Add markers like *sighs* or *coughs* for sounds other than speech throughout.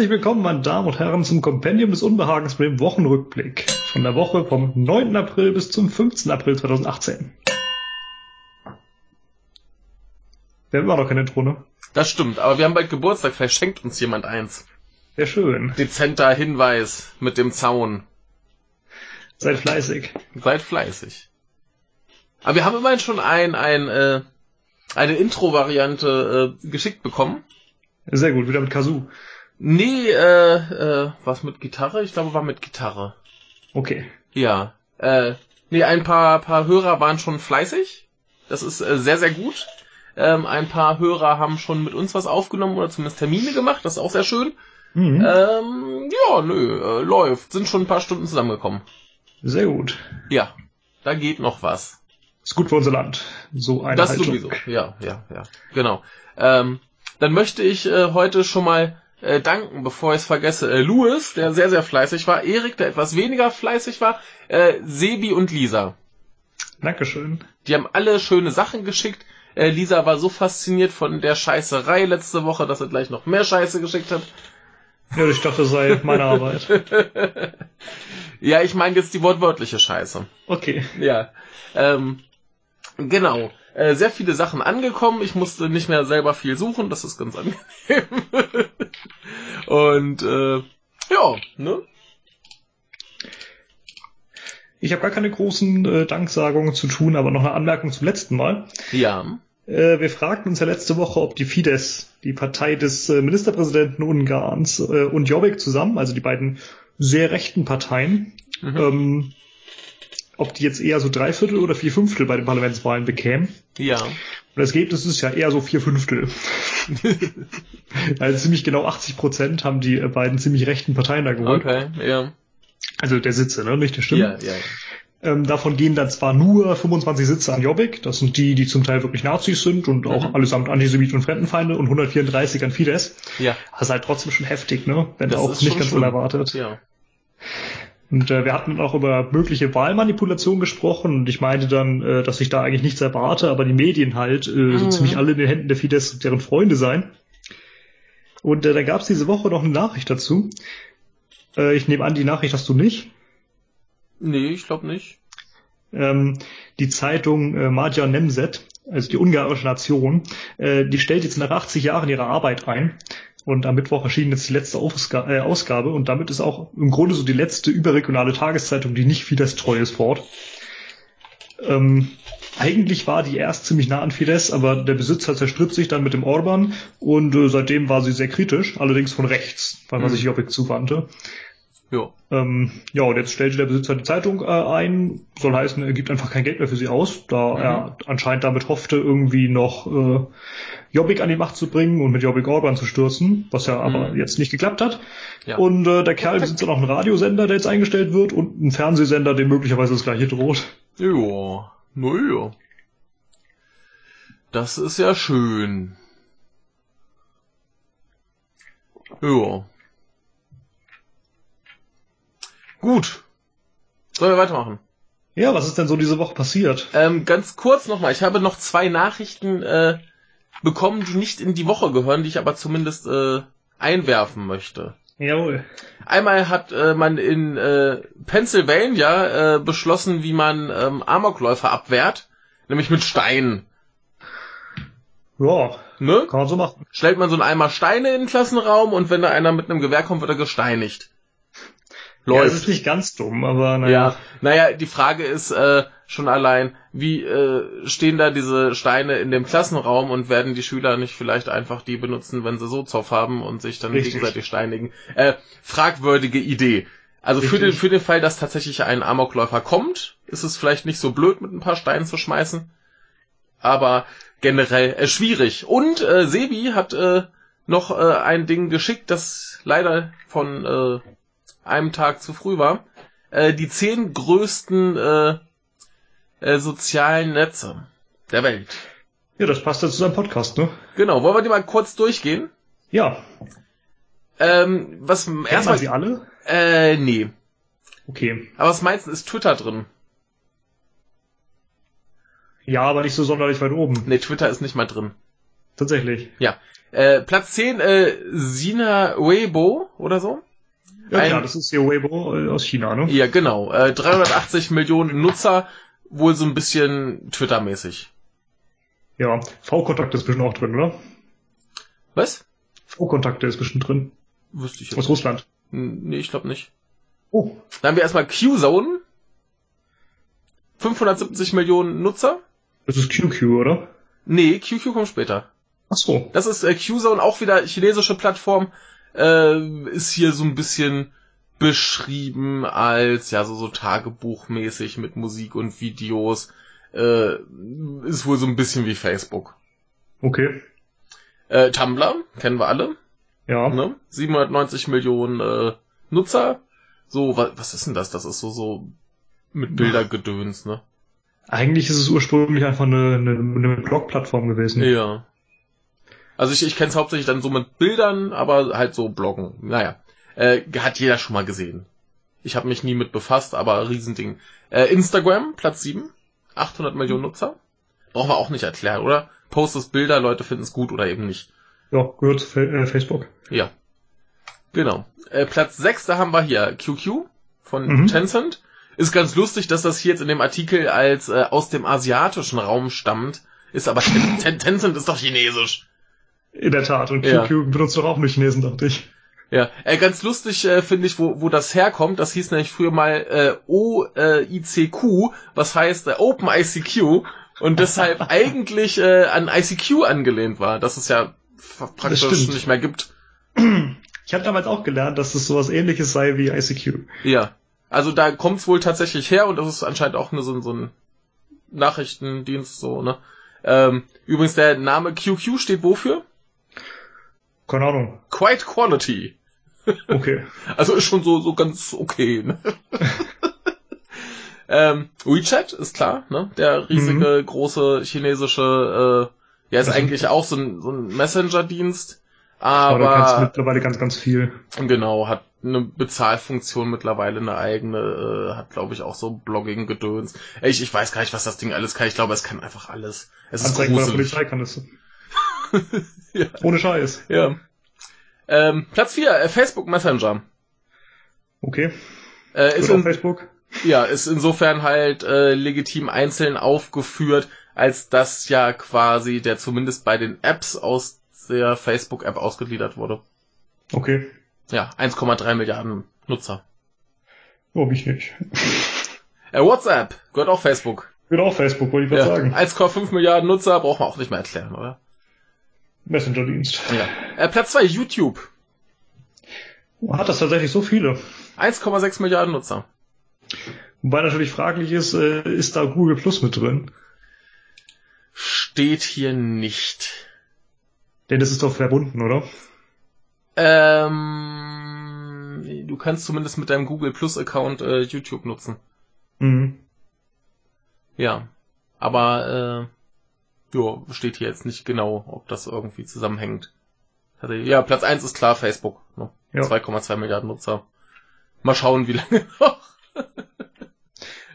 Herzlich willkommen, meine Damen und Herren, zum Kompendium des Unbehagens mit dem Wochenrückblick von der Woche vom 9. April bis zum 15. April 2018. Wir haben immer noch keine Intro, ne? Das stimmt, aber wir haben bald Geburtstag, vielleicht schenkt uns jemand eins. Sehr schön. Dezenter Hinweis mit dem Zaun. Seid fleißig. Seid fleißig. Aber wir haben immerhin schon ein, ein, äh, eine Intro-Variante äh, geschickt bekommen. Sehr gut, wieder mit Kazoo. Nee, äh, äh, was mit Gitarre? Ich glaube, war mit Gitarre. Okay. Ja. Äh, nee, ein paar, paar Hörer waren schon fleißig. Das ist äh, sehr, sehr gut. Ähm, ein paar Hörer haben schon mit uns was aufgenommen oder zumindest Termine gemacht. Das ist auch sehr schön. Mhm. Ähm, ja, nö, äh, läuft. Sind schon ein paar Stunden zusammengekommen. Sehr gut. Ja, da geht noch was. Ist gut für unser Land. So eine Das Haltung. sowieso. Ja, ja, ja. Genau. Ähm, dann möchte ich äh, heute schon mal äh, danken, bevor ich es vergesse. Äh, Louis, der sehr, sehr fleißig war. Erik, der etwas weniger fleißig war. Äh, Sebi und Lisa. Dankeschön. Die haben alle schöne Sachen geschickt. Äh, Lisa war so fasziniert von der Scheißerei letzte Woche, dass er gleich noch mehr Scheiße geschickt hat. Ja, ich dachte, das sei *laughs* meine Arbeit. ja, ich meine jetzt die wortwörtliche Scheiße. Okay. Ja. Ähm, genau. Äh, sehr viele Sachen angekommen. Ich musste nicht mehr selber viel suchen. Das ist ganz angenehm. *laughs* Und äh, ja, ne? Ich habe gar keine großen äh, Danksagungen zu tun, aber noch eine Anmerkung zum letzten Mal. Ja. Äh, wir fragten uns ja letzte Woche, ob die Fidesz, die Partei des äh, Ministerpräsidenten Ungarns äh, und Jobbik zusammen, also die beiden sehr rechten Parteien, mhm. ähm, ob die jetzt eher so drei Viertel oder vier Fünftel bei den Parlamentswahlen bekämen. Ja. Und das Ergebnis ist ja eher so vier Fünftel. *laughs* also ziemlich genau 80 Prozent haben die beiden ziemlich rechten Parteien da geholt. Okay, ja. Also der Sitze, ne? Nicht der Stimme. Ja, ja. Ähm, davon gehen dann zwar nur 25 Sitze an Jobbik, das sind die, die zum Teil wirklich Nazis sind und auch Mhm. allesamt Antisemiten und Fremdenfeinde und 134 an Fidesz. Ja. Das ist halt trotzdem schon heftig, ne? Wenn Das auch nicht ganz schlimm. unerwartet. Ja. Und äh, wir hatten auch über mögliche Wahlmanipulation gesprochen und ich meinte dann, äh, dass ich da eigentlich nichts erwarte, aber die Medien halt äh, so Mhm. ziemlich alle in den Händen der Fidesz und deren Freunde seien. Und äh, dann gab es diese Woche noch eine Nachricht dazu. Äh, ich nehme an, die Nachricht hast du nicht. Nee, ich glaube nicht. Ähm, die Zeitung äh, Magyar Nemzet, also die ungarische Nation, äh, die stellt jetzt nach 80 Jahren ihre Arbeit ein. Und am Mittwoch erschien jetzt die letzte äh, Ausgabe und damit ist auch im Grunde so die letzte überregionale Tageszeitung, die nicht Fidesz treu ist, fort. Ähm, eigentlich war die erst ziemlich nah an Fidesz, aber der Besitzer zerstritt sich dann mit dem Orban und äh, seitdem war sie sehr kritisch, allerdings von rechts, weil man Mhm. sich Jobbik zuwandte. Ja. Ähm, ja, und jetzt stellte der Besitzer die Zeitung äh, ein, soll heißen, er gibt einfach kein Geld mehr für sie aus, da Mhm. er anscheinend damit hoffte, irgendwie noch äh, Jobbik an die Macht zu bringen und mit Jobbik Orban zu stürzen, was ja aber Mhm. jetzt nicht geklappt hat. Ja. Und äh, der Kerl besitzt dann auch einen Radiosender, der jetzt eingestellt wird und einen Fernsehsender, dem möglicherweise das gleiche droht. Ja. Naja. Das ist ja schön. Ja. Gut. Sollen wir weitermachen? Ja, was ist denn so diese Woche passiert? Ähm, ganz kurz nochmal. Ich habe noch zwei Nachrichten äh, bekommen, die nicht in die Woche gehören, die ich aber zumindest äh, einwerfen möchte. Jawohl. Einmal hat äh, man in äh, Pennsylvania äh, beschlossen, wie man ähm, Amokläufer abwehrt, nämlich mit Steinen. Ja, Ne? kann man so machen. Stellt man so einen Eimer Steine in den Klassenraum und wenn da einer mit einem Gewehr kommt, wird er gesteinigt. Ja, es Läuft. ist nicht ganz dumm, aber Ja, naja. naja, die Frage ist äh, schon allein, wie äh, stehen da diese Steine in dem Klassenraum und werden die Schüler nicht vielleicht einfach die benutzen, wenn sie so Zoff haben und sich dann Richtig. gegenseitig steinigen? Äh, fragwürdige Idee. Also für den, für den Fall, dass tatsächlich ein Amokläufer kommt, ist es vielleicht nicht so blöd, mit ein paar Steinen zu schmeißen. Aber generell äh, schwierig. Und äh, Sebi hat äh, noch äh, ein Ding geschickt, das leider von äh, einem Tag zu früh war. Äh, die zehn größten äh, äh, sozialen Netze der Welt. Ja, das passt ja zu seinem Podcast, ne? Genau, wollen wir die mal kurz durchgehen? Ja. Ähm, was Kennt erstmal sie alle? äh, nee. Okay. Aber was meinst du, ist Twitter drin? Ja, aber nicht so sonderlich weit oben. Nee, Twitter ist nicht mal drin. tatsächlich. Ja. Äh, Platz 10, äh, Sina Weibo oder so. Ja, klar, das ist hier Weibo äh, aus China, ne? Ja, genau. Äh, 380 Millionen Nutzer, wohl so ein bisschen Twitter-mäßig. Ja. V-Kontakte ist bestimmt auch drin, oder? Was? V-Kontakte ist bestimmt drin. Wüsste ich jetzt. Aus Russland. Nee, ich glaube nicht. Oh. Dann haben wir erstmal Q-Zone. 570 Millionen Nutzer. Das ist QQ, oder? Nee, QQ kommt später. Ach so. Das ist äh, Q-Zone, auch wieder chinesische Plattform. Äh, ist hier so ein bisschen beschrieben als, ja, so, so Tagebuchmäßig mit Musik und Videos. Äh, ist wohl so ein bisschen wie Facebook. Okay. Äh, Tumblr, kennen wir alle. Ja. Ne? 790 Millionen äh, Nutzer. So, wa was ist denn das? Das ist so, so mit Bildergedöns, ne? Eigentlich ist es ursprünglich einfach eine, eine, eine Blog-Plattform gewesen. Ja. Also ich, ich kenne es hauptsächlich dann so mit Bildern, aber halt so Bloggen. Naja. Äh, hat jeder schon mal gesehen. Ich habe mich nie mit befasst, aber Riesending. Äh, Instagram, Platz 7. 800 Millionen Nutzer. Brauchen wir auch nicht erklären, oder? Postest Bilder, Leute finden es gut oder eben nicht. Ja, gehört zu äh, Facebook. Ja. Genau. Äh, Platz 6, da haben wir hier QQ von Mhm. Tencent. Ist ganz lustig, dass das hier jetzt in dem Artikel als äh, aus dem asiatischen Raum stammt. Ist aber Ten Ten Tencent ist doch chinesisch. In der Tat. Und Ja. QQ benutzt doch auch nur Chinesen, dachte ich. Ja, äh, ganz lustig äh, finde ich, wo, wo das herkommt. Das hieß nämlich früher mal äh, OICQ, was heißt äh, Open ICQ und deshalb *laughs* eigentlich äh, an ICQ angelehnt war, dass es ja praktisch nicht mehr gibt. *clears throat* Ich habe damals auch gelernt, dass es sowas ähnliches sei wie ICQ. Ja, also da kommt's wohl tatsächlich her und das ist anscheinend auch eine, so, so ein Nachrichtendienst so, ne? Ähm, übrigens, der Name QQ steht wofür? Keine Ahnung. Quite Quality. Okay. *laughs* Also ist schon so, so ganz okay, ne? *laughs* ähm, WeChat ist klar, ne? Der riesige, große chinesische, äh, ja, ist Das- eigentlich auch so ein, so ein Messenger-Dienst, Aber da kannst aber mittlerweile ganz, ganz viel. genau, hat eine Bezahlfunktion mittlerweile, eine eigene, äh, hat glaube ich auch so Blogging-Gedöns. Ich, ich weiß gar nicht, was das Ding alles kann. Ich glaube, es kann einfach alles. Es ist Anzeigen bei der gruselig. Polizei kann es. *laughs* Ja. Ohne Scheiß. Ja. Ähm, Platz 4, äh, Facebook Messenger. Okay. Äh, ist in, Facebook. Ja, ist insofern halt äh, legitim einzeln aufgeführt, als dass ja quasi der zumindest bei den Apps aus der Facebook-App ausgegliedert wurde. Okay. Ja, 1,3 Milliarden Nutzer. Oh, mich nicht. *laughs* Äh, WhatsApp gehört auch Facebook. Wird auch Facebook, wollte ich was Ja, sagen. 1,5 Milliarden Nutzer braucht man auch nicht mehr erklären, oder? Messenger-Dienst. Ja. Äh, Platz 2, YouTube. Hat das tatsächlich so viele? 1,6 Milliarden Nutzer. Wobei natürlich fraglich ist, äh, ist da Google Plus mit drin? Steht hier nicht. Denn das ist doch verbunden, oder? Ähm, du kannst zumindest mit deinem Google Plus Account äh, YouTube nutzen. Mhm. Ja. Aber äh, jo, steht hier jetzt nicht genau, ob das irgendwie zusammenhängt. Also, ja, Platz 1 ist klar Facebook. Ne? Ja. 2,2 Milliarden Nutzer. Mal schauen, wie *laughs* lange noch.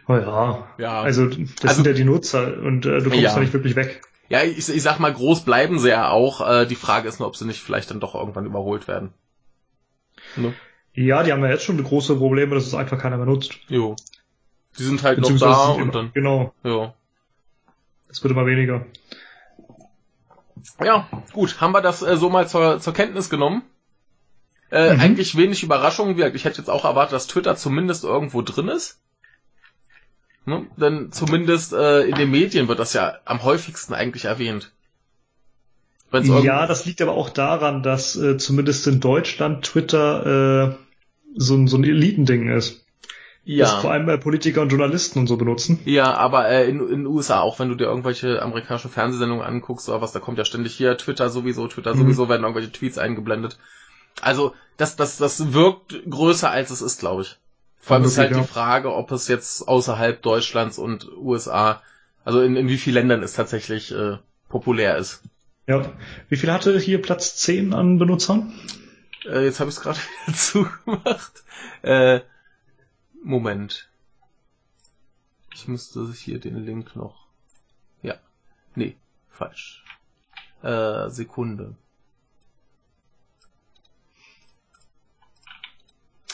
Oh ja. Ja. Also, das Also- sind ja die Nutzer und äh, du kommst Ja. da nicht wirklich weg. Ja, ich, ich sag mal, groß bleiben sie ja auch. Äh, die Frage ist nur, ob sie nicht vielleicht dann doch irgendwann überholt werden. Ne? Ja, die haben ja jetzt schon große Probleme, dass es einfach keiner mehr nutzt. Jo. Die sind halt noch da und dann. Genau, Ja. Das wird immer weniger. Ja, gut, haben wir das äh, so mal zur, zur Kenntnis genommen. Äh, Mhm. Eigentlich wenig Überraschung. Wie gesagt, Ich hätte jetzt auch erwartet, dass Twitter zumindest irgendwo drin ist. Ne? Denn zumindest äh, in den Medien wird das ja am häufigsten eigentlich erwähnt. Ja, das liegt aber auch daran, dass äh, zumindest in Deutschland Twitter äh, so, ein- so ein Elitending ist. Das vor ja. allem äh, Politiker und Journalisten und so benutzen. Ja, aber äh, in, in den USA, auch wenn du dir irgendwelche amerikanischen Fernsehsendungen anguckst oder was, da kommt ja ständig hier Twitter sowieso, Twitter Mhm. sowieso, werden irgendwelche Tweets eingeblendet. Also, das, das, das wirkt größer als es ist, glaube ich. Vor allem ist halt die Frage, ob es jetzt außerhalb Deutschlands und USA, also in, in wie vielen Ländern es tatsächlich äh, populär ist. Ja. Wie viel hatte hier Platz 10 an Benutzern? Äh, jetzt habe ich es gerade *laughs* wieder zugemacht. Äh, Moment. Ich müsste hier den Link noch. Ja. Nee, falsch. Äh, Sekunde.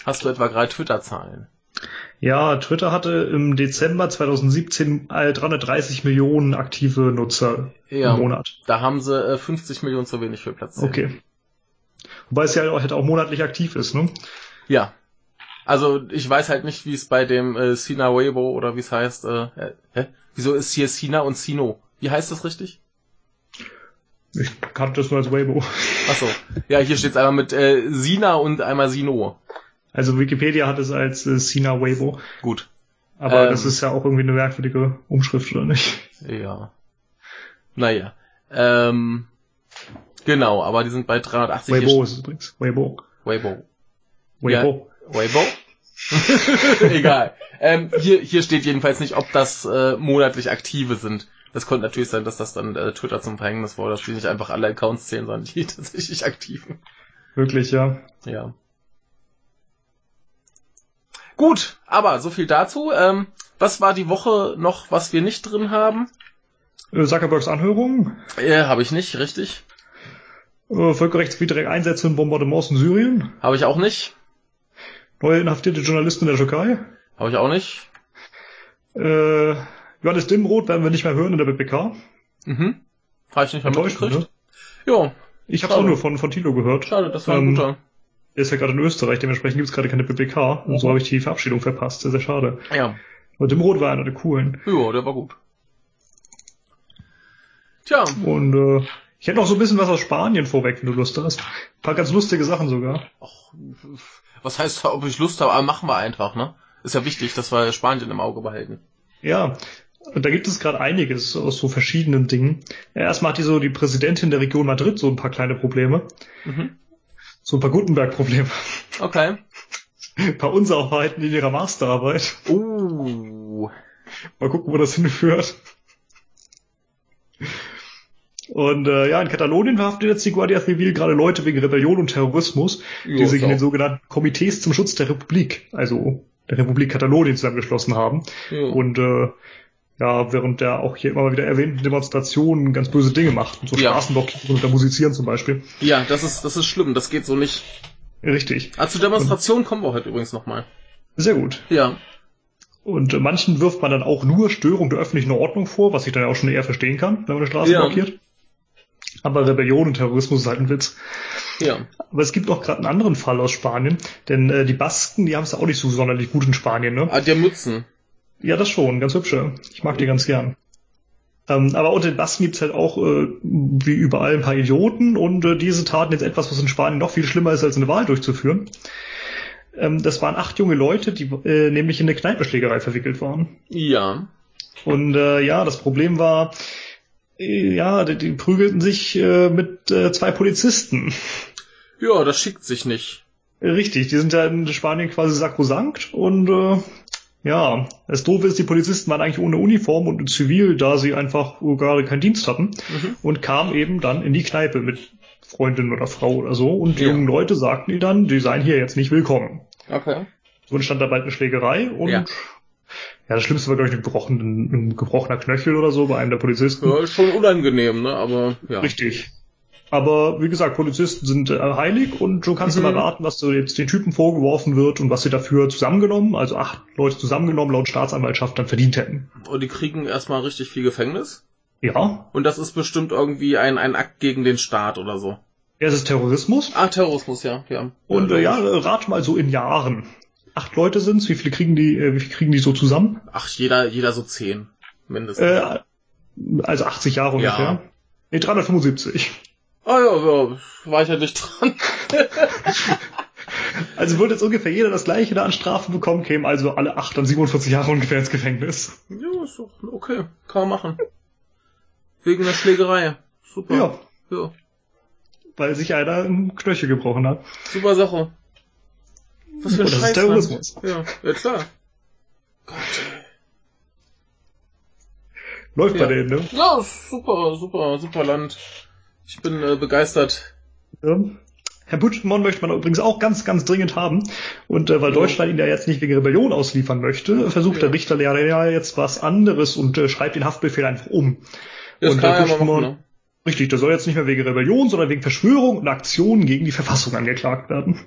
Hast du etwa gerade Twitter-Zahlen? Ja, Twitter hatte im Dezember 2017 330 Millionen aktive Nutzer Ja. im Monat. Da haben sie äh, 50 Millionen zu wenig für Platz 10. Okay. Wobei es ja auch, halt auch monatlich aktiv ist, ne? Ja. Also ich weiß halt nicht, wie es bei dem äh, Sina Weibo oder wie es heißt. Äh, hä? Wieso ist hier Sina und Sino? Wie heißt das richtig? Ich kannte das nur als Weibo. Achso. Ja, hier steht es einmal mit äh, Sina und einmal Sino. Also Wikipedia hat es als äh, Sina Weibo. Gut. Aber Ähm. das ist ja auch irgendwie eine merkwürdige Umschrift, oder nicht? Ja. Naja. Ähm, genau, aber die sind bei 380. Weibo ist es übrigens. Weibo. Weibo. Weibo. Weibo? *laughs* Egal. Ähm, hier, hier steht jedenfalls nicht, ob das äh, monatlich aktive sind. Das könnte natürlich sein, dass das dann äh, Twitter zum Verhängnis war, dass die nicht einfach alle Accounts zählen, sondern die *laughs* tatsächlich aktiven. Wirklich, ja. Ja. Gut, aber so viel dazu. Ähm, was war die Woche noch, was wir nicht drin haben? Äh, Zuckerbergs Anhörung, Äh, Habe ich nicht, richtig? äh, völkerrechtswidrige Einsätze und Bombardements in Syrien, Habe ich auch nicht. Neue inhaftierte Journalisten in der Türkei, Habe ich auch nicht. äh, Johannes Dimroth werden wir nicht mehr hören in der BPK. Mhm. Habe ich nicht mehr mitgekriegt. ne? Ja, Ich habe auch nur von, von Tilo gehört. schade, das war ein Ähm, guter. Der ist ja gerade in Österreich, dementsprechend gibt es gerade keine BPK. Und so Mhm. habe ich die Verabschiedung verpasst. Sehr, sehr schade. Ja, Aber Dimroth war einer der coolen. ja, der war gut. Tja, Und äh, ich hätte noch so ein bisschen was aus Spanien vorweg, wenn du Lust hast. Ein paar ganz lustige Sachen sogar. Och, was heißt, ob ich Lust habe, aber machen wir einfach, ne? Ist ja wichtig, dass wir Spanien im Auge behalten. Ja, und da gibt es gerade einiges aus so verschiedenen Dingen. Erstmal hat die so die Präsidentin der Region Madrid so ein paar kleine Probleme. Mhm. So ein paar Gutenberg-Probleme. Okay. Ein paar Unsauberheiten in ihrer Masterarbeit. Uh. Mal gucken, wo das hinführt. Und äh, ja, in Katalonien verhaftet jetzt die Guardia Civil gerade Leute wegen Rebellion und Terrorismus, die Ja, sich in ist den sogenannten Komitees zum Schutz der Republik, also der Republik Katalonien zusammengeschlossen haben. Ja. Und äh, ja, während der auch hier immer wieder erwähnten Demonstrationen ganz böse Dinge machten, so Ja. Straßenblockieren und da musizieren zum Beispiel. ja, das ist, das ist schlimm, das geht so nicht. Richtig. Ah, zu Demonstrationen kommen wir heute übrigens nochmal. Sehr gut. Ja. Und äh, manchen wirft man dann auch nur Störung der öffentlichen Ordnung vor, was ich dann ja auch schon eher verstehen kann, wenn man eine Straße Ja. blockiert. Aber Rebellion und Terrorismus ist halt ein Witz. Ja. Aber es gibt auch gerade einen anderen Fall aus Spanien, denn äh, die Basken, die haben es auch nicht so sonderlich gut in Spanien, ne? Ah, der Mützen. Ja, das schon, ganz hübsche. Ich mag die ganz gern. Ähm, aber unter den Basken gibt's halt auch, äh, wie überall, ein paar Idioten und äh, diese taten jetzt etwas, was in Spanien noch viel schlimmer ist, als eine Wahl durchzuführen. Ähm, das waren acht junge Leute, die äh, nämlich in eine Kneipenschlägerei verwickelt waren. Ja. Und äh, ja, das Problem war, ja, die, die prügelten sich äh, mit äh, zwei Polizisten. Ja, das schickt sich nicht. Richtig, die sind ja in Spanien quasi sakrosankt und äh, ja, das Doofe ist, die Polizisten waren eigentlich ohne Uniform und in Zivil, da sie einfach gerade keinen Dienst hatten Mhm. und kamen eben dann in die Kneipe mit Freundin oder Frau oder so und die Ja. jungen Leute sagten ihnen dann, die seien hier jetzt nicht willkommen. Okay. So entstand da bald eine Schlägerei und Ja. Ja, das Schlimmste war, glaube ich, ein, gebrochen, ein gebrochener Knöchel oder so bei einem der Polizisten. Ja, ist schon unangenehm, ne? Aber ja. Richtig. Aber wie gesagt, Polizisten sind äh, heilig und du kannst Mhm. immer raten, was so jetzt den Typen vorgeworfen wird und was sie dafür zusammengenommen, also acht Leute zusammengenommen laut Staatsanwaltschaft dann verdient hätten. Und die kriegen erstmal richtig viel Gefängnis. Ja, Und das ist bestimmt irgendwie ein, ein Akt gegen den Staat oder so. es ist Terrorismus. Ah, Terrorismus, ja. ja. Und ja, äh, ja, rat mal so in Jahren. Acht Leute sind's, wie viele kriegen die, äh, wie viel kriegen die so zusammen? Ach, jeder, jeder so zehn. Mindestens. Äh, also 80 Jahre ungefähr. Ja. Nee, 375. Ah ja, ja, war ich ja nicht dran. *laughs* Also würde jetzt ungefähr jeder das gleiche da an Strafen bekommen, kämen also alle acht dann 47 Jahre ungefähr ins Gefängnis. ja, ist doch okay. Kann man machen. Wegen der Schlägerei. Super. Ja, ja. weil sich einer einen Knöchel gebrochen hat. Super Sache. Was für ein das ist Scheiß. Terrorismus. Ja, ja klar. Gott. Läuft Ja. bei denen, ne? Ja, super, super, super Land. Ich bin äh, begeistert. Ja. Herr Puigdemont möchte man übrigens auch ganz, ganz dringend haben. Und äh, weil Ja. Deutschland ihn ja jetzt nicht wegen Rebellion ausliefern möchte, versucht Ja. der Richter ja jetzt was anderes und äh, schreibt den Haftbefehl einfach um. Das Und kann er ja mal Puigdemont- machen, ne? Richtig, der soll jetzt nicht mehr wegen Rebellion, sondern wegen Verschwörung und Aktion gegen die Verfassung angeklagt werden.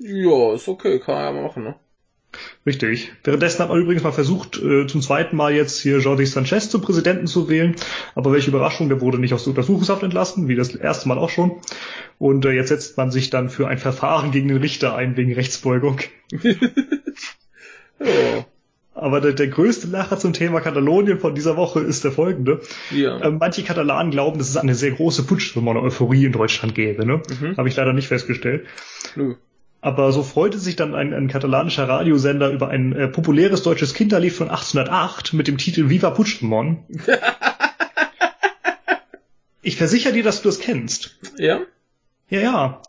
Ja, ist okay, kann er ja mal machen, ne? Richtig. Währenddessen hat man übrigens mal versucht, äh, zum zweiten Mal jetzt hier Jordi Sanchez zum Präsidenten zu wählen. Aber welche Überraschung, der wurde nicht aus der Untersuchungshaft entlassen, wie das erste Mal auch schon. Und äh, jetzt setzt man sich dann für ein Verfahren gegen den Richter ein, wegen Rechtsbeugung. *laughs* Ja. Aber der, der größte Lacher zum Thema Katalonien von dieser Woche ist der folgende. Ja. Ähm, manche Katalanen glauben, dass es eine sehr große Putschstimmung-Euphorie in Deutschland gäbe. Ne? Mhm. Habe ich leider nicht festgestellt. Nö. Aber so freute sich dann ein, ein katalanischer Radiosender über ein äh, populäres deutsches Kinderlied von 1808 mit dem Titel Viva Puigdemont. *laughs* ich versichere dir, dass du das kennst. Ja? Ja, ja.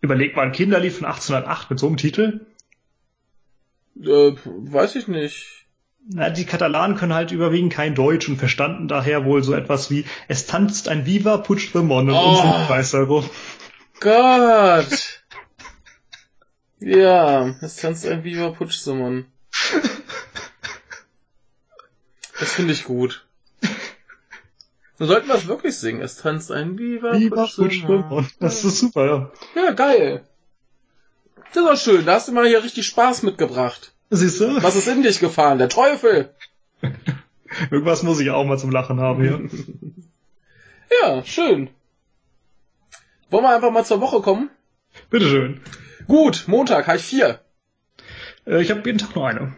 Überleg mal ein Kinderlied von 1808 mit so einem Titel. Äh, weiß ich nicht. Na, die Katalanen können halt überwiegend kein Deutsch und verstanden daher wohl so etwas wie Es tanzt ein Viva Puigdemont Oh. unserem Kreis herum. Gott! Ja, es tanzt ein Viva Putschsummern. Das finde ich gut. Dann sollten wir es wirklich singen. Es tanzt ein Viva, Viva Putschsummern. Das ist super, ja. Ja, geil. Das ist doch schön. Da hast du mal hier richtig Spaß mitgebracht. Siehst du? Was ist in dich gefahren? Der Teufel! *laughs* Irgendwas muss ich auch mal zum Lachen haben hier. Ja, schön. Wollen wir einfach mal zur Woche kommen? Bitteschön. Gut, Montag, habe ich vier. Äh, ich habe jeden Tag nur eine.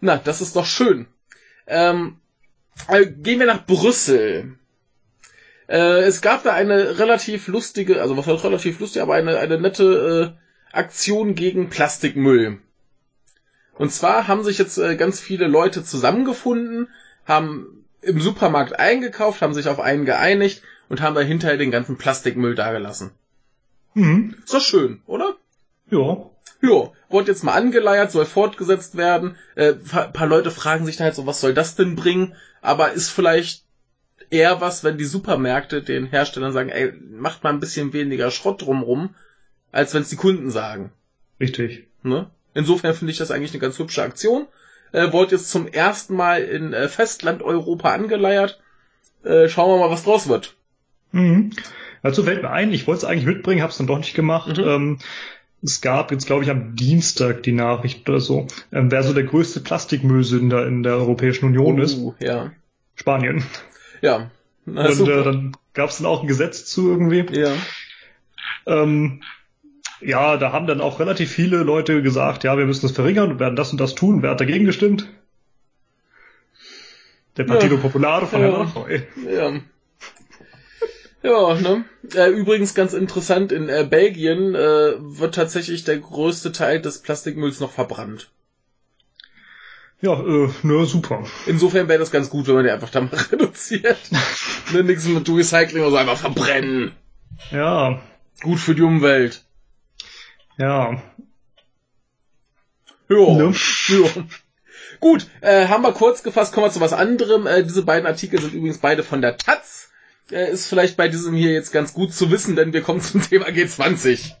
Na, das ist doch schön. Ähm, äh, gehen wir nach Brüssel. Äh, es gab da eine relativ lustige, also was heißt relativ lustig, aber eine, eine nette äh, Aktion gegen Plastikmüll. Und zwar haben sich jetzt äh, ganz viele Leute zusammengefunden, haben im Supermarkt eingekauft, haben sich auf einen geeinigt und haben da hinterher den ganzen Plastikmüll dagelassen. Mhm. Ist doch schön, oder? Ja. Ja, wurde jetzt mal angeleiert, soll fortgesetzt werden. Äh, ein paar Leute fragen sich da halt so, was soll das denn bringen? Aber ist vielleicht eher was, wenn die Supermärkte den Herstellern sagen, ey, macht mal ein bisschen weniger Schrott drumrum, als wenn es die Kunden sagen. Richtig. Ne? Insofern finde ich das eigentlich eine ganz hübsche Aktion. Äh, wurde jetzt zum ersten Mal in äh, Festland-Europa angeleiert. Äh, schauen wir mal, was draus wird. Mhm. Dazu fällt mir ein, ich wollte es eigentlich mitbringen, habe es dann doch nicht gemacht. Mhm. Ähm, es gab jetzt, glaube ich, am Dienstag die Nachricht oder so, ähm, wer so der größte Plastikmüllsünder in der Europäischen Union ist. Uh, ja. Spanien. Ja. Na, Und äh, dann gab es dann auch ein Gesetz zu irgendwie. ja. Ähm, ja, da haben dann auch relativ viele Leute gesagt, ja, wir müssen das verringern und werden das und das tun. Wer hat dagegen gestimmt? Der Partido Ja. Popolare von Ja. Herrn Rajoy. Ja. Ja, ne? Äh, übrigens ganz interessant, in äh, Belgien äh, wird tatsächlich der größte Teil des Plastikmülls noch verbrannt. Ja, äh, ne, super. Insofern wäre das ganz gut, wenn man den einfach da mal *laughs* reduziert. ne, nichts mit Recycling oder so, einfach verbrennen. Ja, Gut für die Umwelt. ja. Ja. Ne? ja. Gut, äh, haben wir kurz gefasst, kommen wir zu was anderem. Äh, diese beiden Artikel sind übrigens beide von der Taz. Äh, ist vielleicht bei diesem hier jetzt ganz gut zu wissen, denn wir kommen *laughs* zum Thema G20.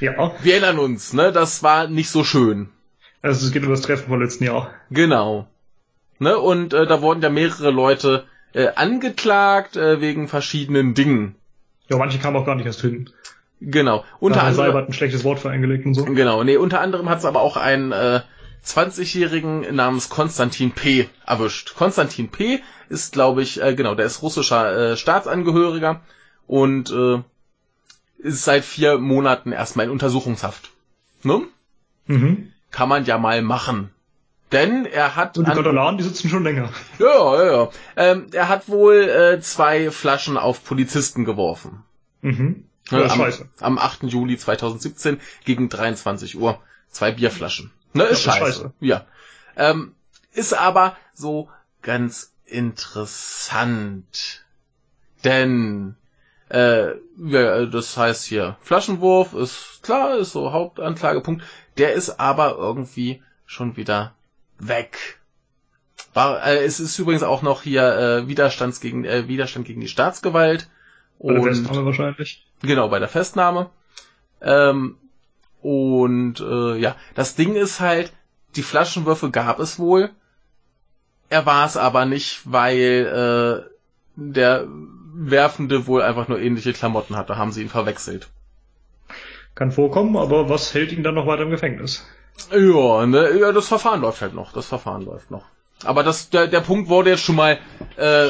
Ja, Wir erinnern uns, ne? Das war nicht so schön. also es geht um das Treffen vom letzten Jahr. Genau. Ne? Und äh, da wurden ja mehrere Leute äh, angeklagt äh, wegen verschiedenen Dingen. Ja, manche kamen auch gar nicht erst hin. Genau. Unter anderem. Seibert ein schlechtes Wort für eingelegt und so. Genau, nee, unter anderem hat es aber auch einen äh, 20-Jährigen namens Konstantin P. erwischt. Konstantin P. ist, glaube ich, äh, genau, der ist russischer äh, Staatsangehöriger und äh, ist seit vier Monaten erstmal in Untersuchungshaft. Ne? Mhm. Kann man ja mal machen. Denn er hat... Und die an- Katalanen, die sitzen schon länger. *laughs* ja, ja, ja. Ähm, er hat wohl äh, zwei Flaschen auf Polizisten geworfen. Mhm. Ja, Ne, ist am, scheiße. am 8. Juli 2017 gegen 23 Uhr. Zwei Bierflaschen. Ne, ist scheiße. scheiße. Ja. Ähm, ist aber so ganz interessant. Denn, äh, ja, das heißt hier, Flaschenwurf ist klar, ist so Hauptanklagepunkt. Der ist aber irgendwie schon wieder weg. War, äh, es ist übrigens auch noch hier äh, Widerstands gegen, äh, Widerstand gegen die Staatsgewalt. Bei der Festnahme wahrscheinlich. Genau, bei der Festnahme. Ähm, und äh, ja, das Ding ist halt, die Flaschenwürfe gab es wohl. er war es aber nicht, weil äh, der Werfende wohl einfach nur ähnliche Klamotten hatte, haben sie ihn verwechselt. Kann vorkommen, aber was hält ihn dann noch weiter im Gefängnis? Ja, ne, ja, das Verfahren läuft halt noch. Das Verfahren läuft noch. Aber das, der, der Punkt wurde jetzt schon mal äh,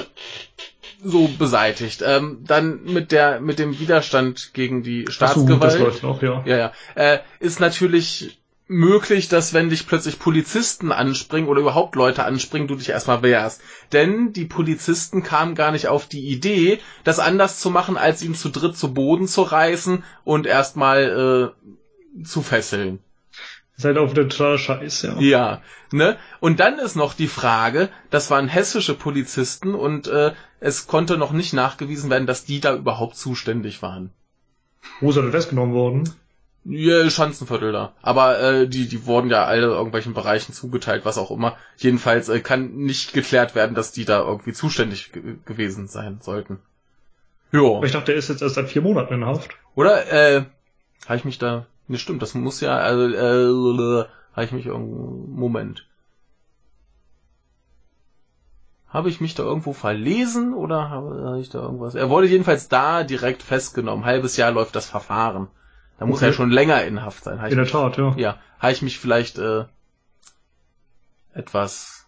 so beseitigt. Ähm, dann mit der mit dem Widerstand gegen die Staatsgewalt. So, das noch, ja. Ja, ja. Äh, ist natürlich möglich, dass wenn dich plötzlich Polizisten anspringen oder überhaupt Leute anspringen, du dich erstmal wehrst. Denn die Polizisten kamen gar nicht auf die Idee, das anders zu machen, als ihn zu dritt zu Boden zu reißen und erstmal äh, zu fesseln. Ist halt auch wieder totaler Scheiß, ja. Ja, ne? Und dann ist noch die Frage, das waren hessische Polizisten und äh, es konnte noch nicht nachgewiesen werden, dass die da überhaupt zuständig waren. Wo ist er denn festgenommen worden? Ja, Schanzenviertel da. Aber äh, die, die wurden ja alle irgendwelchen Bereichen zugeteilt, was auch immer. Jedenfalls äh, kann nicht geklärt werden, dass die da irgendwie zuständig gewesen sein sollten. Jo. Aber ich dachte, der ist jetzt erst seit vier Monaten in Haft. Oder, äh, habe ich mich da... Ne, stimmt, das muss ja... Also, äh, habe ich mich irgendwo... Moment. Habe ich mich da irgendwo verlesen oder habe ich da irgendwas? Er wurde jedenfalls da direkt festgenommen. Halbes Jahr läuft das Verfahren. Da muss er schon länger in Haft sein. in der Tat, ja. Ja, habe ich mich vielleicht äh, etwas.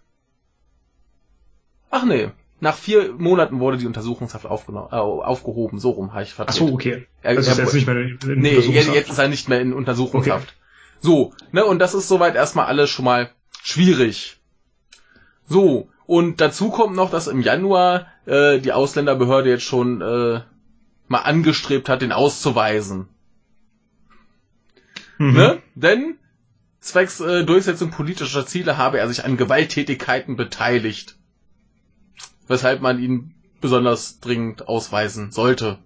Ach nee, nach vier Monaten wurde die Untersuchungshaft aufgenommen, äh, aufgehoben. So rum habe ich verdreht. Ach so, okay. Er, also ist er, jetzt nicht mehr in, Nee, jetzt ist er nicht mehr in Untersuchungshaft. Okay. So, ne, und das ist soweit erstmal alles schon mal schwierig. So, und dazu kommt noch, dass im Januar äh, die Ausländerbehörde jetzt schon äh, mal angestrebt hat, den auszuweisen. Mhm. Ne? Denn zwecks äh, Durchsetzung politischer Ziele habe er sich an Gewalttätigkeiten beteiligt. Weshalb man ihn besonders dringend ausweisen sollte.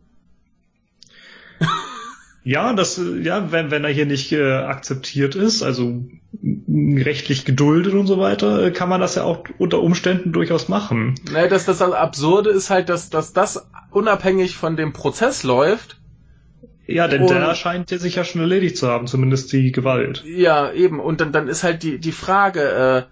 Ja, das, ja, wenn, wenn er hier nicht äh, akzeptiert ist, also rechtlich geduldet und so weiter, äh, kann man das ja auch unter Umständen durchaus machen. Naja, das, das Absurde ist halt, dass, dass das unabhängig von dem Prozess läuft ja, denn und, der scheint sich ja schon erledigt zu haben, zumindest die Gewalt. Ja, eben. Und dann, dann ist halt die, die Frage, äh,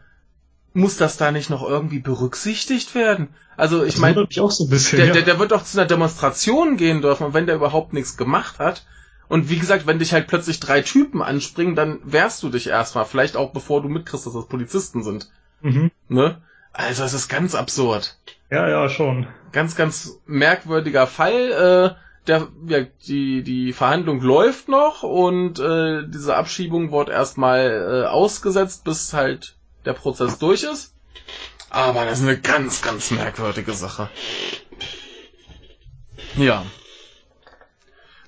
muss das da nicht noch irgendwie berücksichtigt werden? Also ich meine, so der, ja. der, der wird doch zu einer Demonstration gehen dürfen und wenn der überhaupt nichts gemacht hat. Und wie gesagt, wenn dich halt plötzlich drei Typen anspringen, dann wehrst du dich erstmal. Vielleicht auch bevor du mitkriegst, dass das Polizisten sind. Mhm. Ne? Also es ist ganz absurd. Ja, ja, schon. Ganz, ganz merkwürdiger Fall. Äh, der, ja, die, die Verhandlung läuft noch und äh, diese Abschiebung wird erstmal äh, ausgesetzt, bis halt der Prozess durch ist. Aber das ist eine ganz, ganz merkwürdige Sache. Ja.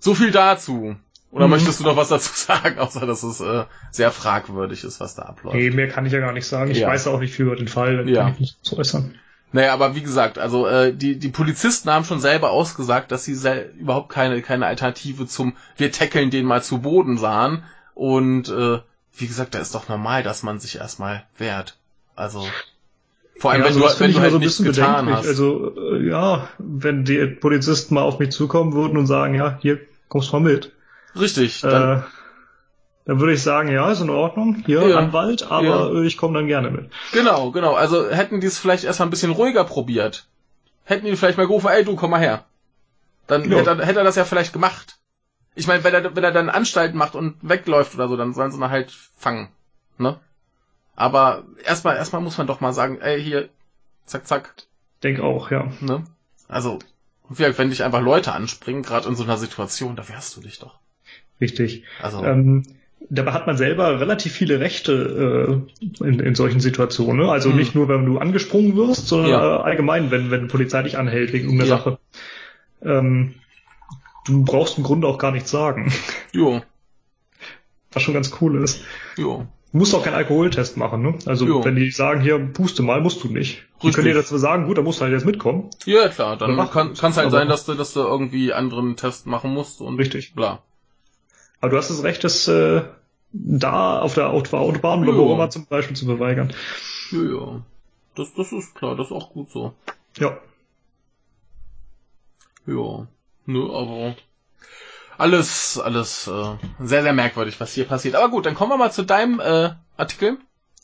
So viel dazu. Oder mhm. möchtest du noch was dazu *laughs* sagen, außer dass es äh, sehr fragwürdig ist, was da abläuft? Nee, mehr kann ich ja gar nicht sagen. Ich ja. weiß auch nicht viel über den Fall, dann ja. kann ich nicht so äußern. Naja, aber wie gesagt, also äh, die, die Polizisten haben schon selber ausgesagt, dass sie überhaupt keine, keine Alternative zum Wir tackeln den mal zu Boden sahen. Und äh, wie gesagt, da ist doch normal, dass man sich erstmal wehrt. Also vor allem, ja, wenn also du, wenn du halt so nichts getan hast. Also äh, ja, wenn die Polizisten mal auf mich zukommen würden und sagen, ja, hier kommst du mal mit. Richtig. Dann, äh, dann würde ich sagen, ja, ist in Ordnung, hier ja, Anwalt, aber ja. ich komme dann gerne mit. Genau, genau. Also hätten die es vielleicht erstmal ein bisschen ruhiger probiert. Hätten die vielleicht mal gerufen, ey du, komm mal her. Dann ja. hätte, er, hätte er das ja vielleicht gemacht. Ich meine, wenn er, wenn er dann Anstalten macht und wegläuft oder so, dann sollen sie ihn halt fangen. Ne? Aber erstmal, erstmal muss man doch mal sagen, ey, hier, zack, zack. Denk auch, ja. Ne? Also, wenn dich einfach Leute anspringen, gerade in so einer Situation, da wehrst du dich doch. Richtig. Also, ähm, dabei hat man selber relativ viele Rechte äh, in, in solchen Situationen. Ne? Also mhm. nicht nur, wenn du angesprungen wirst, sondern ja. äh, allgemein, wenn, wenn Polizei dich anhält wegen irgendeiner ja. Sache. Ähm, du brauchst im Grunde auch gar nichts sagen. Jo. Was schon ganz cool ist. Jo. Du musst auch keinen Alkoholtest machen, ne? Also jo. wenn die sagen, hier, puste mal, musst du nicht. Richtig. Die können dir dazu sagen, gut, dann musst du halt jetzt mitkommen. Ja, klar, dann kann es halt sein, dass du, dass du irgendwie anderen Test machen musst und richtig. bla. Aber du hast das Recht, das äh, da auf der Autobahn oder wo immer zum Beispiel zu verweigern. Ja, ja. Das, das ist klar, das ist auch gut so. Ja. Ja. Ne, aber alles, alles äh, sehr, sehr merkwürdig, was hier passiert. Aber gut, dann kommen wir mal zu deinem äh, Artikel.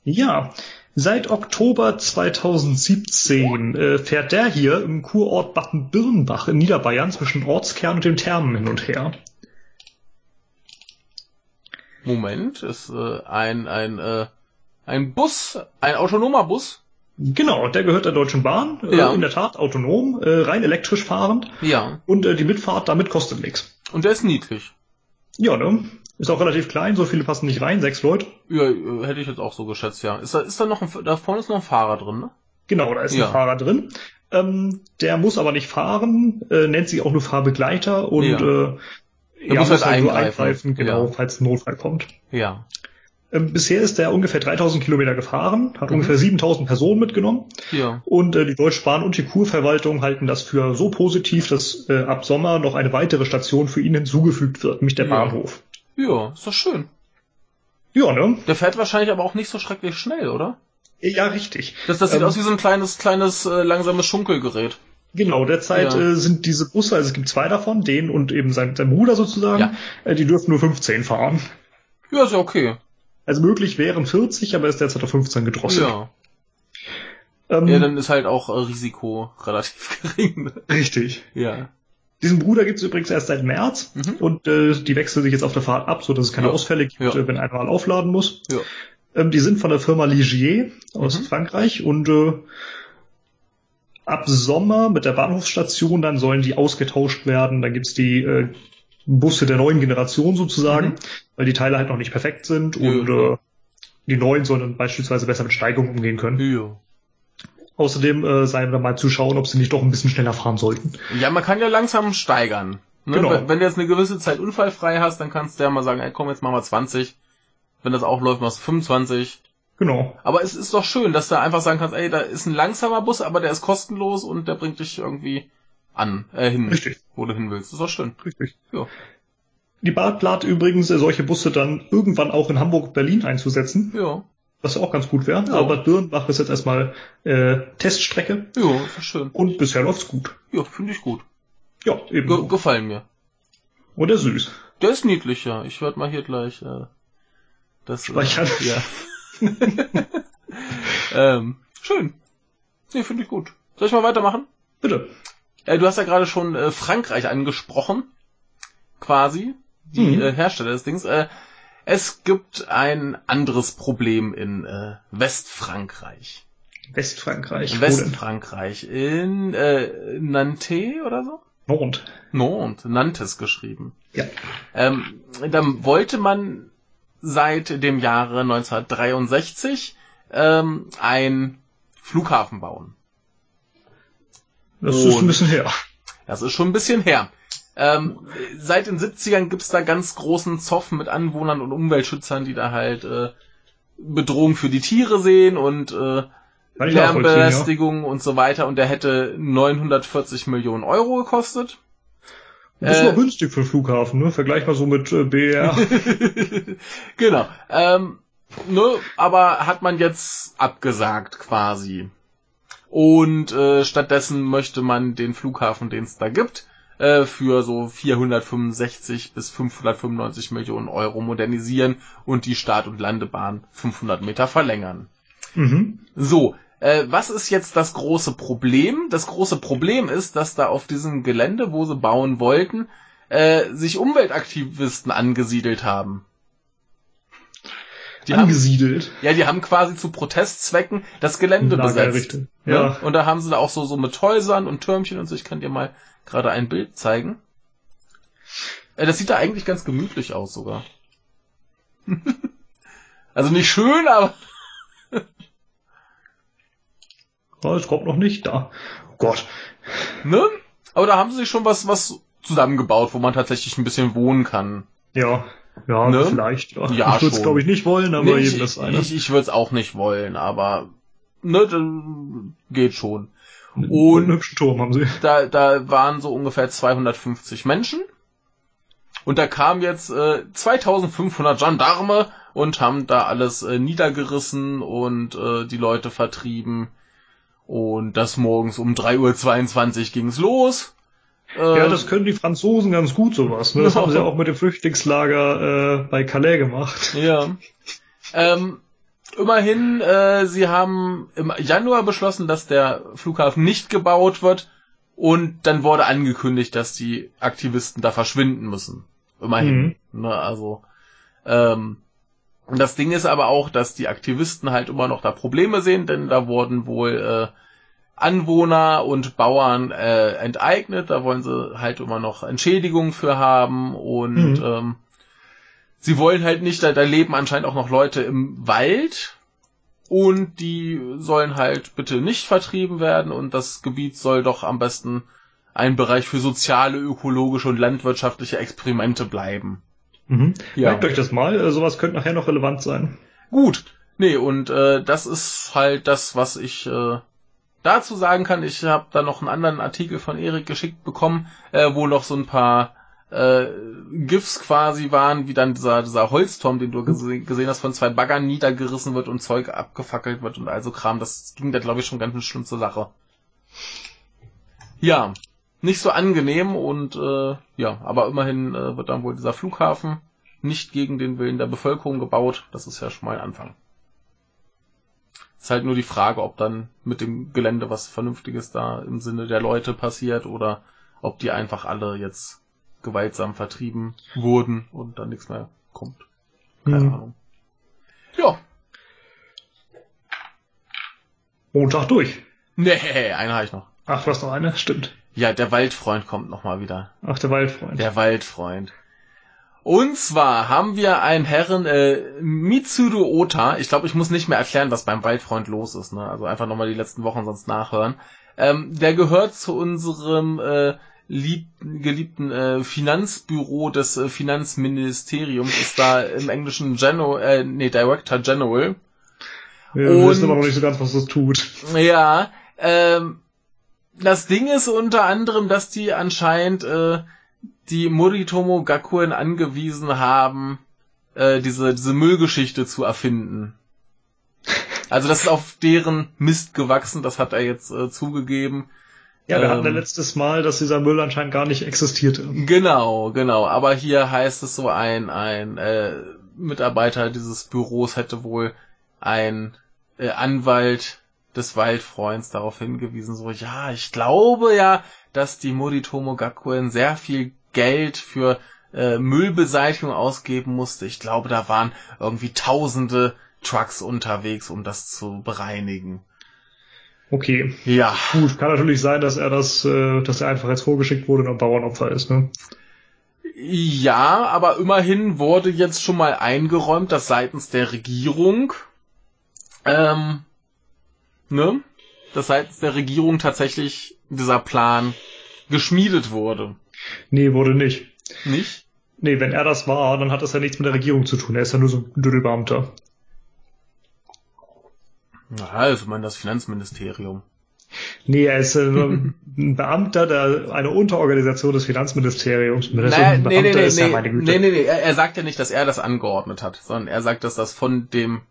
Ja, Seit Oktober 2017 äh, fährt der hier im Kurort Baden-Birnbach in Niederbayern zwischen Ortskern und den Thermen hin und her. Moment, ist äh, ein ein äh, ein Bus, ein autonomer Bus? Genau, der gehört der Deutschen Bahn. Äh, Ja. in der Tat autonom, äh, rein elektrisch fahrend. Ja. Und äh, die Mitfahrt damit kostet nichts. Und der ist niedlich. Ja, ne? Ist auch relativ klein, so viele passen nicht rein, sechs Leute. Ja, hätte ich jetzt auch so geschätzt, ja. Ist da, ist da noch ein, da vorne ist noch ein Fahrer drin, ne? Genau, da ist Ja. ein Fahrer drin. Ähm, der muss aber nicht fahren, äh, nennt sich auch nur Fahrbegleiter und Ja. äh, Er muss halt nur eingreifen. genau, Ja. falls ein Notfall kommt. Ja. Ähm, bisher ist er ungefähr 3000 Kilometer gefahren, hat Mhm. ungefähr 7000 Personen mitgenommen Ja. und äh, die Deutsche Bahn und die Kurverwaltung halten das für so positiv, dass äh, ab Sommer noch eine weitere Station für ihn hinzugefügt wird, nämlich der Ja. Bahnhof. Ja, ist doch schön. Ja, ne? Der fährt wahrscheinlich aber auch nicht so schrecklich schnell, oder? Ja, richtig. Das, das sieht Ähm, aus wie so ein kleines, kleines, äh, langsames Schunkelgerät. Genau, derzeit Ja. äh, sind diese Busse, also es gibt zwei davon, den und eben sein, sein Bruder sozusagen, Ja. äh, die dürfen nur 15 fahren. Ja, ist ja okay. Also möglich wären 40, aber ist derzeit auf 15 gedrosselt. Ja. Ähm, Ja, dann ist halt auch äh, Risiko *laughs* relativ gering. ne? richtig. Ja. Diesen Bruder gibt es übrigens erst seit März Mhm. und äh, die wechseln sich jetzt auf der Fahrt ab, so dass es keine Ja. Ausfälle gibt, Ja. äh, wenn einer mal aufladen muss. Ja. Ähm, die sind von der Firma Ligier aus Mhm. Frankreich und äh, ab Sommer mit der Bahnhofsstation dann sollen die ausgetauscht werden. Dann gibt's die äh, Busse der neuen Generation sozusagen, Mhm. weil die Teile halt noch nicht perfekt sind Ja, und äh, die neuen sollen dann beispielsweise besser mit Steigungen umgehen können. Ja. Außerdem äh, seien wir mal zu schauen, ob sie nicht doch ein bisschen schneller fahren sollten. Ja, man kann ja langsam steigern. Ne? Genau. Wenn, wenn du jetzt eine gewisse Zeit unfallfrei hast, dann kannst du ja mal sagen, ey, komm, jetzt machen wir 20. Wenn das auch läuft, machst du 25. Genau. Aber es ist doch schön, dass du einfach sagen kannst, ey, da ist ein langsamer Bus, aber der ist kostenlos und der bringt dich irgendwie an, äh, hin, Richtig. wo du hin willst. Das ist doch schön. Richtig. Ja. Die Bahn plant übrigens, äh, solche Busse dann irgendwann auch in Hamburg, Berlin einzusetzen, Ja. was auch ganz gut wäre. Ja. Aber Birnbach ist jetzt erstmal äh, Teststrecke Ja, ist schön. und bisher läuft's gut. Ja, finde ich gut. Ja, eben. Ge gefallen mir. Und er ist süß. Der ist niedlich, ja. Ich werde mal hier gleich äh, das äh, Speichern. *laughs* Ja. *laughs* ähm, schön. Nee, finde ich gut. Soll ich mal weitermachen? Bitte. Äh, du hast ja gerade schon äh, Frankreich angesprochen. Quasi. Die Mhm. äh, Hersteller des Dings. Äh, es gibt ein anderes Problem in äh, Westfrankreich. Westfrankreich. In? Westfrankreich. Äh, Nantes oder so? Nord. Nantes, Nantes geschrieben. Ja. Ähm, dann wollte man seit dem Jahre 1963 ähm, ein Flughafen bauen. Das ist Und- ein bisschen her. Das ist schon ein bisschen her. Ähm, seit den 70ern gibt's da ganz großen Zoff mit Anwohnern und Umweltschützern, die da halt äh, Bedrohung für die Tiere sehen und äh, nachvollziehen, ja. Lärmbelästigung und so weiter. Und der hätte 940 Millionen Euro gekostet. Das ist Äh, günstig für Flughafen, ne? Vergleich mal so mit äh, BR. *laughs* *laughs* genau. Ähm, ne, aber hat man jetzt abgesagt quasi. Und äh, stattdessen möchte man den Flughafen, den es da gibt, äh, für so 465 bis 595 Millionen Euro modernisieren und die Start- und Landebahn 500 Meter verlängern. mhm. So, äh, was ist jetzt das große Problem? Das große Problem ist, dass da auf diesem Gelände, wo sie bauen wollten, äh, sich Umweltaktivisten angesiedelt haben. Die haben, Angesiedelt. ja, die haben quasi zu Protestzwecken das Gelände besetzt. Ja. Ja. Und da haben sie da auch so, so mit Häusern und Türmchen und so. Ich kann dir mal gerade ein Bild zeigen. Äh, das sieht da eigentlich ganz gemütlich aus sogar. *laughs* also nicht schön, aber *laughs* Ja, es kommt noch nicht da. Oh Gott. Ne? Aber da haben sie sich schon was, was zusammengebaut, wo man tatsächlich ein bisschen wohnen kann. Ja. Ja, Ne? vielleicht. Ja, Ja, ich würde es glaube ich nicht wollen, aber Nee, jedem das eine. ich, ich würde es auch nicht wollen, aber ne, geht schon. Und und- einen hübschen Turm haben sie. Da, da waren so ungefähr 250 Menschen. Und da kamen jetzt äh, 2500 Gendarme und haben da alles äh, niedergerissen und äh, die Leute vertrieben. Und das morgens um 3.22 Uhr ging's los. Ja, das können die Franzosen ganz gut sowas. Ne? Das haben sie auch mit dem Flüchtlingslager äh, bei Calais gemacht. Ja. *laughs* Ähm, immerhin, äh, sie haben im Januar beschlossen, dass der Flughafen nicht gebaut wird und dann wurde angekündigt, dass die Aktivisten da verschwinden müssen. Immerhin. Mhm. Ne, also ähm, das Ding ist aber auch, dass die Aktivisten halt immer noch da Probleme sehen, denn da wurden wohl äh, Anwohner und Bauern äh, enteignet, da wollen sie halt immer noch Entschädigungen für haben und mhm. ähm, sie wollen halt nicht, da, da leben anscheinend auch noch Leute im Wald und die sollen halt bitte nicht vertrieben werden und das Gebiet soll doch am besten ein Bereich für soziale, ökologische und landwirtschaftliche Experimente bleiben. Mhm. Ja. Merkt euch das mal, äh, sowas könnte nachher noch relevant sein. Gut. Nee, und äh, das ist halt das, was ich äh, dazu sagen kann. Ich habe da noch einen anderen Artikel von Erik geschickt bekommen, äh, wo noch so ein paar äh, GIFs quasi waren, wie dann dieser, dieser Holzturm, den du gese gesehen hast, von zwei Baggern niedergerissen wird und Zeug abgefackelt wird und also Kram. Das ging da, glaube ich, schon ganz schlimm zur Sache. Ja, nicht so angenehm und äh, ja, aber immerhin äh, wird dann wohl dieser Flughafen nicht gegen den Willen der Bevölkerung gebaut. Das ist ja schon mal ein Anfang. Ist halt nur die Frage, ob dann mit dem Gelände was Vernünftiges da im Sinne der Leute passiert oder ob die einfach alle jetzt gewaltsam vertrieben wurden und dann nichts mehr kommt. Keine hm. Ahnung. Ja. Montag durch. Nee, eine habe ich noch. Ach, du hast noch eine? Stimmt. Ja, der Waldfreund kommt nochmal wieder. Ach, der Waldfreund. Der Waldfreund. Und zwar haben wir einen Herren äh, Mitsuru Ota. Ich glaube, ich muss nicht mehr erklären, was beim Waldfreund los ist. Ne? Also einfach nochmal die letzten Wochen sonst nachhören. Ähm, der gehört zu unserem äh, lieb, geliebten äh, Finanzbüro des äh, Finanzministeriums. Ist da im Englischen General, äh, nee, Director General. Ja, wir wissen aber noch nicht so ganz, was das tut. Ja, ähm, das Ding ist unter anderem, dass die anscheinend äh, die Moritomo Gakuen angewiesen haben, äh, diese, diese Müllgeschichte zu erfinden. Also das ist auf deren Mist gewachsen, das hat er jetzt äh, zugegeben. Ja, wir ähm, hatten ja letztes Mal, dass dieser Müll anscheinend gar nicht existierte. Genau, genau. Aber hier heißt es so, ein, ein äh, Mitarbeiter dieses Büros hätte wohl ein äh, Anwalt des Waldfreunds darauf hingewiesen, so, ja, ich glaube ja, dass die Moritomo Gakuen sehr viel Geld für äh, Müllbeseitigung ausgeben musste. Ich glaube, da waren irgendwie tausende Trucks unterwegs, um das zu bereinigen. Okay. Ja. Gut, kann natürlich sein, dass er das, äh, dass er einfach jetzt vorgeschickt wurde und ein Bauernopfer ist, ne? Ja, aber immerhin wurde jetzt schon mal eingeräumt, dass seitens der Regierung, ähm, ne, dass seitens der Regierung tatsächlich dieser Plan geschmiedet wurde. Nee, wurde nicht. Nicht? Nee, wenn er das war, dann hat das ja nichts mit der Regierung zu tun. Er ist ja nur so ein Dödelbeamter. Na, also ich meine das Finanzministerium. Nee, er ist äh, ein *laughs* Beamter der eine Unterorganisation des Finanzministeriums. Naja, so nee, nee, nee, ist, nee, ja nee, nee, nee, er, er sagt ja nicht, dass er das angeordnet hat, sondern er sagt, dass das von dem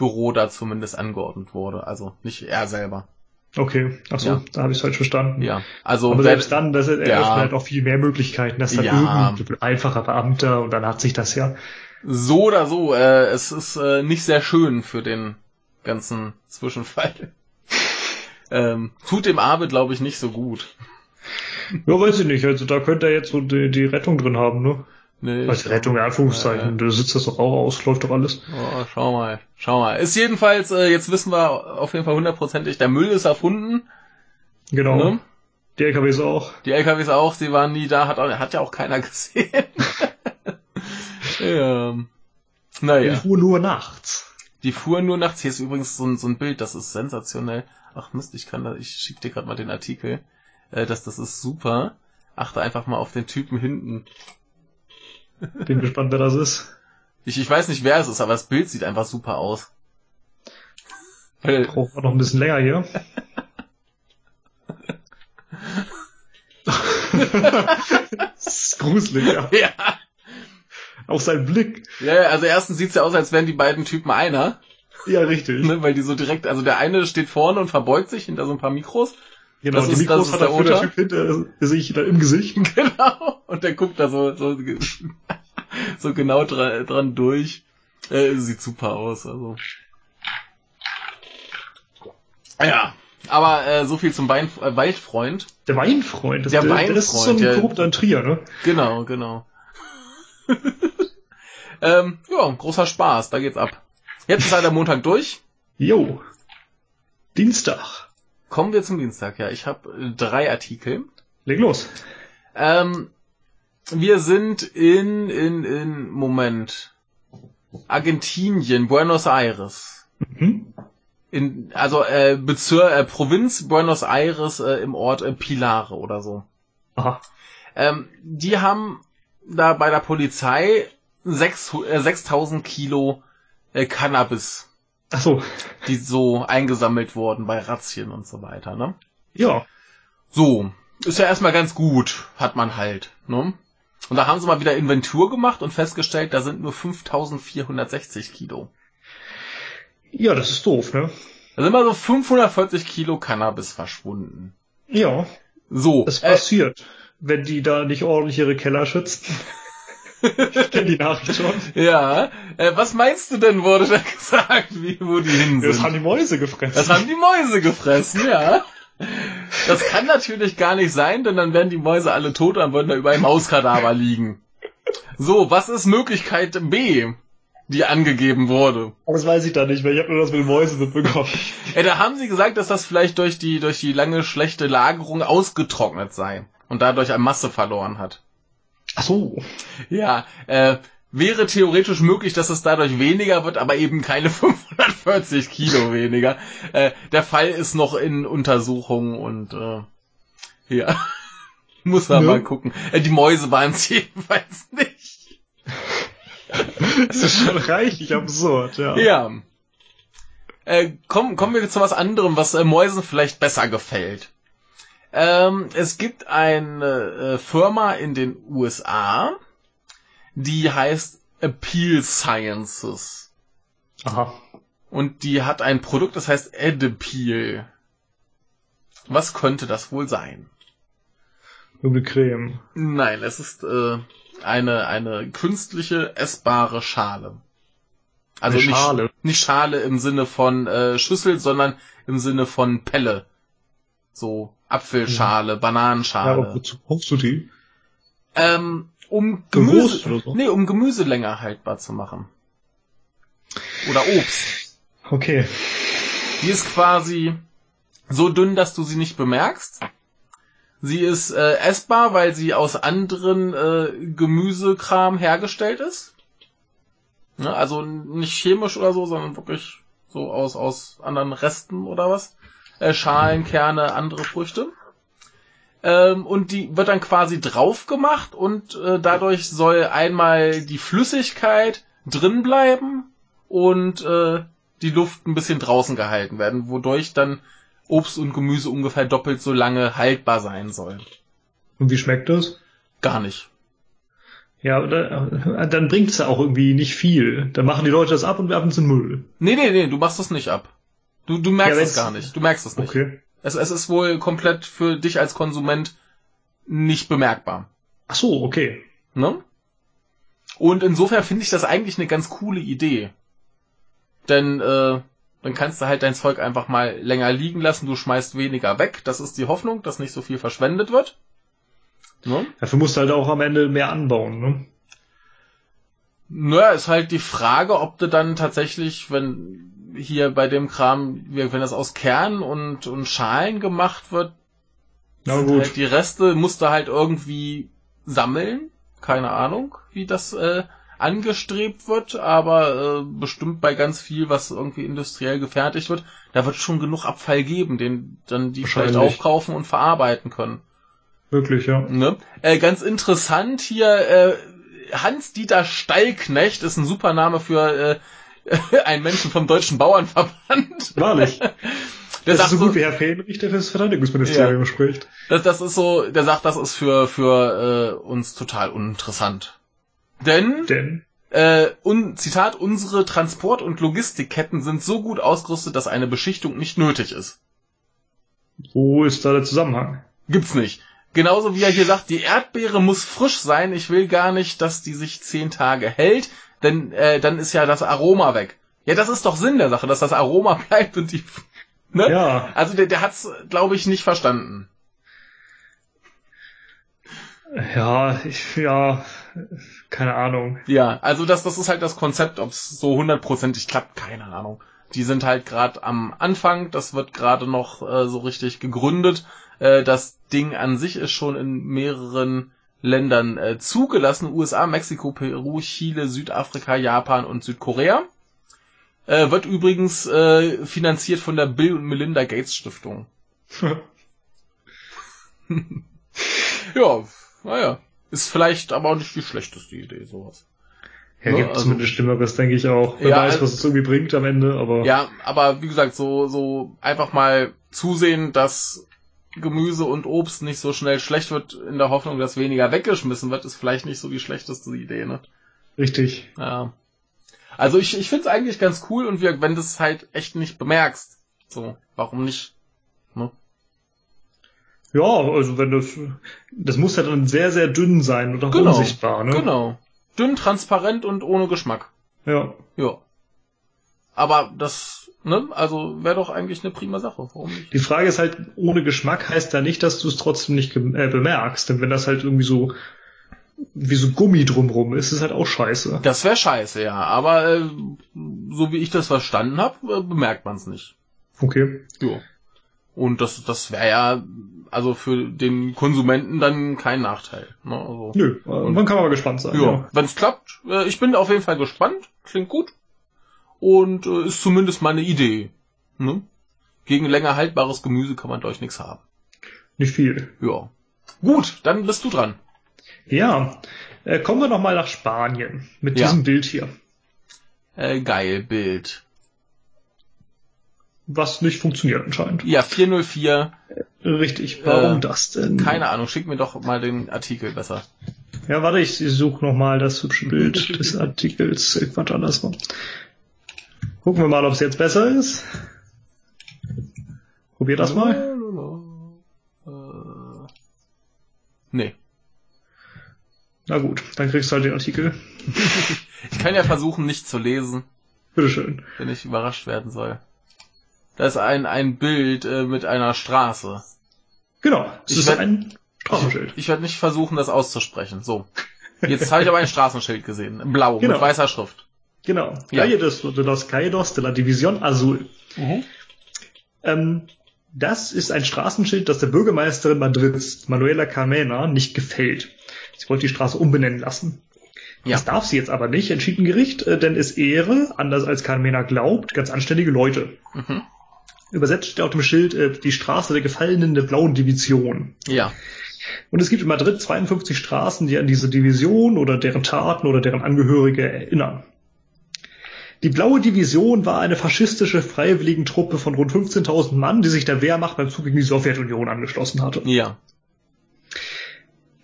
Büro da zumindest angeordnet wurde. Also nicht er selber. Okay, ach so, ja. da habe ich es falsch verstanden. Ja, also aber selbst dann, das eröffnet ja. halt auch viel mehr Möglichkeiten, dass dann ja. irgendein einfacher Beamter und dann hat sich das ja. So oder so, äh, es ist äh, nicht sehr schön für den ganzen *laughs* Zwischenfall. *laughs* ähm, tut dem Arbe, glaube ich, nicht so gut. Ja, weiß ich nicht. Also da könnte er jetzt so die, die Rettung drin haben, ne? Nee, Als Rettung, in Anführungszeichen. Äh, du sitzt das doch auch aus, läuft doch alles. Oh, schau mal, schau mal. Ist jedenfalls, äh, jetzt wissen wir auf jeden Fall hundertprozentig, der Müll ist erfunden. Genau. Ne? Die LKWs auch. Die LKWs auch, sie waren nie da, hat, hat ja auch keiner *laughs* gesehen. ja. Naja. Die fuhren nur nachts. Die fuhren nur nachts. Hier ist übrigens so ein, so ein Bild, das ist sensationell. Ach Mist, ich kann da, ich schieb dir gerade mal den Artikel. Äh, das, das ist super. Achte einfach mal auf den Typen hinten. Bin gespannt, wer das ist. Ich, ich weiß nicht, wer es ist, aber das Bild sieht einfach super aus. Weil, Braucht noch ein bisschen länger hier. *laughs* das ist gruselig, ja. ja. Auch sein Blick. Ja, also erstens sieht's ja aus, als wären die beiden Typen einer. Ja, richtig. Ne, weil die so direkt, also der eine steht vorne und verbeugt sich hinter so ein paar Mikros. Genau, das die ist, Mikros hat er für der Typ hinter sich da im Gesicht. *laughs* Genau. Und der guckt da so, so, *laughs* so genau dran, dran durch. Äh, sieht super aus, also. Ja, aber äh, so viel zum Wein, äh, Waldfreund. Der Weinfreund. Der Weinfreund, Das ist so ein der- korrupter Trier, ne? Genau, genau. *laughs* ähm, ja, großer Spaß, da geht's ab. Jetzt ist halt der Montag durch. Jo. Dienstag. Kommen wir zum Dienstag, ja. Ich habe äh, drei Artikel. Leg los. Ähm, wir sind in, in, in, Moment. Argentinien, Buenos Aires. Mhm. In, also äh, Bezirk, äh, Provinz Buenos Aires äh, im Ort äh, Pilare oder so. Aha. Ähm, die haben da bei der Polizei sechs, äh, 6000 Kilo äh, Cannabis, Ach so. die so eingesammelt wurden bei Razzien und so weiter, ne? Ja. So, ist ja erstmal ganz gut, hat man halt, ne? Und da haben sie mal wieder Inventur gemacht und festgestellt, da sind nur 5460 Kilo. Ja, das ist doof, ne? Da sind mal so 540 Kilo Cannabis verschwunden. Ja. So, Das äh, passiert, wenn die da nicht ordentlich ihre Keller schützen. Ich kenne die Nachricht schon. ja, äh, was meinst du denn, wurde da *laughs* gesagt, wie, wo die hin sind? Das haben die Mäuse gefressen. Das haben die Mäuse gefressen, ja. Das kann natürlich gar nicht sein, denn dann wären die Mäuse alle tot und würden da über ein Mauskadaver liegen. So, was ist Möglichkeit B, die angegeben wurde? Aber das weiß ich da nicht mehr. Ich habe nur das mit den Mäusen mitbekommen. Ja, da haben sie gesagt, dass das vielleicht durch die, durch die lange schlechte Lagerung ausgetrocknet sei und dadurch an Masse verloren hat. Ach so. Ja, äh, wäre theoretisch möglich, dass es dadurch weniger wird, aber eben keine *laughs* 540 Kilo weniger. Äh, der Fall ist noch in Untersuchung und äh, ja, *laughs* muss man Ja. mal gucken. Äh, die Mäuse waren es *laughs* jedenfalls nicht. Das ist schon reichlich absurd, ja. Ja. Äh, kommen, kommen wir zu was anderem, was äh, Mäusen vielleicht besser gefällt. Ähm, es gibt eine äh, Firma in den USA, die heißt Appeal Sciences. Aha. Und die hat ein Produkt, das heißt Adapeel. Was könnte das wohl sein? Irgendeine Creme. Nein, es ist äh, eine, eine künstliche essbare Schale. Also Eine nicht Schale. nicht Schale im Sinne von äh, Schüssel, sondern im Sinne von Pelle. So Apfelschale, Ja, aber Bananenschale. wozu brauchst du die? ähm, um Gemüse, so? nee, um Gemüse länger haltbar zu machen. Oder Obst. Okay. Die ist quasi so dünn, dass du sie nicht bemerkst. Sie ist äh, essbar, weil sie aus anderen äh, Gemüsekram hergestellt ist. Ne, also nicht chemisch oder so, sondern wirklich so aus, aus anderen Resten oder was. Äh, Schalen, Kerne, andere Früchte. Ähm, und die wird dann quasi drauf gemacht und äh, dadurch soll einmal die Flüssigkeit drin bleiben und äh, die Luft ein bisschen draußen gehalten werden, wodurch dann Obst und Gemüse ungefähr doppelt so lange haltbar sein soll. Und wie schmeckt das? Gar nicht. Ja, oder, dann bringt es ja auch irgendwie nicht viel. Dann machen die Leute das ab und werfen es in den Müll. Nee, nee, nee, du machst das nicht ab. Du, du merkst Ja, es gar nicht. Du merkst es nicht. Okay. Es, es ist wohl komplett für dich als Konsument nicht bemerkbar. Ach so, okay. Ne? Und insofern finde ich das eigentlich eine ganz coole Idee. Denn äh, dann kannst du halt dein Zeug einfach mal länger liegen lassen, du schmeißt weniger weg. Das ist die Hoffnung, dass nicht so viel verschwendet wird. Ne? Dafür musst du halt auch am Ende mehr anbauen, ne? Naja, ist halt die Frage, ob du dann tatsächlich, wenn hier bei dem Kram, wenn das aus Kernen und, und Schalen gemacht wird, Na sind gut. halt die Reste musst du halt irgendwie sammeln. Keine Ahnung, wie das äh, angestrebt wird, aber äh, bestimmt bei ganz viel, was irgendwie industriell gefertigt wird, da wird schon genug Abfall geben, den dann die vielleicht aufkaufen und verarbeiten können. Wirklich, ja. Ne? Äh, ganz interessant hier, äh, Hans-Dieter Steilknecht ist ein super Name für äh, *laughs* einen Menschen vom Deutschen Bauernverband. Wahrlich. *laughs* Der das sagt ist so so, gut wie Herr Fähnrich, der für das Verteidigungsministerium spricht. das, das ist so, der sagt, das ist für, für äh, uns total uninteressant. Denn, Denn, äh, un, Zitat, unsere Transport- und Logistikketten sind so gut ausgerüstet, dass eine Beschichtung nicht nötig ist. wo ist da der Zusammenhang? Gibt's nicht. Genauso wie er hier sagt, die Erdbeere muss frisch sein. Ich will gar nicht, dass die sich zehn Tage hält, denn äh, dann ist ja das Aroma weg. Ja, das ist doch Sinn der Sache, dass das Aroma *laughs* bleibt und die. Ne? Ja. Also der, der hat's, glaube ich, nicht verstanden. Ja, ich, ja, keine Ahnung. Ja, also das, das ist halt das Konzept, ob es so hundertprozentig klappt, keine Ahnung. Die sind halt gerade am Anfang, das wird gerade noch äh, so richtig gegründet. Äh, das Ding an sich ist schon in mehreren Ländern äh, zugelassen. USA, Mexiko, Peru, Chile, Südafrika, Japan und Südkorea. Äh, wird übrigens äh, finanziert von der Bill und Melinda Gates Stiftung. *laughs* ja, naja. Ist vielleicht aber auch nicht die schlechteste Idee, sowas. Ja, Ne, gibt also- zumindest Schlimmeres, denke ich auch. Wer Ja, weiß, also- was es irgendwie bringt am Ende, aber Ja, aber wie gesagt, so, so einfach mal zusehen, dass Gemüse und Obst nicht so schnell schlecht wird, in der Hoffnung, dass weniger weggeschmissen wird, ist vielleicht nicht so die schlechteste Idee, ne? richtig. Ja. Also ich, ich finde es eigentlich ganz cool und wir, wenn du es halt echt nicht bemerkst, so, warum nicht? Ne? Ja, also wenn das, das muss ja dann sehr, sehr dünn sein oder Genau. unsichtbar, ne? Genau. Dünn, transparent und ohne Geschmack. Ja. Ja. Aber das, ne, also wäre doch eigentlich eine prima Sache. Warum nicht? Die Frage ist halt, ohne Geschmack heißt ja nicht, dass du es trotzdem nicht äh, bemerkst. Denn wenn das halt irgendwie so wie so Gummi drumrum ist, ist halt auch scheiße. Das wäre scheiße, ja. Aber äh, so wie ich das verstanden habe, äh, bemerkt man es nicht. Okay. Ja. Und das, das wäre ja also für den Konsumenten dann kein Nachteil. Ne? Also, Nö, äh, man kann aber gespannt sein. ja, Ja. wenn es klappt. Äh, ich bin auf jeden Fall gespannt. Klingt gut. Und äh, ist zumindest mal eine Idee. Ne? Gegen länger haltbares Gemüse kann man durch nichts haben. Nicht viel. Ja. Gut, dann bist du dran. Ja. Äh, kommen wir noch mal nach Spanien mit Ja. diesem Bild hier. Äh, geil, Bild. Was nicht funktioniert anscheinend. Ja, 404. Richtig. Warum Äh, das denn? Keine Ahnung, schick mir doch mal den Artikel besser. Ja, warte, ich suche noch mal das hübsche Bild *laughs* des Artikels. Quatsch, andersrum. Gucken wir mal, ob es jetzt besser ist. Probier das mal. Äh, nee. Na gut, dann kriegst du halt den Artikel. Ich kann ja versuchen, nicht zu lesen, Bitteschön. wenn ich überrascht werden soll. Da ist ein, ein Bild äh, mit einer Straße. Genau, es Ich ist werd- ein Straßenschild. Ich werde nicht versuchen, das auszusprechen. So. Jetzt habe ich aber ein Straßenschild gesehen. Blau, Genau. mit weißer Schrift. Genau. Ja. Calle de, de los Caídos de la División Azul. Ähm, das ist ein Straßenschild, das der Bürgermeisterin Madrids, Manuela Carmena, nicht gefällt. Sie wollte die Straße umbenennen lassen. Ja. Das darf sie jetzt aber nicht, entschied ein Gericht, äh, denn es ehre, anders als Carmena glaubt, ganz anständige Leute. Mhm. Übersetzt steht auf dem Schild äh, die Straße der Gefallenen der blauen Division. Ja. Und es gibt in Madrid 52 Straßen, die an diese Division oder deren Taten oder deren Angehörige erinnern. Die Blaue Division war eine faschistische Freiwilligentruppe von rund 15.000 Mann, die sich der Wehrmacht beim Zug gegen die Sowjetunion angeschlossen hatte. Ja.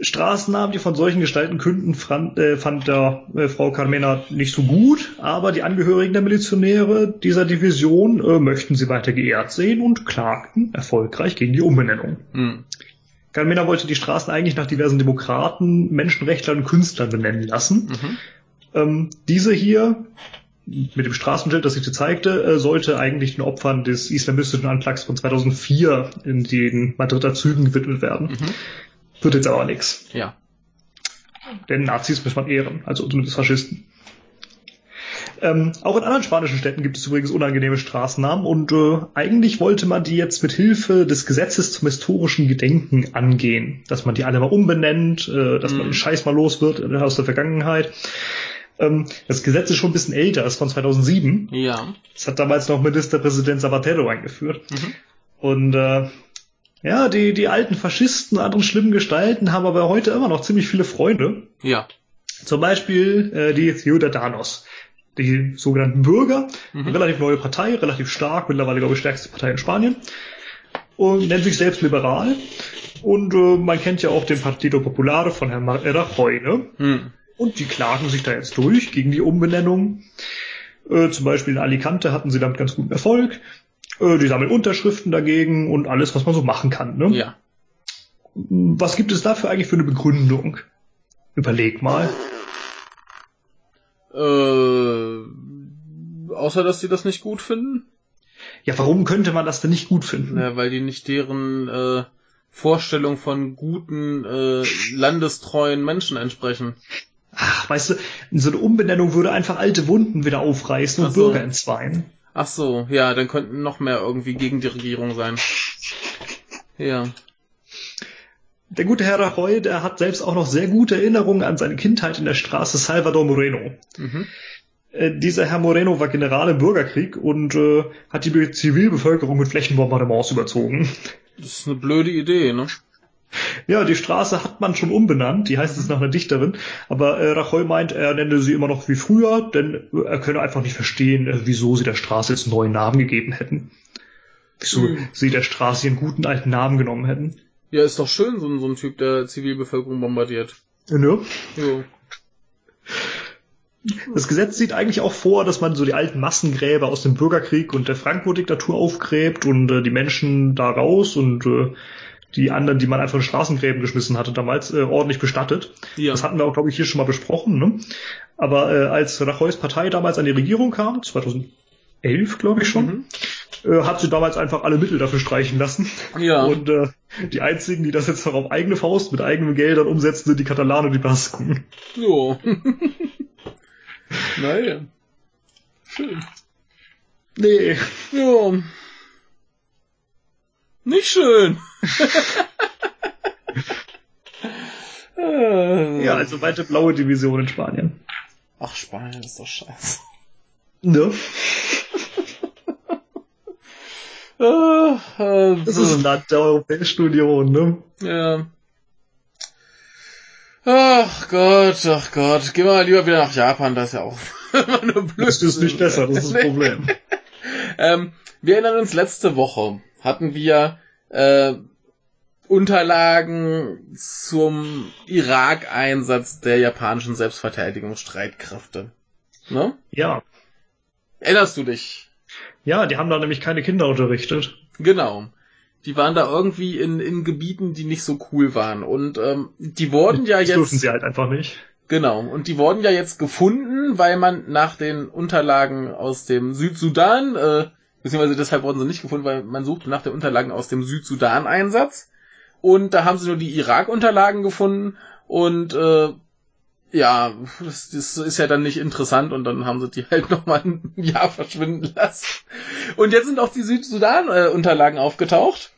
Straßennamen, die von solchen Gestalten künden, fand, äh, fand der äh, Frau Carmena nicht so gut, aber die Angehörigen der Milizionäre dieser Division äh, möchten sie weiter geehrt sehen und klagten erfolgreich gegen die Umbenennung. Hm. Carmena wollte die Straßen eigentlich nach diversen Demokraten, Menschenrechtlern und Künstlern benennen lassen. Mhm. Ähm, diese hier, mit dem Straßenschild, das ich dir zeigte, äh, sollte eigentlich den Opfern des islamistischen Anschlags von 2004 in den Madrider Zügen gewidmet werden. Mhm. Wird jetzt aber nichts. Ja. Denn Nazis muss man ehren, also zumindest Faschisten. Ähm, auch in anderen spanischen Städten gibt es übrigens unangenehme Straßennamen und äh, eigentlich wollte man die jetzt mit Hilfe des Gesetzes zum historischen Gedenken angehen, dass man die alle mal umbenennt, äh, dass man Mhm. den Scheiß mal los wird aus der Vergangenheit. Ähm, das Gesetz ist schon ein bisschen älter, ist von 2007. Ja. Das hat damals noch Ministerpräsident Zapatero eingeführt. Mhm. Und äh, ja, die, die alten Faschisten, anderen schlimmen Gestalten haben aber heute immer noch ziemlich viele Freunde. Ja. Zum Beispiel äh, die Ciudadanos, die sogenannten Bürger, Mhm. relativ neue Partei, relativ stark, mittlerweile glaube ich stärkste Partei in Spanien und nennt sich selbst liberal. Und äh, man kennt ja auch den Partido Popular von Herrn Rajoy, ne? Hm. Und die klagen sich da jetzt durch gegen die Umbenennung. Äh, zum Beispiel in Alicante hatten sie damit ganz guten Erfolg. Äh, die sammeln Unterschriften dagegen und alles, was man so machen kann. Ne? Ja. Was gibt es dafür eigentlich für eine Begründung? Überleg mal. Äh, außer dass sie das nicht gut finden? Ja, warum könnte man das denn nicht gut finden? Ja, weil die nicht deren äh, Vorstellung von guten, äh, landestreuen Menschen entsprechen. Ach, weißt du, so eine Umbenennung würde einfach alte Wunden wieder aufreißen und so. Bürger entzweien. Ach so, ja, dann könnten noch mehr irgendwie gegen die Regierung sein. Ja. Der gute Herr Rajoy, der hat selbst auch noch sehr gute Erinnerungen an seine Kindheit in der Straße Salvador Moreno. Mhm. Äh, dieser Herr Moreno war General im Bürgerkrieg und äh, hat die Be- Zivilbevölkerung mit Flächenbombardements überzogen. Das ist eine blöde Idee, ne? Ja, die Straße hat man schon umbenannt, die heißt es nach einer Dichterin, aber äh, Rajoy meint, er nenne sie immer noch wie früher, denn äh, er könne einfach nicht verstehen, äh, wieso sie der Straße jetzt einen neuen Namen gegeben hätten. Wieso Hm. sie der Straße ihren guten alten Namen genommen hätten. Ja, ist doch schön, so, ein- so ein Typ, der Zivilbevölkerung bombardiert. Ja, ne? Jo. Das Gesetz sieht eigentlich auch vor, dass man so die alten Massengräber aus dem Bürgerkrieg und der Franco-Diktatur aufgräbt und äh, die Menschen da raus und äh, die anderen, die man einfach in Straßengräben geschmissen hatte damals, äh, ordentlich bestattet. Ja. Das hatten wir auch, glaube ich, hier schon mal besprochen. Ne? Aber äh, als Rajoys Partei damals an die Regierung kam, 2011, glaube ich schon, Mhm. äh, hat sie damals einfach alle Mittel dafür streichen lassen. Ja. *laughs* Und äh, die einzigen, die das jetzt noch auf eigene Faust mit eigenen Geldern umsetzen, sind die Katalanen und die Basken. Jo. *laughs* naja. Schön. Nee. Jo. Nicht schön. *laughs* Ja, also weite blaue Division in Spanien. Ach, Spanien ist doch scheiße. Ne? *laughs* Das ist ein Land der Europäischen Union, ne? Ja. Ach Gott, ach Gott. Gehen wir mal lieber wieder nach Japan, das ist ja auch *laughs* immer nur blöd. Das ist nicht besser, das ist das Problem. Ähm, wir erinnern uns, letzte Woche hatten wir äh, Unterlagen zum Irak-Einsatz der japanischen Selbstverteidigungsstreitkräfte. Ne? Ja. Erinnerst du dich? Ja, die haben da nämlich keine Kinder unterrichtet. Genau. Die waren da irgendwie in, in Gebieten, die nicht so cool waren. Und ähm, die wurden ja das jetzt. dürfen sie halt einfach nicht. Genau, und die wurden ja jetzt gefunden, weil man nach den Unterlagen aus dem Südsudan, äh, beziehungsweise deshalb wurden sie nicht gefunden, weil man suchte nach den Unterlagen aus dem Südsudan-Einsatz. Und da haben sie nur die Irak-Unterlagen gefunden und äh, ja, das, das ist ja dann nicht interessant und dann haben sie die halt *laughs* nochmal ein Jahr verschwinden lassen. Und jetzt sind auch die Südsudan-Unterlagen aufgetaucht.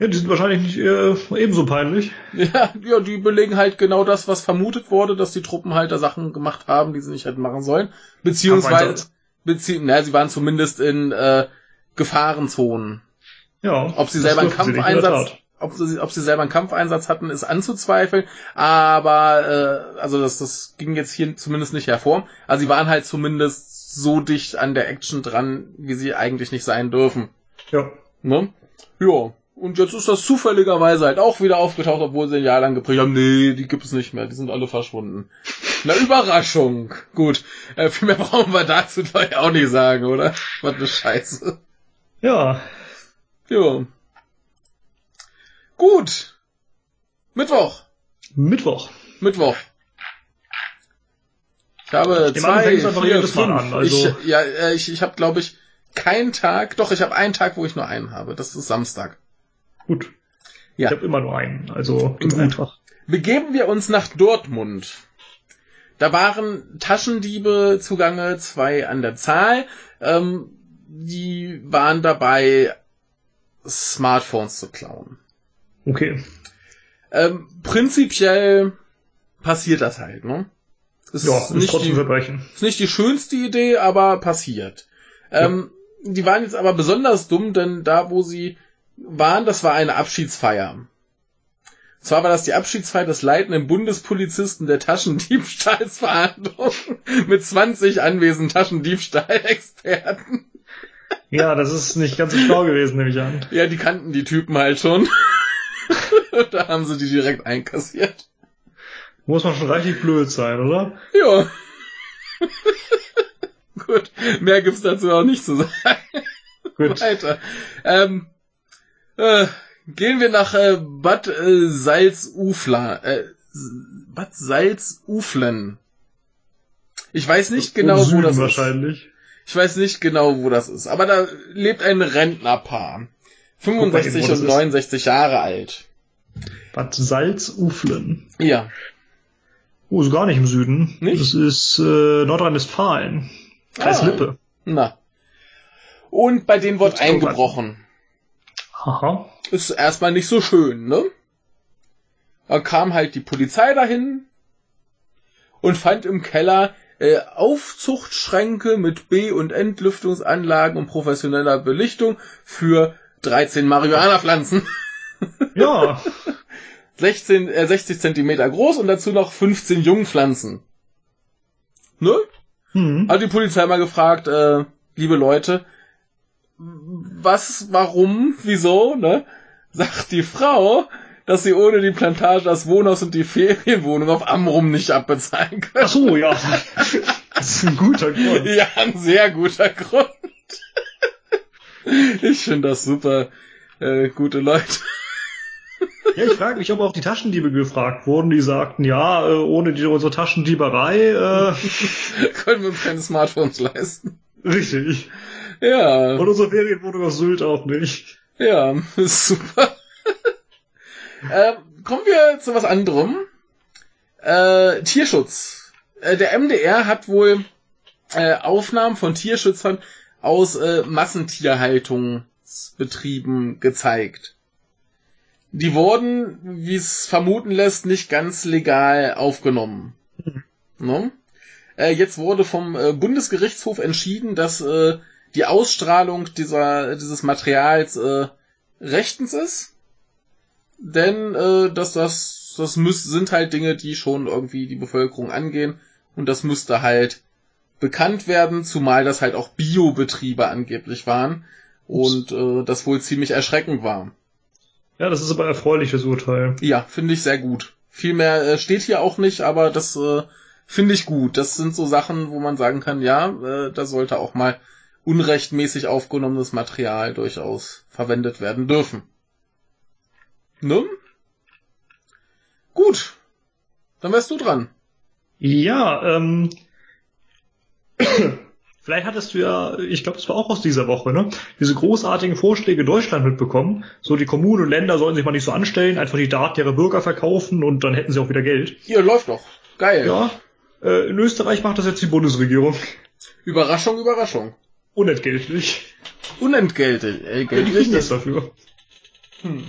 Ja, die sind wahrscheinlich nicht äh, ebenso peinlich. Ja, ja, die belegen halt genau das, was vermutet wurde, dass die Truppen halt da Sachen gemacht haben, die sie nicht hätten machen sollen. Beziehungsweise, Kampfeinsatz. bezieh na, sie waren zumindest in äh, Gefahrenzonen. Ja. Ob sie selber einen Kampfeinsatz, ob sie, ob sie selber einen Kampfeinsatz hatten, ist anzuzweifeln. Aber äh, also das, das ging jetzt hier zumindest nicht hervor. Also sie waren halt zumindest so dicht an der Action dran, wie sie eigentlich nicht sein dürfen. Ja. Ne? Ja. Und jetzt ist das zufälligerweise halt auch wieder aufgetaucht, obwohl sie ein Jahr lang geprägt haben, nee, die gibt es nicht mehr, die sind alle verschwunden. Na, Überraschung. Gut. Äh, viel mehr brauchen wir dazu doch auch nicht sagen, oder? Was eine Scheiße. Ja. Ja. Gut. Mittwoch. Mittwoch. Mittwoch. Ich habe Ich zwei, vier, Mal fünf. an, also- Ich, ja, äh, ich, ich habe, glaube ich, keinen Tag. Doch, ich habe einen Tag, wo ich nur einen habe. Das ist Samstag. Gut. Ja. Ich habe immer nur einen, also Gut. einfach. Begeben wir uns nach Dortmund. Da waren Taschendiebe zugange, zwei an der Zahl. Ähm, die waren dabei, Smartphones zu klauen. Okay. Ähm, prinzipiell passiert das halt, ne? Ist Ja, ist nicht trotzdem die, Verbrechen. ist nicht die schönste Idee, aber passiert. Ähm, Die waren jetzt aber besonders dumm, denn da, wo sie waren, das war eine Abschiedsfeier. Zwar war das die Abschiedsfeier des leitenden Bundespolizisten der Taschendiebstahlsverhandlung *laughs* mit 20 anwesenden Taschendiebstahlexperten. Ja, das ist nicht ganz so schlau gewesen, nehme ich an. Ja, die kannten die Typen halt schon. *laughs* da haben sie die direkt einkassiert. Muss man schon reichlich blöd sein, oder? Ja. *laughs* Gut, mehr gibt's dazu auch nicht zu sagen. Gut. Weiter. Ähm, äh, Gehen wir nach äh, Bad äh, Salzufla, äh, Bad Salzuflen. Ich weiß nicht genau, wo Süden das wahrscheinlich. ist. Ich weiß nicht genau, wo das ist. Aber da lebt ein Rentnerpaar. 65 Guck mal eben, wo das und ist. 69 Jahre alt. Bad Salzuflen. Ja. Oh, ist gar nicht im Süden. Nicht? Das ist äh, Nordrhein-Westfalen. Kreis Ah. Lippe. Na. Und bei denen wird eingebrochen. Haha. Ist erstmal nicht so schön, ne? Da kam halt die Polizei dahin und fand im Keller äh, Aufzuchtschränke mit B- und Entlüftungsanlagen und professioneller Belichtung für 13 Marihuana-Pflanzen. *laughs* Ja. 16, äh, 60 Zentimeter groß und dazu noch 15 Jungpflanzen. Ne? Hm. Hat die Polizei mal gefragt, äh, liebe Leute, was, warum, wieso, ne? Sagt die Frau, dass sie ohne die Plantage das Wohnhaus und die Ferienwohnung auf Amrum nicht abbezahlen können. Ach so, ja. Das ist ein guter Grund. Ja, ein sehr guter Grund. Ich finde das super, äh, gute Leute. Ja, ich frage mich, ob auch die Taschendiebe gefragt wurden, die sagten, ja, äh, ohne die, unsere Taschendieberei, äh, *laughs* Können wir uns keine Smartphones leisten. richtig. Ja. Und unsere Ferienwohnung auf Sylt auch nicht. Ja, *laughs* ist super. *laughs* äh, kommen wir zu was anderem. Äh, Tierschutz. Äh, der MDR hat wohl äh, Aufnahmen von Tierschützern aus äh, Massentierhaltungsbetrieben gezeigt. Die wurden, wie es vermuten lässt, nicht ganz legal aufgenommen. Ne? Äh, jetzt wurde vom Bundesgerichtshof entschieden, dass äh, die Ausstrahlung dieser, dieses Materials äh, rechtens ist. Denn äh, dass das, das müß, sind halt Dinge, die schon irgendwie die Bevölkerung angehen. Und das müsste halt bekannt werden, zumal das halt auch Biobetriebe angeblich waren. Und äh, das wohl ziemlich erschreckend war. Ja, das ist aber erfreulich, das Urteil. Ja, finde ich sehr gut. Viel mehr äh, steht hier auch nicht, aber das äh, finde ich gut. Das sind so Sachen, wo man sagen kann, ja, äh, da sollte auch mal unrechtmäßig aufgenommenes Material durchaus verwendet werden dürfen. Ne? Gut. Dann wärst du dran. Ja, ähm, *coughs* vielleicht hattest du ja, ich glaube, das war auch aus dieser Woche, ne? Diese großartigen Vorschläge Deutschland mitbekommen. So, die Kommunen und Länder sollen sich mal nicht so anstellen, einfach die Daten ihrer Bürger verkaufen und dann hätten sie auch wieder Geld. Hier läuft doch. Geil. Ja, äh, in Österreich macht das jetzt die Bundesregierung. Überraschung, Überraschung. Unentgeltlich. Unentgeltlich. Äh, geltlich, das dafür. hm.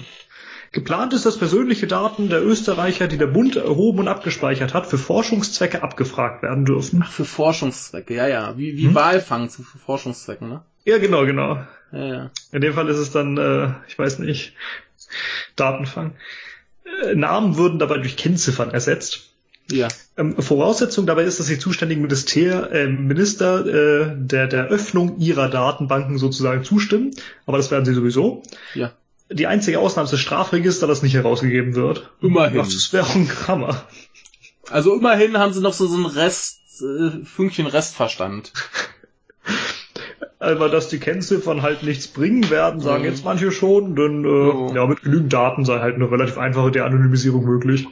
Geplant ist, dass persönliche Daten der Österreicher, die der Bund erhoben und abgespeichert hat, für Forschungszwecke abgefragt werden dürfen. Ach, für Forschungszwecke, ja, ja. Wie, wie Hm? Walfang zu für Forschungszwecken, ne? Ja, genau, genau. Ja, ja. In dem Fall ist es dann, äh, ich weiß nicht, Datenfang. Äh, Namen würden dabei durch Kennziffern ersetzt. Ja. Ähm, Voraussetzung dabei ist, dass die zuständigen Minister, äh, Minister äh, der, der Öffnung ihrer Datenbanken sozusagen zustimmen. Aber das werden sie sowieso. Ja. Die einzige Ausnahme ist das Strafregister, das nicht herausgegeben wird. Immerhin. Das wäre auch ein Hammer. Also immerhin haben sie noch so, so einen Rest, äh, Fünkchen Restverstand. *laughs* Aber dass die Kennziffern halt nichts bringen werden, sagen Mhm. jetzt manche schon, denn äh, Jo. ja, mit genügend Daten sei halt eine relativ einfache De-Anonymisierung möglich.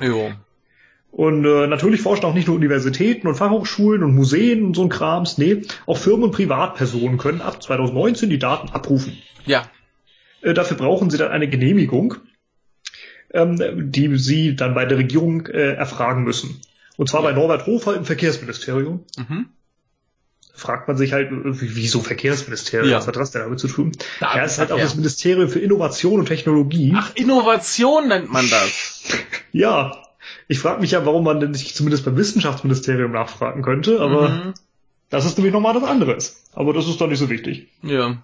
Jo. Und äh, natürlich forschen auch nicht nur Universitäten und Fachhochschulen und Museen und so ein Krams, nee, auch Firmen und Privatpersonen können ab 2019 die Daten abrufen. Ja. Äh, dafür brauchen sie dann eine Genehmigung, ähm, die sie dann bei der Regierung äh, erfragen müssen. Und zwar Ja. bei Norbert Hofer im Verkehrsministerium. Mhm. Fragt man sich halt, äh, wieso Verkehrsministerium? Ja. Was hat das denn damit zu tun? Da- ja, es ist halt auch das Ministerium für Innovation und Technologie. Ach, Innovation nennt man das. *laughs* Ja, ich frage mich ja, warum man denn nicht zumindest beim Wissenschaftsministerium nachfragen könnte, aber Mhm. das ist nämlich nochmal was anderes. Aber das ist doch nicht so wichtig. Ja.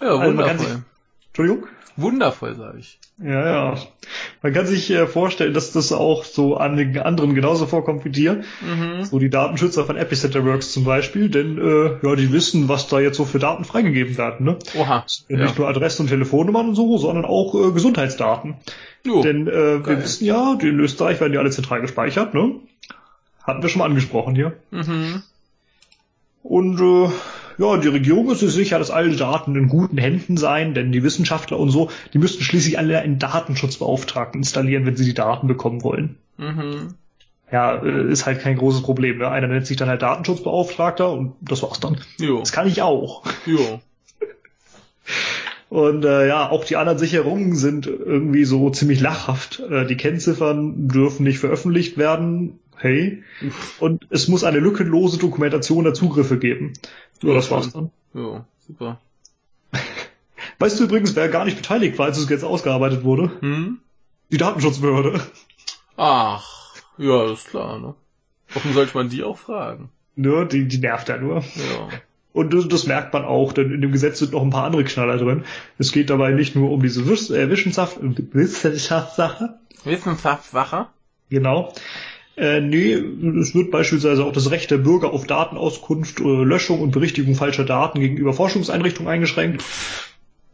Ja, Also kann sich, wundervoll. Entschuldigung? Wundervoll, sage ich. Ja, ja. Man kann sich äh, vorstellen, dass das auch so an den anderen genauso vorkommt wie dir. Mhm. So die Datenschützer von Epicenter Works zum Beispiel, denn äh, ja, die wissen, was da jetzt so für Daten freigegeben werden. Ne? Oha. Ja. Nicht nur Adressen und Telefonnummern und so, sondern auch äh, Gesundheitsdaten. Jo. Denn äh, wir wissen ja, die in Österreich werden die alle zentral gespeichert, ne? Hatten wir schon mal angesprochen hier. Mhm. Und äh, ja, die Regierung ist sich sicher, dass alle Daten in guten Händen seien, denn die Wissenschaftler und so, die müssten schließlich alle einen Datenschutzbeauftragten installieren, wenn sie die Daten bekommen wollen. Mhm. Ja, äh, ist halt kein großes Problem. Ne? Einer nennt sich dann halt Datenschutzbeauftragter und das war's dann. Jo. Das kann ich auch. Jo. *laughs* Und äh, ja, auch die anderen Sicherungen sind irgendwie so ziemlich lachhaft. Äh, die Kennziffern dürfen nicht veröffentlicht werden. Hey. Und es muss eine lückenlose Dokumentation der Zugriffe geben. Ja, das war's dann. Jo, super. *laughs* Weißt du übrigens, wer gar nicht beteiligt war, als es jetzt ausgearbeitet wurde? Hm? Die Datenschutzbehörde. Ach, ja, ist klar, ne? Warum sollte man die auch fragen? Ne, die, die nervt ja nur. Ja. Und das, das merkt man auch, denn in dem Gesetz sind noch ein paar andere Knaller drin. Es geht dabei nicht nur um diese Wiss äh, Wissenschaft Wissenschaftssache. Wissenschaftssache? Genau. Äh, nee, es wird beispielsweise auch das Recht der Bürger auf Datenauskunft, äh, Löschung und Berichtigung falscher Daten gegenüber Forschungseinrichtungen eingeschränkt.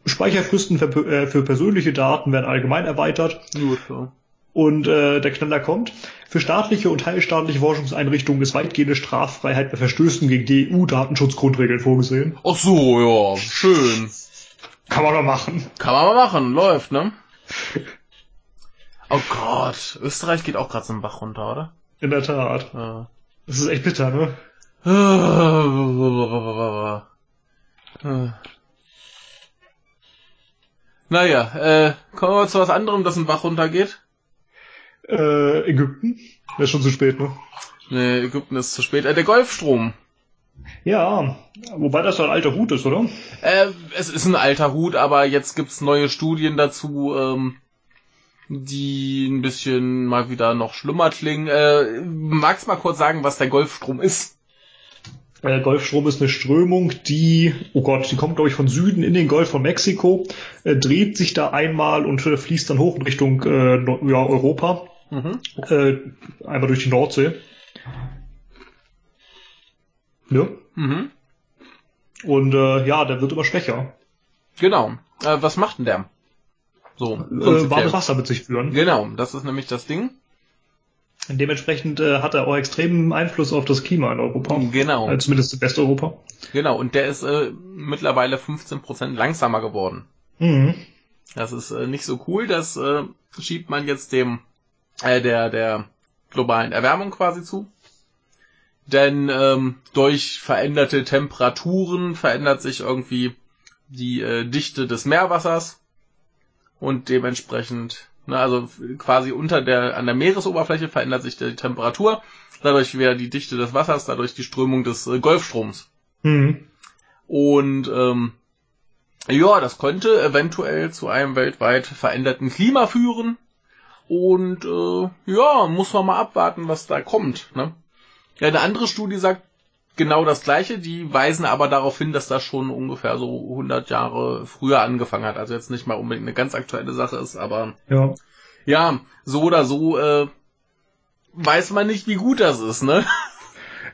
Speicherfristen für, äh, für persönliche Daten werden allgemein erweitert. Gut, ja. Und äh, der Knaller kommt. Für staatliche und teilstaatliche Forschungseinrichtungen ist weitgehende Straffreiheit bei Verstößen gegen die EU-Datenschutzgrundregeln vorgesehen. Ach so, ja, schön. Kann man doch machen. Kann man mal machen, läuft, ne? Oh Gott, Österreich geht auch gerade so einen Bach runter, oder? In der Tat. Ja. Das ist echt bitter, ne? *sighs* Naja, äh, kommen wir zu was anderem, das einen Bach runtergeht. Äh, Ägypten. Ist schon zu spät, ne? Nee, Ägypten ist zu spät. Äh, der Golfstrom. Ja, wobei das doch ein alter Hut ist, oder? Äh, es ist ein alter Hut, aber jetzt gibt's neue Studien dazu, ähm, die ein bisschen mal wieder noch schlimmer klingen. Äh, magst mal kurz sagen, was der Golfstrom ist? Der Golfstrom ist eine Strömung, die, oh Gott, die kommt, glaube ich, von Süden in den Golf von Mexiko, äh, dreht sich da einmal und äh, fließt dann hoch in Richtung äh, ja, Europa, Mhm. äh, einmal durch die Nordsee. Ja. Mhm. Und äh, ja, der wird immer schwächer. Genau. Äh, was macht denn der? So. Äh, warmes Wasser mit sich führen. Genau, das ist nämlich das Ding. Dementsprechend äh, hat er auch extremen Einfluss auf das Klima in Europa. Genau. Äh, zumindest in Westeuropa. Genau, und der ist äh, mittlerweile 15% langsamer geworden. Mhm. Das ist äh, nicht so cool, das äh, schiebt man jetzt dem äh, der der globalen Erwärmung quasi zu. Denn ähm, durch veränderte Temperaturen verändert sich irgendwie die äh, Dichte des Meerwassers und dementsprechend, ne, also quasi unter der an der Meeresoberfläche verändert sich die Temperatur, dadurch wäre die Dichte des Wassers, dadurch die Strömung des äh, Golfstroms. Mhm. Und ähm, ja, das könnte eventuell zu einem weltweit veränderten Klima führen. Und äh, ja, muss man mal abwarten, was da kommt. Ne? Ja, eine andere Studie sagt genau das Gleiche. Die weisen aber darauf hin, dass das schon ungefähr so 100 Jahre früher angefangen hat. Also jetzt nicht mal unbedingt eine ganz aktuelle Sache ist, aber Ja. ja, so oder so äh, weiß man nicht, wie gut das ist, ne? *laughs*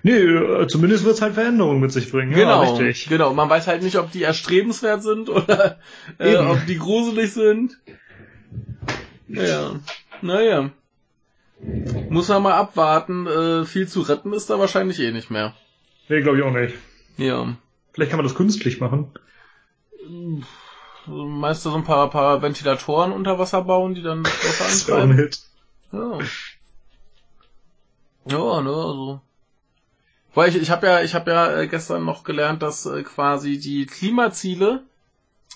Nee, äh, zumindest wird es halt Veränderungen mit sich bringen. Genau, Ja, richtig. genau. Man weiß halt nicht, ob die erstrebenswert sind *laughs* oder äh, Eben. ob die gruselig sind. Ja, naja. Muss man mal abwarten. Äh, viel zu retten ist da wahrscheinlich eh nicht mehr. Nee, glaube ich auch nicht. Ja. Vielleicht kann man das künstlich machen. Meinst du so ein paar, paar Ventilatoren unter Wasser bauen, die dann *laughs* das Wasser auch ein antreiben? Hit. Ja. Ja, ne, also. Weil ich, ich habe ja, ich habe ja äh, gestern noch gelernt, dass äh, quasi die Klimaziele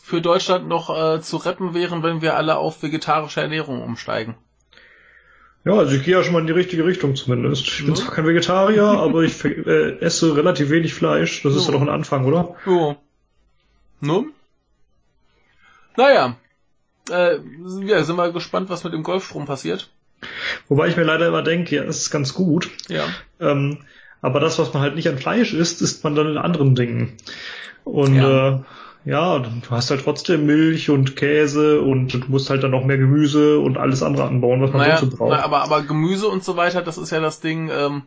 für Deutschland noch äh, zu retten wären, wenn wir alle auf vegetarische Ernährung umsteigen. Ja, also ich gehe ja schon mal in die richtige Richtung zumindest. Ich bin Ja. zwar kein Vegetarier, *laughs* aber ich äh, esse relativ wenig Fleisch. Das ist Ja. ja doch ein Anfang, oder? Jo. Ne? Naja. Äh, ja, sind wir gespannt, was mit dem Golfstrom passiert. Wobei ich mir leider immer denke, ja, das ist ganz gut. Ja. Ähm, aber das, was man halt nicht an Fleisch isst, isst man dann in anderen Dingen. Und Ja. äh, ja, du hast halt trotzdem Milch und Käse und du musst halt dann noch mehr Gemüse und alles andere anbauen, was man Naja, so braucht. na, aber, aber Gemüse und so weiter, das ist ja das Ding, ähm,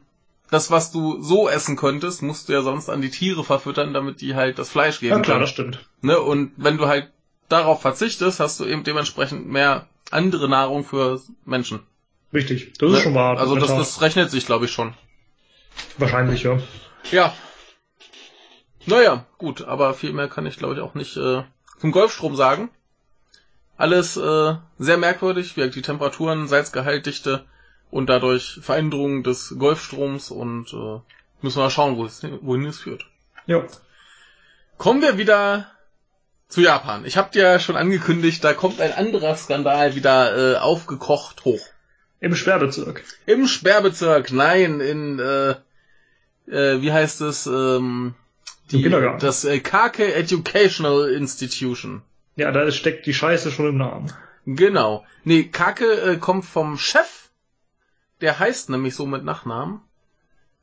das, was du so essen könntest, musst du ja sonst an die Tiere verfüttern, damit die halt das Fleisch geben ja klar, können. das stimmt. Ne? Und wenn du halt darauf verzichtest, hast du eben dementsprechend mehr andere Nahrung für Menschen. Richtig. Das ist Ne? schon wahr. Also das, das rechnet sich, glaube ich, schon. Wahrscheinlich, ja. Ja. Naja, gut, aber viel mehr kann ich glaube ich auch nicht äh, zum Golfstrom sagen. Alles äh, sehr merkwürdig, wie die Temperaturen, Salzgehalt, Dichte und dadurch Veränderungen des Golfstroms und äh, müssen wir mal schauen, wo es, wohin es führt. Ja. Kommen wir wieder zu Japan. Ich habe dir schon angekündigt, da kommt ein anderer Skandal wieder äh, aufgekocht hoch. Im Sperrbezirk. Im Sperrbezirk, nein, in äh, äh, wie heißt es? Ähm, Im Kindergarten. das äh, Kake Educational Institution. Ja, da steckt die Scheiße schon im Namen. Genau. Nee, Kake äh, kommt vom Chef. Der heißt nämlich so mit Nachnamen.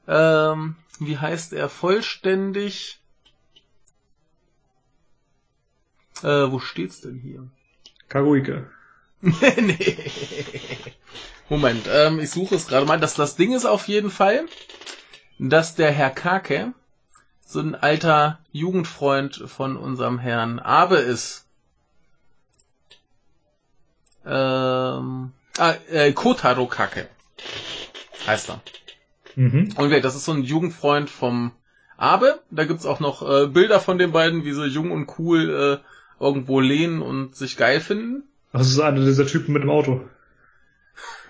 Ähm, wie heißt er vollständig? Äh, wo steht's denn hier? Kaguike. *laughs* nee. Moment, ähm, ich suche es gerade mal. Das, das Ding ist auf jeden Fall, dass der Herr Kake so ein alter Jugendfreund von unserem Herrn Abe ist. Ähm, ah, äh, Kotaro Kake heißt er. Mhm. Und das ist so ein Jugendfreund vom Abe. Da gibt's auch noch äh, Bilder von den beiden, wie sie jung und cool äh, irgendwo lehnen und sich geil finden. Das ist einer dieser Typen mit dem Auto.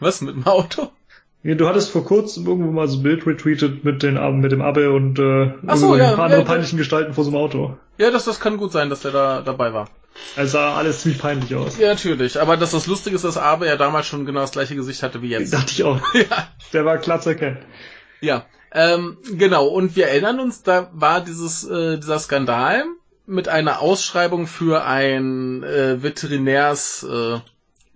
Was mit dem Auto? Du hattest vor kurzem irgendwo mal so ein Bild retweetet mit, den, mit dem Abbe und äh, Ach so, ja, ein paar andere ja, peinlichen Gestalten vor so einem Auto. Ja, das, das kann gut sein, dass der da dabei war. Es sah alles ziemlich peinlich aus. Ja, natürlich. Aber dass das Lustige ist, dass Abe ja damals schon genau das gleiche Gesicht hatte wie jetzt. Dachte ich auch. *laughs* Ja. Der war klar zu erkennen. Ja, ähm, genau. Und wir erinnern uns, da war dieses äh, dieser Skandal mit einer Ausschreibung für ein äh, Veterinärs äh,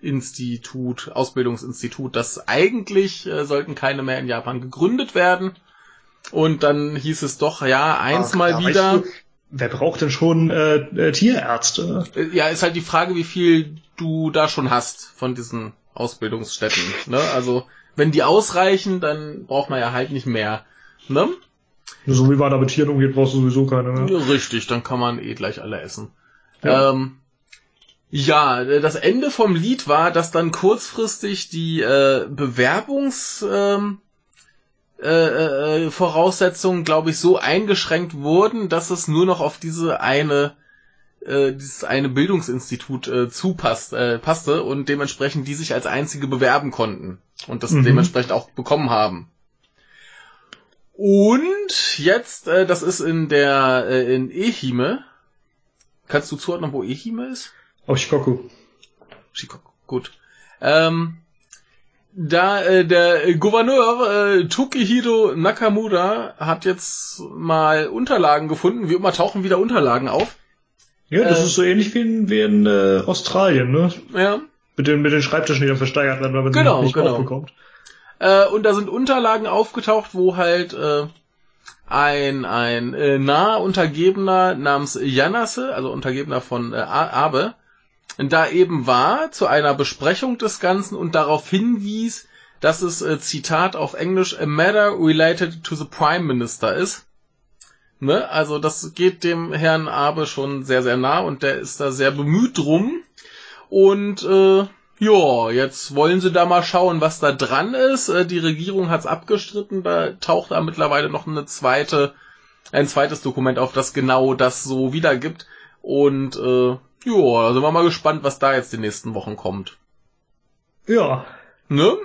Institut, Ausbildungsinstitut, das eigentlich äh, sollten keine mehr in Japan gegründet werden. Und dann hieß es doch, ja, eins Ach, mal ja, wieder. weißt du, wer braucht denn schon äh, äh, Tierärzte? Äh, Ja, ist halt die Frage, wie viel du da schon hast von diesen Ausbildungsstätten. Ne? Also, wenn die ausreichen, dann braucht man ja halt nicht mehr. Ne? So wie man da mit Tieren umgeht, brauchst du sowieso keine. Ne? Richtig, dann kann man eh gleich alle essen. Ja. Ähm, ja, das Ende vom Lied war, dass dann kurzfristig die äh, Bewerbungs ähm, äh, äh, Voraussetzungen, glaube ich, so eingeschränkt wurden, dass es nur noch auf diese eine äh, dieses eine Bildungsinstitut äh, zupasst, äh, passte und dementsprechend die sich als einzige bewerben konnten und das Mhm. dementsprechend auch bekommen haben. Und jetzt, äh, das ist in der äh, in Ehime. Kannst du zuordnen, wo Ehime ist? Auf Shikoku. Shikoku. Gut. Ähm, da äh, der Gouverneur äh, Tokihiro Nakamura hat jetzt mal Unterlagen gefunden. Wie immer tauchen wieder Unterlagen auf. Ja, das Äh, ist so ähnlich wie in, wie in äh, Australien, ne? Ja. Mit den, mit den Schreibtischen, die dann versteigert werden, weil man Genau, nicht genau. aufbekommt. Äh, und da sind Unterlagen aufgetaucht, wo halt äh, ein, ein äh, naher Untergebener namens Janase, also Untergebener von äh, Abe, da eben war zu einer Besprechung des Ganzen und darauf hinwies, dass es, äh, Zitat auf Englisch, a matter related to the Prime Minister ist. Ne? Also das geht dem Herrn Abe schon sehr, sehr nah und der ist da sehr bemüht drum. Und äh, ja, jetzt wollen sie da mal schauen, was da dran ist. Äh, die Regierung hat's abgestritten, da taucht da mittlerweile noch eine zweite, ein zweites Dokument auf, das genau das so wiedergibt. Und äh, ja, da sind wir mal gespannt, was da jetzt die nächsten Wochen kommt. Ja. Ne?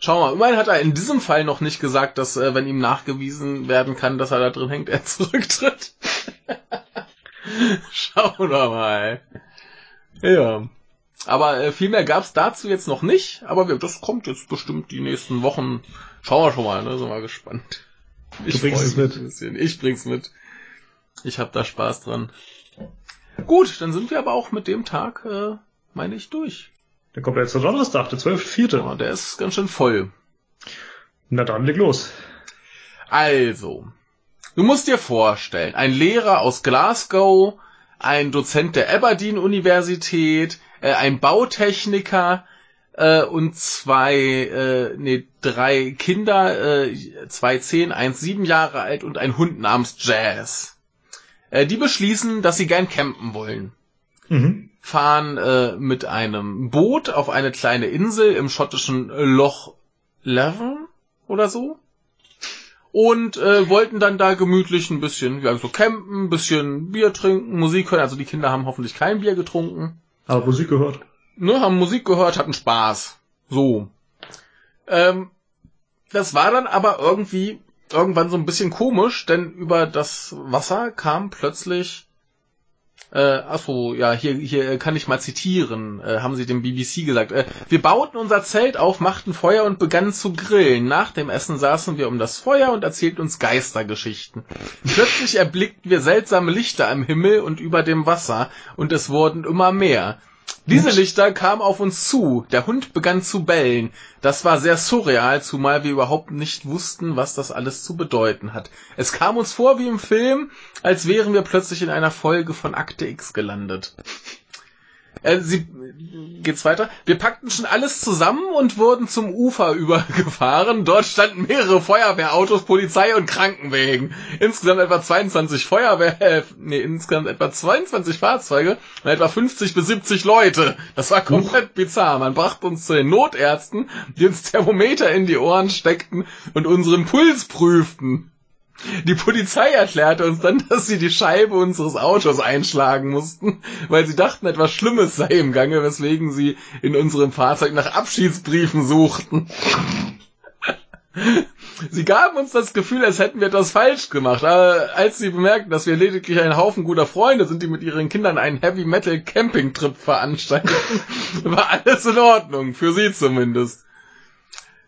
Schau mal, immerhin hat er in diesem Fall noch nicht gesagt, dass, äh, wenn ihm nachgewiesen werden kann, dass er da drin hängt, *laughs* er zurücktritt. *laughs* Schauen wir mal. Ja. Aber äh, viel mehr gab's dazu jetzt noch nicht, aber wir, das kommt jetzt bestimmt die nächsten Wochen. Schauen wir schon mal, ne? Sind wir gespannt. Du bringst es mit. Ich bring's mit. Ich hab da Spaß dran. Gut, dann sind wir aber auch mit dem Tag, äh, meine ich, durch. Dann kommt jetzt der Donnerstag, der 12.4. Oh, der ist ganz schön voll. Na dann, leg los. Also, du musst dir vorstellen, ein Lehrer aus Glasgow, ein Dozent der Aberdeen-Universität, äh, ein Bautechniker äh, und zwei, äh, nee, drei Kinder, äh, zwei zehn, eins sieben Jahre alt und ein Hund namens Jazz. Äh, die beschließen, dass sie gern campen wollen Mhm. fahren äh, mit einem Boot auf eine kleine Insel im schottischen Loch Leven oder so. und äh, wollten dann da gemütlich ein bisschen, ja, so campen, ein bisschen Bier trinken, Musik hören. Also die Kinder haben hoffentlich kein Bier getrunken. Aber Musik gehört. Ne, haben Musik gehört, hatten Spaß. So. Ähm, das war dann aber irgendwie irgendwann so ein bisschen komisch, denn über das Wasser kam plötzlich äh, achso, ja, hier, hier kann ich mal zitieren, äh, haben sie dem BBC gesagt. Äh, wir bauten unser Zelt auf, machten Feuer und begannen zu grillen. Nach dem Essen saßen wir um das Feuer und erzählten uns Geistergeschichten. Plötzlich *laughs* erblickten wir seltsame Lichter am Himmel und über dem Wasser, und es wurden immer mehr. Diese Lichter kamen auf uns zu. Der Hund begann zu bellen. Das war sehr surreal, zumal wir überhaupt nicht wussten, was das alles zu bedeuten hat. Es kam uns vor wie im Film, als wären wir plötzlich in einer Folge von Akte X gelandet. Äh, sie, geht's weiter? Wir packten schon alles zusammen und wurden zum Ufer *laughs* übergefahren. Dort standen mehrere Feuerwehrautos, Polizei und Krankenwägen. Insgesamt etwa 22 Feuerwehr, äh, nee, insgesamt etwa 22 Fahrzeuge und etwa 50 bis 70 Leute. Das war komplett bizarr. Man brachte uns zu den Notärzten, die uns Thermometer in die Ohren steckten und unseren Puls prüften. Die Polizei erklärte uns dann, dass sie die Scheibe unseres Autos einschlagen mussten, weil sie dachten, etwas Schlimmes sei im Gange, weswegen sie in unserem Fahrzeug nach Abschiedsbriefen suchten. Sie gaben uns das Gefühl, als hätten wir etwas falsch gemacht, aber als sie bemerkten, dass wir lediglich ein Haufen guter Freunde sind, die mit ihren Kindern einen Heavy Metal Camping Trip veranstalteten, *laughs* war alles in Ordnung, für sie zumindest.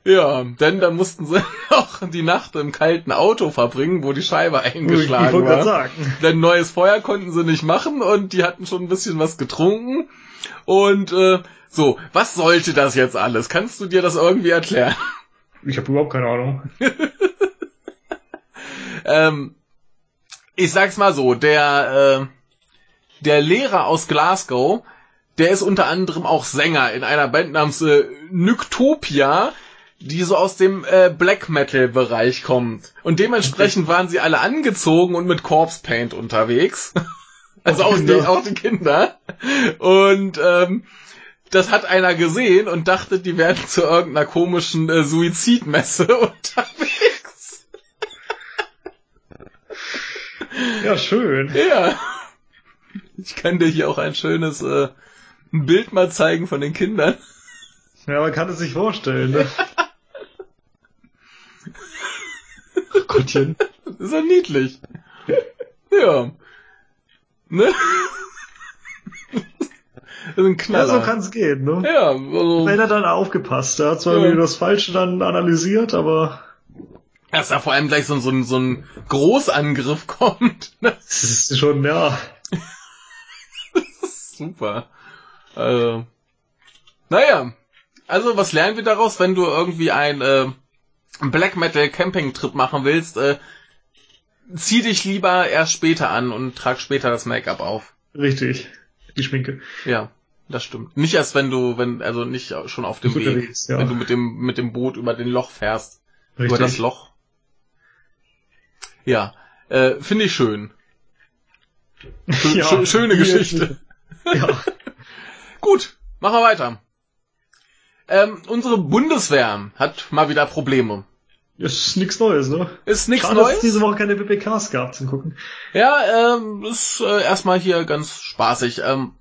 Ja, denn dann mussten sie *laughs* noch die Nacht im kalten Auto verbringen, wo die Scheibe eingeschlagen ich war. Sagen. Denn neues Feuer konnten sie nicht machen und die hatten schon ein bisschen was getrunken. Und äh, so, was sollte das jetzt alles? Kannst du dir das irgendwie erklären? Ich habe überhaupt keine Ahnung. *laughs* ähm, ich sag's mal so, der, äh, der Lehrer aus Glasgow, der ist unter anderem auch Sänger in einer Band namens äh, Nyktopia, die so aus dem äh, Black Metal Bereich kommt. Und dementsprechend okay. waren sie alle angezogen und mit Corpse Paint unterwegs. *laughs* also auch die, auch die Kinder. Und ähm, das hat einer gesehen und dachte, die werden zu irgendeiner komischen äh, Suizidmesse *laughs* unterwegs. ja, schön. Ja. Ich kann dir hier auch ein schönes äh, Bild mal zeigen von den Kindern. Ja, man kann es sich vorstellen. Ne? *laughs* *laughs* Gottchen. Das ist ja niedlich. Ja. Ne? *laughs* Das ist ein Knaller. Ja, so kann's gehen, ne? Ja, also. Wenn er dann aufgepasst, er hat zwar ja. das Falsche dann analysiert, aber. Dass da vor allem gleich so, so, so ein Großangriff *laughs* kommt. Ne? Das ist schon, ja. das ist super. Also. Naja. Also, was lernen wir daraus, wenn du irgendwie ein, äh, Black Metal Camping Trip machen willst, äh, zieh dich lieber erst später an und trag später das Make-up auf. Richtig. Die Schminke. Ja, das stimmt. Nicht erst wenn du, wenn, also nicht schon auf dem Weg, ja. wenn du mit dem, mit dem Boot über den Loch fährst. Richtig. Über das Loch. Ja, äh, finde ich schön. Schö *laughs* ja, schöne Geschichte. Ja. *laughs* Gut, machen wir weiter. Ähm, unsere Bundeswehr hat mal wieder Probleme. Ist nichts Neues, ne? Ist nichts Neues. Dass es diese Woche keine BPKs gab zum Gucken. Ja, ähm, ist äh, erstmal hier ganz spaßig. Ähm,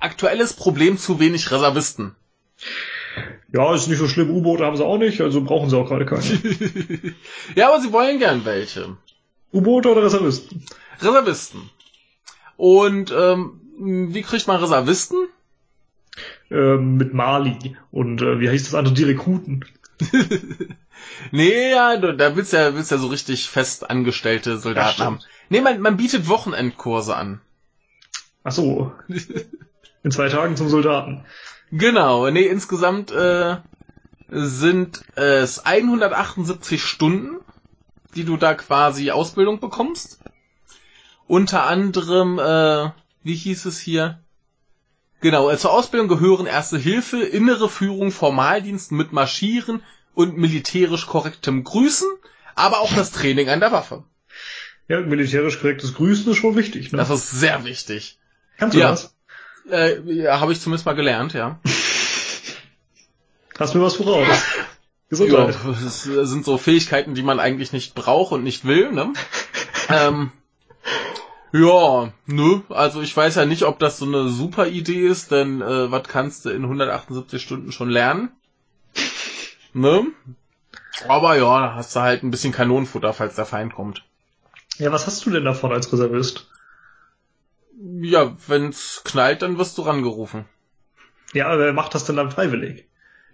aktuelles Problem zu wenig Reservisten. Ja, ist nicht so schlimm. U-Boote haben sie auch nicht, also brauchen sie auch gerade keine. *laughs* ja, aber sie wollen gern welche. U-Boote oder Reservisten? Reservisten. Und ähm, wie kriegt man Reservisten? Ähm, mit Mali. Und äh, wie heißt das andere? Die Rekruten. *laughs* nee, ja, da willst du ja, willst ja so richtig fest angestellte Soldaten ja, haben. Nee, man, man bietet Wochenendkurse an. Ach so. *laughs* In zwei Tagen zum Soldaten. Genau, nee, insgesamt äh, sind es 178 Stunden, die du da quasi Ausbildung bekommst. Unter anderem, äh, wie hieß es hier? Genau, äh, zur Ausbildung gehören Erste Hilfe, innere Führung, Formaldienst mit Marschieren und militärisch korrektem Grüßen, aber auch das Training an der Waffe. Ja, militärisch korrektes Grüßen ist schon wichtig. Ne? Das ist sehr wichtig. Kannst du ja. das? Äh, ja, habe ich zumindest mal gelernt, ja. Hast mir was voraus. *laughs* Gesundheit. Ja, das sind so Fähigkeiten, die man eigentlich nicht braucht und nicht will, ne? *laughs* ähm, ja, ne, also ich weiß ja nicht, ob das so eine super Idee ist, denn äh, was kannst du in 178 Stunden schon lernen? *laughs* Ne? Aber ja, da hast du halt ein bisschen Kanonenfutter, falls der Feind kommt. Ja, was hast du denn davon als Reservist? Ja, wenn's knallt, dann wirst du rangerufen. Ja, aber wer macht das denn dann freiwillig?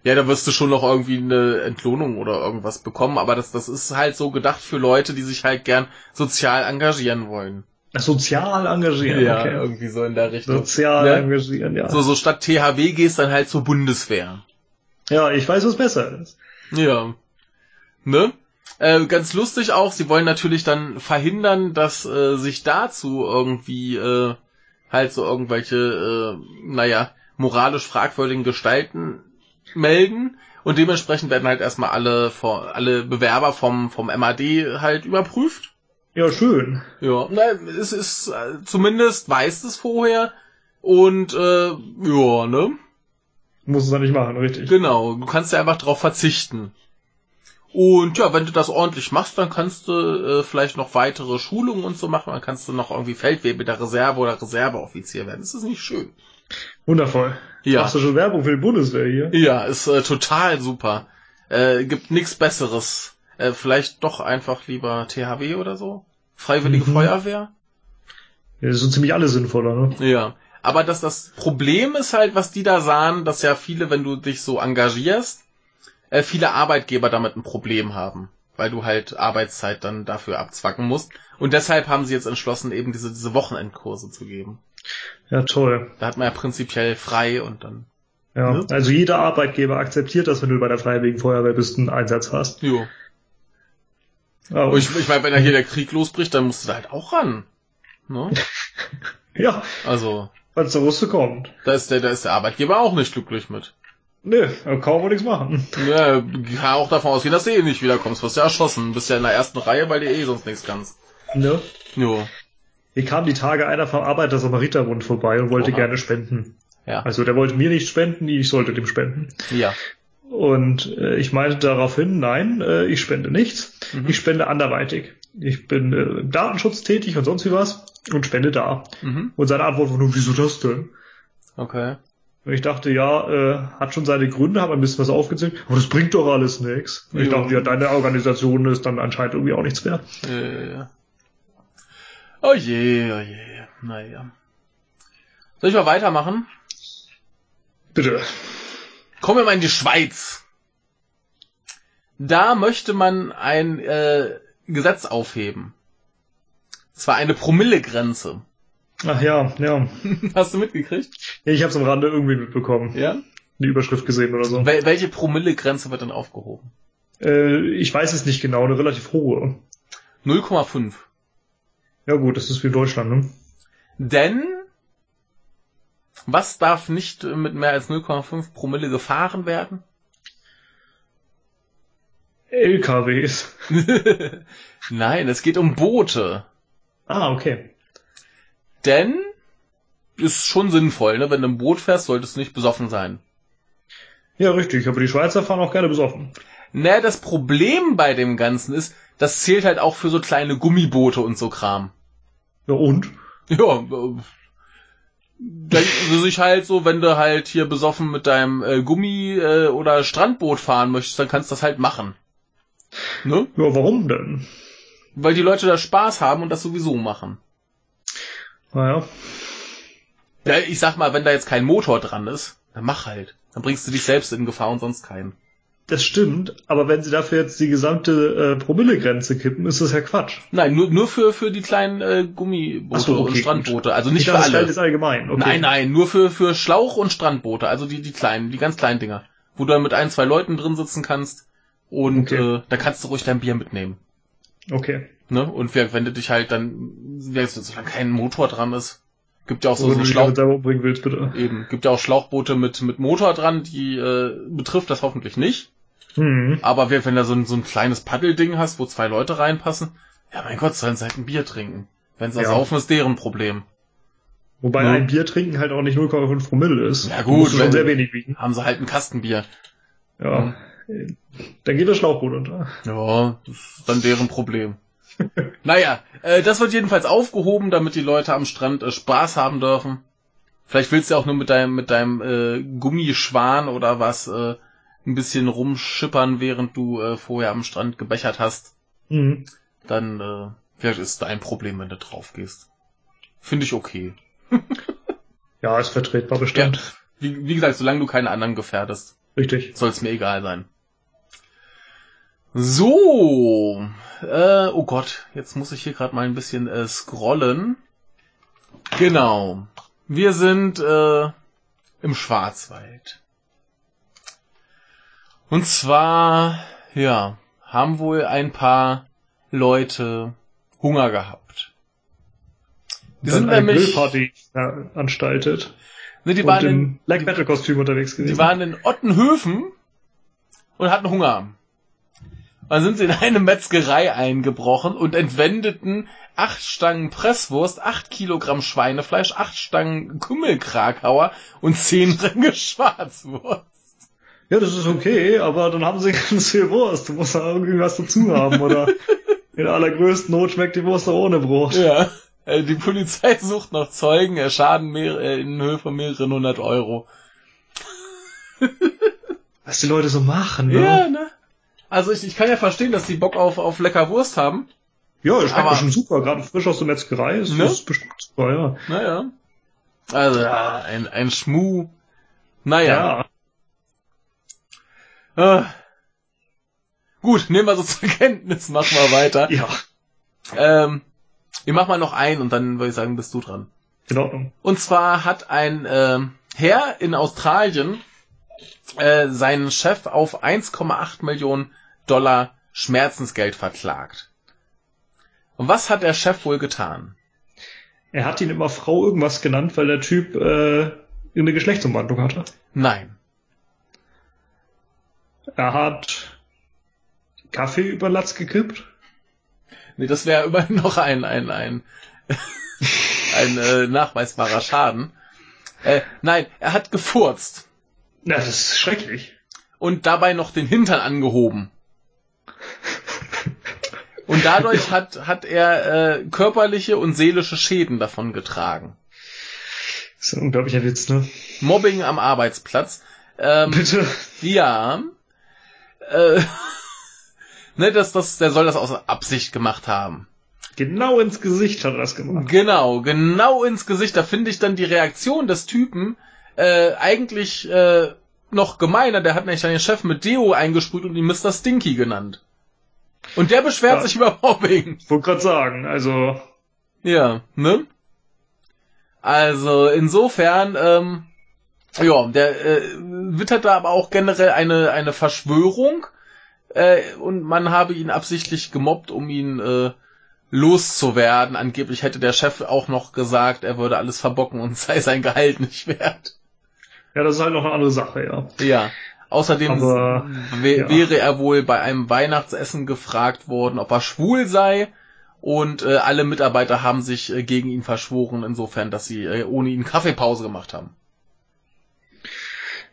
Ja, da wirst du schon noch irgendwie eine Entlohnung oder irgendwas bekommen, aber das, das ist halt so gedacht für Leute, die sich halt gern sozial engagieren wollen. Sozial engagieren, ja, okay. irgendwie so in der Richtung. Sozial Ne? engagieren, ja. So, so statt THW gehst dann halt zur Bundeswehr. Ja, ich weiß, was besser ist. Ja. Ne? Äh, ganz lustig auch, sie wollen natürlich dann verhindern, dass äh, sich dazu irgendwie äh, halt so irgendwelche, äh, naja, moralisch fragwürdigen Gestalten melden. Und dementsprechend werden halt erstmal alle, alle Bewerber vom, vom MAD halt überprüft. Ja, schön. Ja, na, es ist äh, zumindest weiß es vorher. Und äh, ja, ne? Muss es dann nicht machen, richtig. Genau, du kannst ja einfach drauf verzichten. Und ja, wenn du das ordentlich machst, dann kannst du äh, vielleicht noch weitere Schulungen und so machen. Dann kannst du noch irgendwie Feldwebel der Reserve oder Reserveoffizier werden. Das ist nicht schön. Wundervoll. Ja. Machst du schon Werbung für die Bundeswehr hier? Ja, ist äh, total super. Äh, gibt nichts Besseres. Äh, vielleicht doch einfach lieber THW oder so. Freiwillige Mhm. Feuerwehr. Ja, das sind ziemlich alle sinnvoller, ne? Ja. Aber das, das Problem ist halt, was die da sahen, dass ja viele, wenn du dich so engagierst, äh, viele Arbeitgeber damit ein Problem haben. Weil du halt Arbeitszeit dann dafür abzwacken musst. Und deshalb haben sie jetzt entschlossen, eben diese, diese Wochenendkurse zu geben. Ja, toll. Da hat man ja prinzipiell frei und dann. Ja, Ne? also jeder Arbeitgeber akzeptiert das, wenn du bei der Freiwilligen Feuerwehr bist, einen Einsatz hast. Jo. Aber, ich, ich meine, wenn da hier der Krieg losbricht, dann musst du da halt auch ran. Ne? *laughs* ja, Also, was der Russe kommt. da ist der, da ist der Arbeitgeber auch nicht glücklich mit. Nö, da kann man wohl nichts machen. *laughs* Ja, kann auch davon ausgehen, dass du eh nicht wiederkommst. Wirst ja erschossen. Bist ja in der ersten Reihe, weil du eh sonst nichts kannst. Ne? Jo. Hier kam die Tage einer vom Arbeiter-Samariter-Bund vorbei und wollte Oha. gerne spenden. Ja. Also der wollte mir nicht spenden, ich sollte dem spenden. Ja. Und äh, ich meinte daraufhin, nein, äh, ich spende nichts. Mhm. Ich spende anderweitig. Ich bin äh, im Datenschutz tätig und sonst wie was und spende da. Mhm. Und seine Antwort war nur, wieso das denn? Okay. Und ich dachte, ja, äh, hat schon seine Gründe, hat ein bisschen was aufgezählt, aber das bringt doch alles nichts. Und ich Ja. dachte, ja, deine Organisation ist dann anscheinend irgendwie auch nichts wert. Äh, oh je, oh je. Naja. Soll ich mal weitermachen? Bitte. Kommen wir mal in die Schweiz. Da möchte man ein äh, Gesetz aufheben. Zwar eine Promillegrenze. Ach ja, ja. *laughs* Hast du mitgekriegt? ja ich habe es am Rande irgendwie mitbekommen. Ja. Die Überschrift gesehen oder so. Wel welche Promillegrenze wird denn aufgehoben? Äh, ich weiß es nicht genau, eine relativ hohe. 0,5. Ja gut, das ist wie Deutschland, ne? Denn was darf nicht mit mehr als 0,5 Promille gefahren werden? LKWs. *laughs* Nein, es geht um Boote. Ah, okay. Denn ist schon sinnvoll, ne? Wenn du im Boot fährst, solltest du nicht besoffen sein. Ja, richtig, aber die Schweizer fahren auch gerne besoffen. Naja, das Problem bei dem Ganzen ist, das zählt halt auch für so kleine Gummiboote und so Kram. Ja, und? Ja, äh, denken sie sich halt so, wenn du halt hier besoffen mit deinem äh, Gummi- äh, oder Strandboot fahren möchtest, dann kannst du das halt machen. Ne? Ja, warum denn? Weil die Leute da Spaß haben und das sowieso machen. Naja. Ja, ich sag mal, wenn da jetzt kein Motor dran ist, dann mach halt. Dann bringst du dich selbst in Gefahr und sonst keinen. Das stimmt, aber wenn sie dafür jetzt die gesamte äh, Promillegrenze kippen, ist das ja Quatsch. Nein, nur, nur für, für die kleinen äh, Gummiboote so, okay, und Strandboote. Also Ich nicht für dachte, das alle. galt jetzt allgemein. Okay. Nein, nein, nur für, für Schlauch- und Strandboote. Also die, die kleinen, die ganz kleinen Dinger. Wo du dann mit ein, zwei Leuten drin sitzen kannst. Und Okay. äh, da kannst du ruhig dein Bier mitnehmen. Okay. Ne? Und wer- wenn du dich halt dann, wer- solange kein Motor dran ist, gibt ja auch so, Oder so du dich Schlauch, willst, bitte. eben, gibt ja auch Schlauchboote mit, mit Motor dran, die äh, betrifft das hoffentlich nicht. Hm. Aber wenn du so ein, so ein kleines Paddelding hast, wo zwei Leute reinpassen, ja mein Gott, sollen sie halt ein Bier trinken. Wenn sie Ja. saufen, ist deren Problem. Wobei Ja. ein Bier trinken halt auch nicht 0,5 Promille ist. Ja, gut, schon sehr wenig wiegen. Haben sie halt ein Kastenbier. Ja. Mhm. Dann geht das Schlauchboot unter. Ja, das ist dann deren Problem. *laughs* naja, äh, das wird jedenfalls aufgehoben, damit die Leute am Strand äh, Spaß haben dürfen. Vielleicht willst du auch nur mit deinem, mit deinem äh, Gummischwan oder was äh, ein bisschen rumschippern, während du äh, vorher am Strand gebechert hast. Mhm. Dann äh, vielleicht ist dein Problem, wenn du drauf gehst. Finde ich okay. *laughs* Ja, ist vertretbar bestimmt. Wie, wie gesagt, solange du keine anderen gefährdest, Richtig. soll es mir egal sein. So, äh, oh Gott, jetzt muss ich hier gerade mal ein bisschen äh, scrollen. Genau. Wir sind äh, im Schwarzwald. Und zwar, ja, haben wohl ein paar Leute Hunger gehabt. Die sind eine nämlich, Grillparty veranstaltet. ne, die waren im in, Black Metal Kostüm unterwegs gewesen. Die waren in Ottenhöfen und hatten Hunger. Dann sind sie in eine Metzgerei eingebrochen und entwendeten acht Stangen Presswurst, acht Kilogramm Schweinefleisch, acht Stangen Kümmelkrakauer und zehn Ringe *laughs* Schwarzwurst. Ja, das ist okay, aber dann haben sie *laughs* ganz viel Wurst. Du musst da irgendwie was dazu haben, oder? *laughs* In allergrößten Not schmeckt die Wurst auch ohne Brot. Ja. Äh, Die Polizei *laughs* sucht noch Zeugen, er Schaden mehr, äh, in Höhe von mehreren hundert Euro. Was die Leute so machen, ne? Ja, ne? Also ich, ich kann ja verstehen, dass die Bock auf, auf lecker Wurst haben. Ja, schmeckt Aber- bestimmt super. Gerade frisch aus der Metzgerei ist Ne? das bestimmt super, ja. Naja. Also, ja, ein, ein Schmuh. Naja. Ja, Äh. Gut, nehmen wir so *laughs* zur Kenntnis, machen wir weiter. ja, Ähm, ich mach mal noch einen und dann würde ich sagen, bist du dran. in Ordnung. Und zwar hat ein ähm, Herr in Australien äh, seinen Chef auf 1,8 Millionen Dollar Schmerzensgeld verklagt. Und was hat der Chef wohl getan? Er hat ihn immer Frau irgendwas genannt, weil der Typ äh, eine Geschlechtsumwandlung hatte. Nein. Er hat Kaffee über Latz gekippt. Nee, das wäre immerhin *laughs* noch ein, ein, ein, ein äh, nachweisbarer Schaden. Äh, nein, er hat gefurzt Na, das ist schrecklich. und dabei noch den Hintern angehoben. Und dadurch *laughs* hat, hat er äh, körperliche und seelische Schäden davon getragen. Das ist ein unglaublicher Witz, ne? Mobbing am Arbeitsplatz. Ähm, Bitte. ja. Äh, *laughs* ne, das, das, der soll das aus Absicht gemacht haben. Genau ins Gesicht hat er das gemacht. Genau, genau ins Gesicht. Da finde ich dann die Reaktion des Typen äh, eigentlich äh, noch gemeiner. Der hat nämlich seinen Chef mit Deo eingesprüht und ihn Mr. Stinky genannt. Und der beschwert Ja. sich über *laughs* Mobbing. Ich wollte gerade sagen, also Ja, ne? Also insofern, ähm, ja, der äh, wittert da aber auch generell eine eine Verschwörung äh, und man habe ihn absichtlich gemobbt, um ihn äh, loszuwerden. Angeblich hätte der Chef auch noch gesagt, er würde alles verbocken und *laughs* sei sein Gehalt nicht wert. ja, das ist halt noch eine andere Sache, ja. Ja. Außerdem Aber, ja. wäre er wohl bei einem Weihnachtsessen gefragt worden, ob er schwul sei. Und äh, alle Mitarbeiter haben sich äh, gegen ihn verschworen, insofern, dass sie äh, ohne ihn Kaffeepause gemacht haben.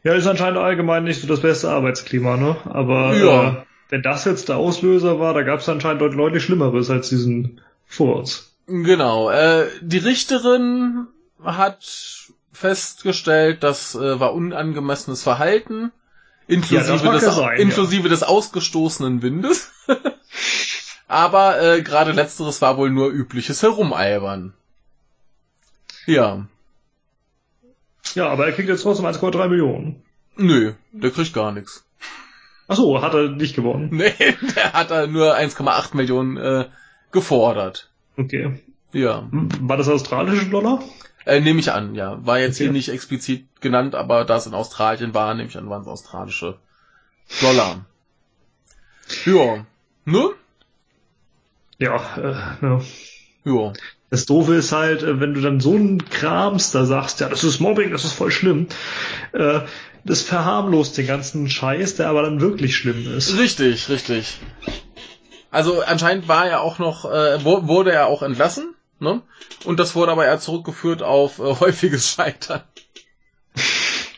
Ja, ist anscheinend allgemein nicht so das beste Arbeitsklima, ne? Aber Ja. äh, wenn das jetzt der Auslöser war, da gab es anscheinend dort deutlich Schlimmeres als diesen Furz. Genau. Äh, die Richterin hat festgestellt, das äh, war unangemessenes Verhalten, inklusive, Ja, des, ja sein, ja. inklusive des ausgestoßenen Windes. *laughs* Aber äh, gerade letzteres war wohl nur übliches Herumalbern. Ja. Ja, aber er kriegt jetzt trotzdem 1,3 Millionen. Nö, der kriegt gar nichts. Ach so, hat er nicht gewonnen. *laughs* Nee, der hat da nur 1,8 Millionen äh, gefordert. Okay. Ja. Hm, War das australische Dollar? Äh, nehme ich an, ja. War jetzt Okay. hier nicht explizit genannt, aber da es in Australien war, nehme ich an, waren es australische Dollar. Ja. Ne? Ja, äh, ja. Ja. Das Doofe ist halt, äh, wenn du dann so einen Krams da sagst, ja, das ist Mobbing, das ist voll schlimm, äh, das verharmlost den ganzen Scheiß, der aber dann wirklich schlimm ist. Richtig, richtig. Also anscheinend war er auch noch, äh, wu- wurde er auch entlassen, ne? Und das wurde aber eher zurückgeführt auf äh, *laughs* häufiges Scheitern.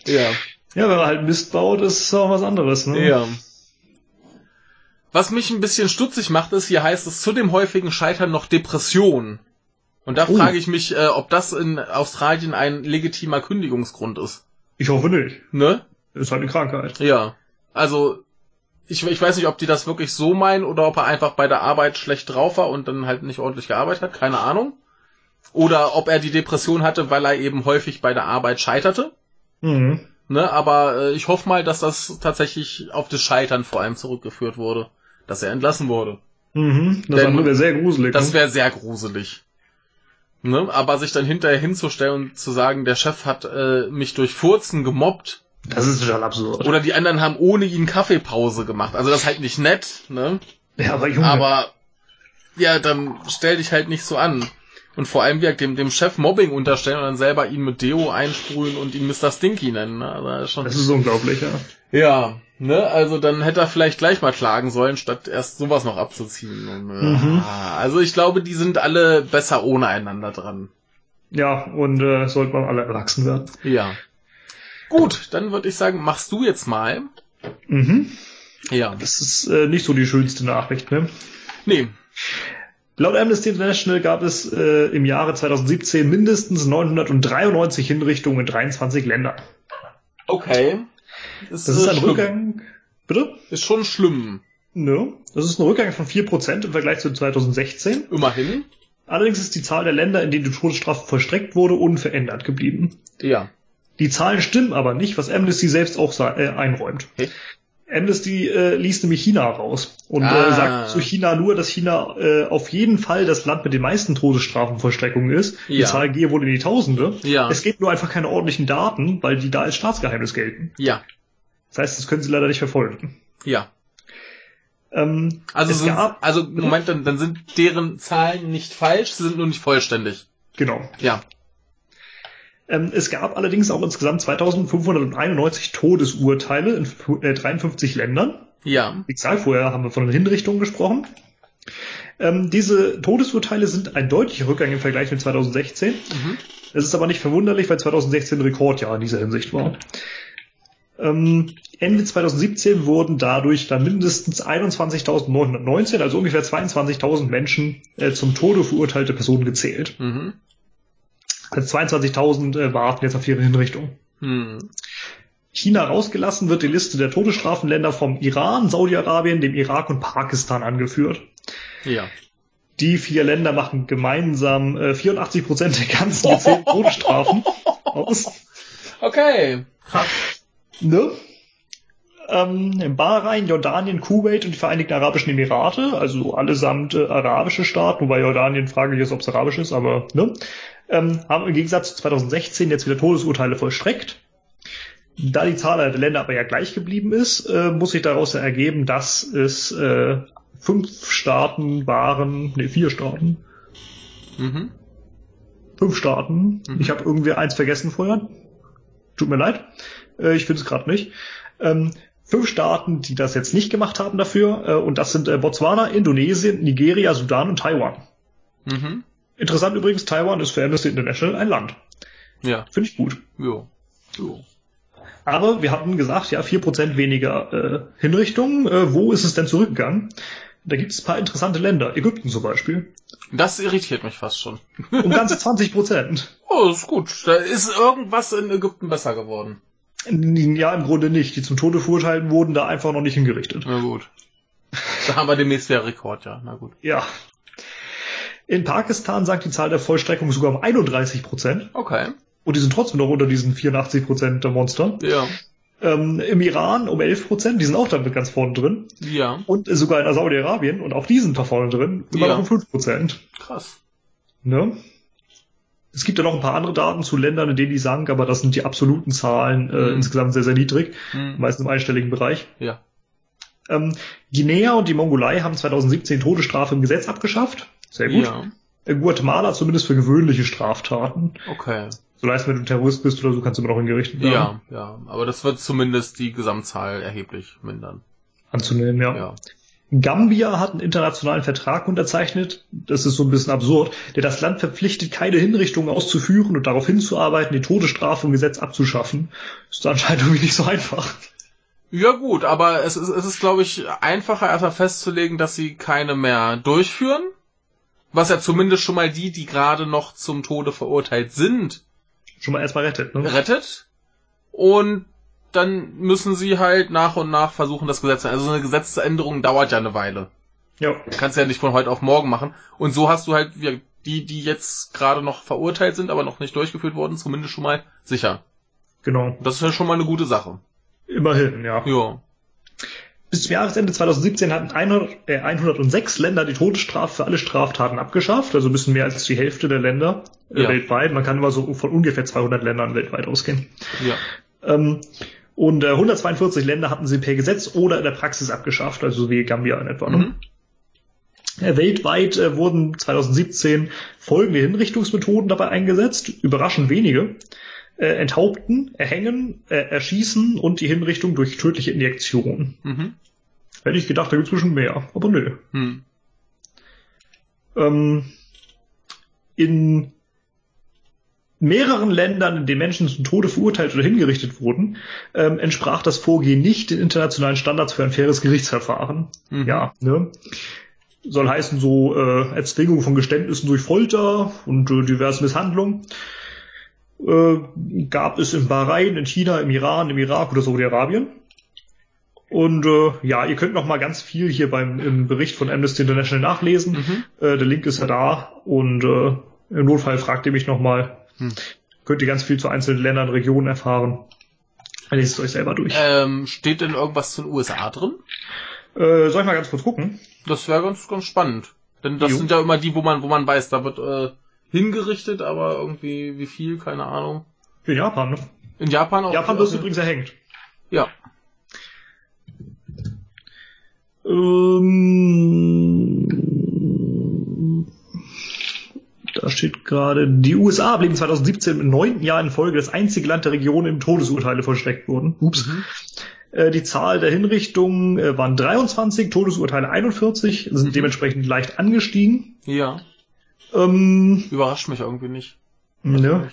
Ja. Ja, wenn man halt Mist baut, ist es auch was anderes, ne? Ja. Was mich ein bisschen stutzig macht, ist, hier heißt es zu dem häufigen Scheitern noch Depression. Und da Oh. frage ich mich, äh, ob das in Australien ein legitimer Kündigungsgrund ist. Ich hoffe nicht. Ne? Das ist halt eine Krankheit. Ja. Also, ich, ich weiß nicht, ob die das wirklich so meinen oder ob er einfach bei der Arbeit schlecht drauf war und dann halt nicht ordentlich gearbeitet hat. Keine Ahnung. Oder ob er die Depression hatte, weil er eben häufig bei der Arbeit scheiterte. Mhm. Ne, aber äh, ich hoffe mal, dass das tatsächlich auf das Scheitern vor allem zurückgeführt wurde. Dass er entlassen wurde. Mhm. Das wäre sehr gruselig. Das ne? wäre sehr gruselig. Ne, aber sich dann hinterher hinzustellen und zu sagen, der Chef hat äh, mich durch Furzen gemobbt das ist total absurd. oder die anderen haben ohne ihn Kaffeepause gemacht. Also das ist halt nicht nett, ne? ja, aber Junge. Aber ja, dann stell dich halt nicht so an. Und vor allem wir dem, dem Chef Mobbing unterstellen und dann selber ihn mit Deo einsprühen und ihn Mr. Stinky nennen. Ne? Also das ist schon das ist unglaublich, ja. Ja, ne, also dann hätte er vielleicht gleich mal klagen sollen, statt erst sowas noch abzuziehen. Äh, Mhm. Also ich glaube, die sind alle besser ohne einander dran. Ja, und äh, sollten wir alle erwachsen werden. Ja. Gut, dann würde ich sagen, machst du jetzt mal. Mhm. Ja. Das ist äh, nicht so die schönste Nachricht, ne? Nee. Laut Amnesty International gab es äh, im Jahre 2017 mindestens 993 Hinrichtungen in 23 Ländern. Okay. Das ist äh, ein schlimm. Rückgang. Bitte? Ist schon schlimm. Ne? Das ist ein Rückgang von 4% im Vergleich zu 2016. Immerhin. Allerdings ist die Zahl der Länder, in denen die Todesstrafe vollstreckt wurde, unverändert geblieben. Ja. Die Zahlen stimmen aber nicht, was Amnesty selbst auch äh, einräumt. Okay. Amnesty äh, liest nämlich China raus und Ah. äh, sagt zu China nur, dass China äh, auf jeden Fall das Land mit den meisten Todesstrafenvollstreckungen ist. Die Ja. Zahl gehe wohl in die Tausende. Ja. Es gibt nur einfach keine ordentlichen Daten, weil die da als Staatsgeheimnis gelten. Ja. Das heißt, das können sie leider nicht verfolgen. Ja. Ähm, Also, es sind, gab, also Moment, dann, dann sind deren Zahlen nicht falsch, sie sind nur nicht vollständig. genau. Ja. Ähm, es gab allerdings auch insgesamt 2591 Todesurteile in f- äh, 53 Ländern. Ja. Wie gesagt, vorher haben wir von den Hinrichtungen gesprochen. Ähm, diese Todesurteile sind ein deutlicher Rückgang im Vergleich mit 2016. Mhm. Es ist aber nicht verwunderlich, weil 2016 ein Rekordjahr in dieser Hinsicht war. Ähm, Ende 2017 wurden dadurch dann mindestens 21.919, also ungefähr 22.000 Menschen äh, zum Tode verurteilte Personen gezählt. Mhm. Also 22.000 äh, warten jetzt auf ihre Hinrichtung. Mhm. China rausgelassen wird die Liste der Todesstrafenländer vom Iran, Saudi-Arabien, dem Irak und Pakistan angeführt. Ja. Die vier Länder machen gemeinsam äh, 84 Prozent der ganzen gezählten Todesstrafen *laughs* aus. Okay. Ne? Ähm, Bahrain, Jordanien, Kuwait und die Vereinigten Arabischen Emirate, also allesamt äh, arabische Staaten, wobei Jordanien fraglich ist, ob es arabisch ist, aber ne, ähm, haben im Gegensatz zu 2016 jetzt wieder Todesurteile vollstreckt. Da die Zahl der Länder aber ja gleich geblieben ist, äh, muss sich daraus ja ergeben, dass es äh, fünf Staaten waren, nee, vier Staaten, Mhm. fünf Staaten. Mhm. Ich habe irgendwie eins vergessen vorher. Tut mir leid. Äh, ich finde es gerade nicht. Ähm, fünf Staaten, die das jetzt nicht gemacht haben dafür. Äh, und das sind äh, Botswana, Indonesien, Nigeria, Sudan und Taiwan. Mhm. Interessant übrigens, Taiwan ist für Amnesty International ein Land. Ja. Finde ich gut. Jo. Jo. Aber wir hatten gesagt, ja, vier Prozent weniger äh, Hinrichtungen. Äh, wo ist es denn zurückgegangen? Da gibt es ein paar interessante Länder. Ägypten zum Beispiel. Das irritiert mich fast schon. Um ganze 20 Prozent. *laughs* Oh, ist gut. Da ist irgendwas in Ägypten besser geworden. Ja, im Grunde nicht. Die zum Tode verurteilten wurden da einfach noch nicht hingerichtet. Na gut. Da haben wir demnächst wieder Rekord, ja. Na gut. Ja. In Pakistan sagt die Zahl der Vollstreckung sogar um 31 Prozent. Okay. Und die sind trotzdem noch unter diesen 84 Prozent der Monster. Ja. Ähm, Im Iran um 11 Prozent, die sind auch damit ganz vorne drin. Ja. Und sogar in Saudi-Arabien, und auch die sind da vorne drin, immer Ja. noch um 5 Prozent. Krass. Ne? Es gibt ja noch ein paar andere Daten zu Ländern, in denen die sank, aber das sind die absoluten Zahlen äh, Mhm. insgesamt sehr, sehr niedrig, Hm. meist im einstelligen Bereich. Ja. Ähm, Guinea und die Mongolei haben 2017 Todesstrafe im Gesetz abgeschafft. Sehr gut. Ja. Äh, Guatemala zumindest für gewöhnliche Straftaten. Okay. So leist, wenn du Terrorist bist oder so, kannst du immer noch hingerichtet werden. Ja, ja. Aber das wird zumindest die Gesamtzahl erheblich mindern. Anzunehmen, ja. Ja. Gambia hat einen internationalen Vertrag unterzeichnet. Das ist so ein bisschen absurd, der das Land verpflichtet, keine Hinrichtungen auszuführen und darauf hinzuarbeiten, die Todesstrafe im Gesetz abzuschaffen. Ist anscheinend irgendwie nicht so einfach. Ja gut, aber es ist, es ist glaube ich, einfacher erstmal festzulegen, dass sie keine mehr durchführen. Was ja zumindest schon mal die, die gerade noch zum Tode verurteilt sind, Schon mal erstmal rettet, ne? rettet. Und dann müssen sie halt nach und nach versuchen, das Gesetz zu Also so eine Gesetzesänderung dauert ja eine Weile. Ja. Kannst ja nicht von heute auf morgen machen. Und so hast du halt die, die jetzt gerade noch verurteilt sind, aber noch nicht durchgeführt wurden, zumindest schon mal sicher. Genau. Das ist ja schon mal eine gute Sache. Immerhin, ja. Ja. Bis zum Jahresende 2017 hatten 100, äh, 106 Länder die Todesstrafe für alle Straftaten abgeschafft, also ein bisschen mehr als die Hälfte der Länder äh, Ja. weltweit. Man kann immer so von ungefähr 200 Ländern weltweit ausgehen. Ja. Ähm, und äh, 142 Länder hatten sie per Gesetz oder in der Praxis abgeschafft, also so wie Gambia in etwa. Ne? Mhm. Äh, Weltweit äh, wurden 2017 folgende Hinrichtungsmethoden dabei eingesetzt, überraschend wenige. Äh, enthaupten, erhängen, äh, erschießen und die Hinrichtung durch tödliche Injektion. Mhm. Hätte ich gedacht, da gibt es bestimmt mehr, aber nö. Hm. Ähm, in mehreren Ländern, in denen Menschen zum Tode verurteilt oder hingerichtet wurden, ähm, entsprach das Vorgehen nicht den internationalen Standards für ein faires Gerichtsverfahren. Mhm. Ja, ne? Soll heißen so äh, Erzwingung von Geständnissen durch Folter und äh, diverse Misshandlungen. Äh, gab es in Bahrain, in China, im Iran, im Irak oder Saudi-Arabien. Und äh, ja, ihr könnt noch mal ganz viel hier beim im Bericht von Amnesty International nachlesen. Mhm. Äh, der Link ist ja da und äh, im Notfall fragt ihr mich noch mal. Hm. Könnt ihr ganz viel zu einzelnen Ländern, Regionen erfahren. Lest es euch selber durch. Ähm, steht denn irgendwas zu den USA drin? Äh, soll ich mal ganz kurz gucken? Das wäre ganz, ganz spannend. Denn das Jo. sind ja immer die, wo man, wo man weiß, da wird äh, hingerichtet, aber irgendwie wie viel, keine Ahnung. In Japan, ne? In Japan auch. Japan wirst du übrigens erhängt. Ja. Ähm, da steht gerade, die USA blieben 2017 im neunten Jahr in Folge das einzige Land der Region, in dem Todesurteile vollstreckt wurden. Ups. Mhm. Äh, die Zahl der Hinrichtungen äh, waren 23, Todesurteile 41, sind Mhm. dementsprechend leicht angestiegen. Ja. Ähm, Überrascht mich irgendwie nicht. ne?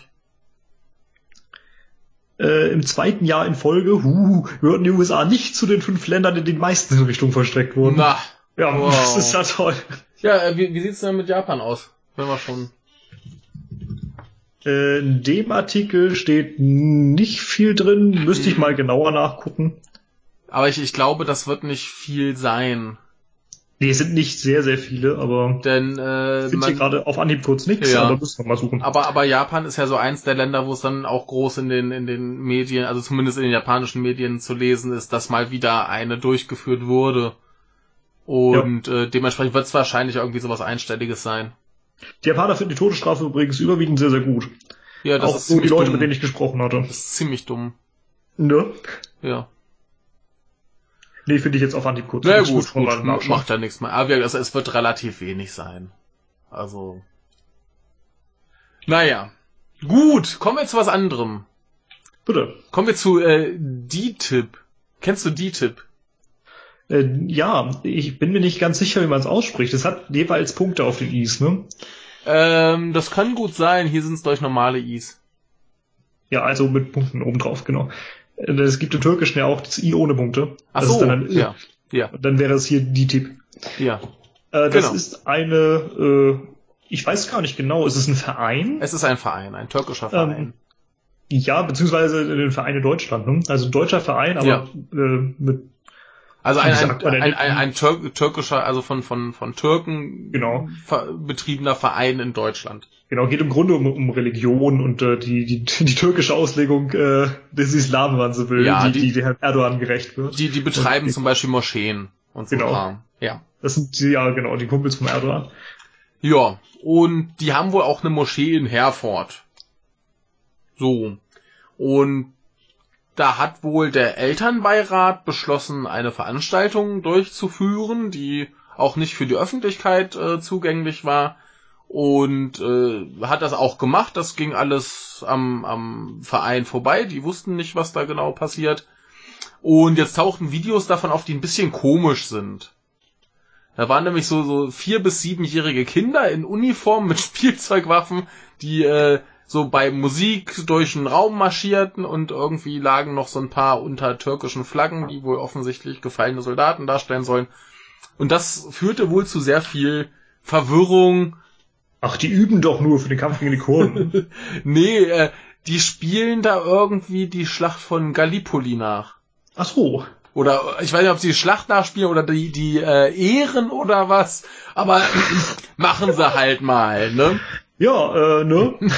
äh, Im zweiten Jahr in Folge huh, gehörten die USA nicht zu den fünf Ländern, in denen die meisten Hinrichtungen vollstreckt wurden. Na. ja, wow. *laughs* das ist ja toll. Ja, äh, wie, wie sieht's denn mit Japan aus? Wenn wir schon. Äh, in dem Artikel steht nicht viel drin, müsste ich Hm. mal genauer nachgucken. Aber ich, ich glaube, das wird nicht viel sein. Nee, es sind nicht sehr, sehr viele, aber Denn äh, ich finde hier gerade auf Anhieb kurz nichts, Ja. aber müssen wir mal suchen. aber aber Japan ist ja so eins der Länder, wo es dann auch groß in den in den Medien, also zumindest in den japanischen Medien zu lesen ist, dass mal wieder eine durchgeführt wurde. Und äh, dementsprechend wird es wahrscheinlich irgendwie sowas Einstelliges sein. Die Japaner finden die Todesstrafe übrigens überwiegend sehr, sehr gut. Ja, das Auch ist so die Leute, dumm. mit denen ich gesprochen hatte. Das ist ziemlich dumm. Ne? Ja. Nee, finde ich jetzt auf Anhieb kurz. Na ja, gut, gut macht ja nichts mehr. Aber gesagt, es wird relativ wenig sein. Also. Naja. Gut, kommen wir zu was anderem. Bitte. Kommen wir zu äh, D-Tip. Kennst du D-Tip? Äh, ja, ich bin mir nicht ganz sicher, wie man es ausspricht. Es hat jeweils Punkte auf den Is, ne? Ähm, das kann gut sein. Hier sind es durch normale Is. Ja, also mit Punkten obendrauf, genau. Äh, Es gibt im Türkischen ja auch das I ohne Punkte. Ach Das ist so, dann, ein, ja. Ja, dann wäre es hier die Tipp. ja. Äh, das Genau. ist eine, äh, ich weiß gar nicht genau, ist es ein Verein? Es ist ein Verein, ein türkischer Verein. Ja, beziehungsweise ein Verein in Deutschland, ne? Also ein deutscher Verein, aber Ja. äh, mit, also ein, ein, ein, ein, ein Tür türkischer, also von, von, von Türken Genau. ver betriebener Verein in Deutschland. genau, geht im Grunde um, um Religion und äh, die, die, die türkische Auslegung äh, des Islam, wenn man so will, Ja, die, die- die, Herrn Erdogan gerecht wird. Die, die betreiben Und- zum Beispiel Moscheen und so Genau. Kram. Ja. Das sind die, ja genau, die Kumpels vom Erdogan. Ja, und die haben wohl auch eine Moschee in Herford. So. Und da hat wohl der Elternbeirat beschlossen, eine Veranstaltung durchzuführen, die auch nicht für die Öffentlichkeit äh, zugänglich war. Und äh, hat das auch gemacht. Das ging alles am, am Verein vorbei. Die wussten nicht, was da genau passiert. Und jetzt tauchten Videos davon auf, die ein bisschen komisch sind. Da waren nämlich so, so vier bis siebenjährige Kinder in Uniform mit *laughs* Spielzeugwaffen, die äh, so bei Musik durch den Raum marschierten und irgendwie lagen noch so ein paar unter türkischen Flaggen, die wohl offensichtlich gefallene Soldaten darstellen sollen. Und das führte wohl zu sehr viel Verwirrung. Ach, die üben doch nur für den Kampf gegen die Kurden. *laughs* nee, äh, die spielen da irgendwie die Schlacht von Gallipoli nach. Ach so. Oder ich weiß nicht, ob sie die Schlacht nachspielen oder die, die äh, Ehren oder was, aber *laughs* machen sie halt mal, ne? Ja, äh, ne? *laughs*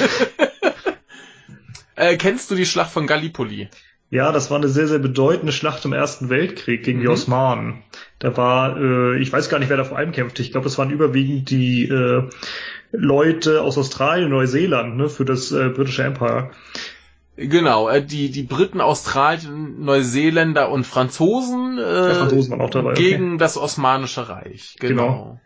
äh, kennst du die Schlacht von Gallipoli? Ja, das war eine sehr, sehr bedeutende Schlacht im Ersten Weltkrieg gegen mhm. die Osmanen. Da war, äh, ich weiß gar nicht, wer da vor allem kämpfte. Ich glaube, es waren überwiegend die äh, Leute aus Australien Neuseeland ne, für das äh, britische Empire. Genau, äh, die, die Briten, Australien, Neuseeländer und Franzosen, äh, Franzosen waren auch dabei, gegen okay. das Osmanische Reich. Genau. genau.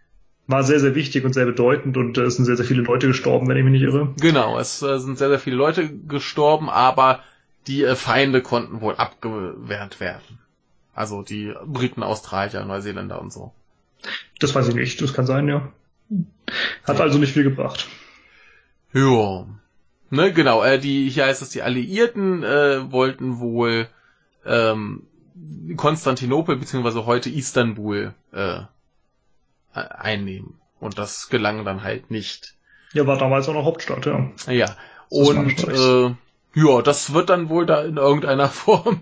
War sehr, sehr wichtig und sehr bedeutend und äh, es sind sehr, sehr viele Leute gestorben, wenn ich mich nicht irre. Genau, es äh, sind sehr, sehr viele Leute gestorben, aber die äh, Feinde konnten wohl abgewehrt werden. Also die Briten, Australier, Neuseeländer und so. Das weiß ich nicht, das kann sein, ja. Hat also nicht viel gebracht. Ja. Ne, genau, äh, die, hier heißt es, die Alliierten äh, wollten wohl ähm, Konstantinopel beziehungsweise heute Istanbul äh, einnehmen. Und das gelang dann halt nicht. Ja, war damals auch noch Hauptstadt, ja. Ja. Und äh, ja, das wird dann wohl da in irgendeiner *laughs* Form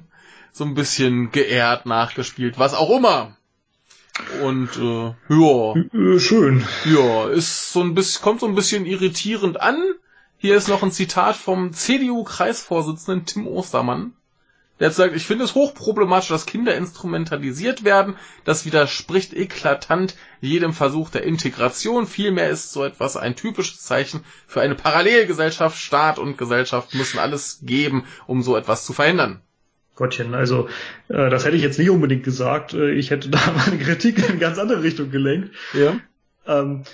so ein bisschen geehrt nachgespielt, was auch immer. Und äh, ja. Äh, schön. Ja, ist so ein bisschen, kommt so ein bisschen irritierend an. Hier ist noch ein Zitat vom CDU-Kreisvorsitzenden Tim Ostermann. Der hat gesagt, ich finde es hochproblematisch, dass Kinder instrumentalisiert werden. Das widerspricht eklatant jedem Versuch der Integration. Vielmehr ist so etwas ein typisches Zeichen für eine Parallelgesellschaft. Staat und Gesellschaft müssen alles geben, um so etwas zu verhindern. Gottchen, also äh, das hätte ich jetzt nicht unbedingt gesagt. Äh, ich hätte *laughs* da meine Kritik in ganz andere Richtung gelenkt. Ja. Ähm,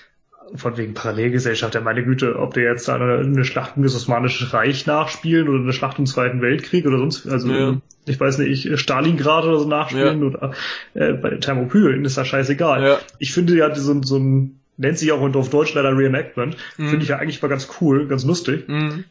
von wegen Parallelgesellschaft, ja meine Güte, ob der jetzt eine, eine Schlacht um das Osmanische Reich nachspielen oder eine Schlacht im Zweiten Weltkrieg oder sonst, also ja. ich weiß nicht, Stalingrad oder so nachspielen ja. oder äh, bei Thermopylen ist das scheißegal. Ja. Ich finde ja so, so ein, nennt sich auch auf Deutsch leider Reenactment, mhm. finde ich ja eigentlich mal ganz cool, ganz lustig. Mhm.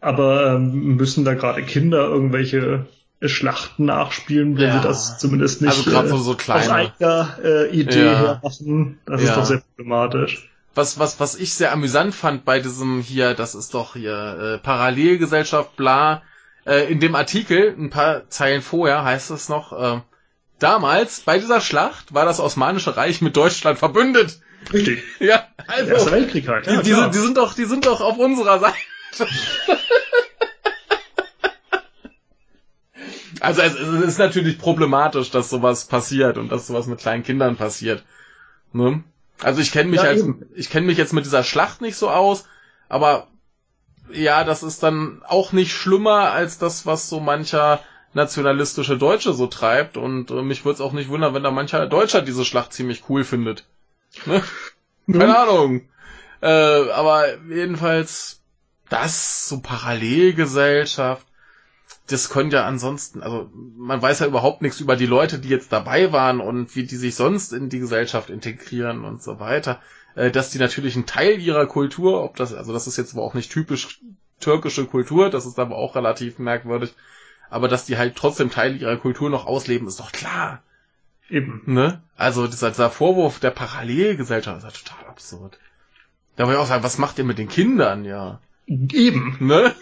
Aber ähm, müssen da gerade Kinder irgendwelche Schlachten nachspielen, wenn ja. sie das zumindest nicht also so, so äh, aus eigener äh, Idee ja. her machen. Das ist doch sehr problematisch was, was, was ich sehr amüsant fand bei diesem hier, das ist doch hier äh, Parallelgesellschaft, bla, äh, in dem Artikel, ein paar Zeilen vorher, heißt es noch, äh, damals, bei dieser Schlacht, war das Osmanische Reich mit Deutschland verbündet. Richtig. *laughs* Ja, also. Der Erste Weltkrieg halt. Ja, die, die, sind, die sind doch, die sind doch auf unserer Seite. *laughs* also es, es ist natürlich problematisch, dass sowas passiert und dass sowas mit kleinen Kindern passiert. Ne? Also ich kenne mich ja, als, ich kenne mich jetzt mit dieser Schlacht nicht so aus, aber ja, das ist dann auch nicht schlimmer als das, was so mancher nationalistische Deutsche so treibt und äh, mich würde es auch nicht wundern, wenn da mancher Deutscher diese Schlacht ziemlich cool findet. Ne? Keine mhm. Ahnung. Äh, aber jedenfalls das so Parallelgesellschaft das könnte ja ansonsten, also man weiß ja überhaupt nichts über die Leute, die jetzt dabei waren und wie die sich sonst in die Gesellschaft integrieren und so weiter. Äh, dass die natürlich ein Teil ihrer Kultur, ob das, also das ist jetzt aber auch nicht typisch türkische Kultur, das ist aber auch relativ merkwürdig, aber dass die halt trotzdem Teil ihrer Kultur noch ausleben, ist doch klar. Eben. Ne? Also dieser, dieser Vorwurf der Parallelgesellschaft ist ja total absurd. Da wollte ich auch sagen, was macht ihr mit den Kindern, ja? Eben. Ne?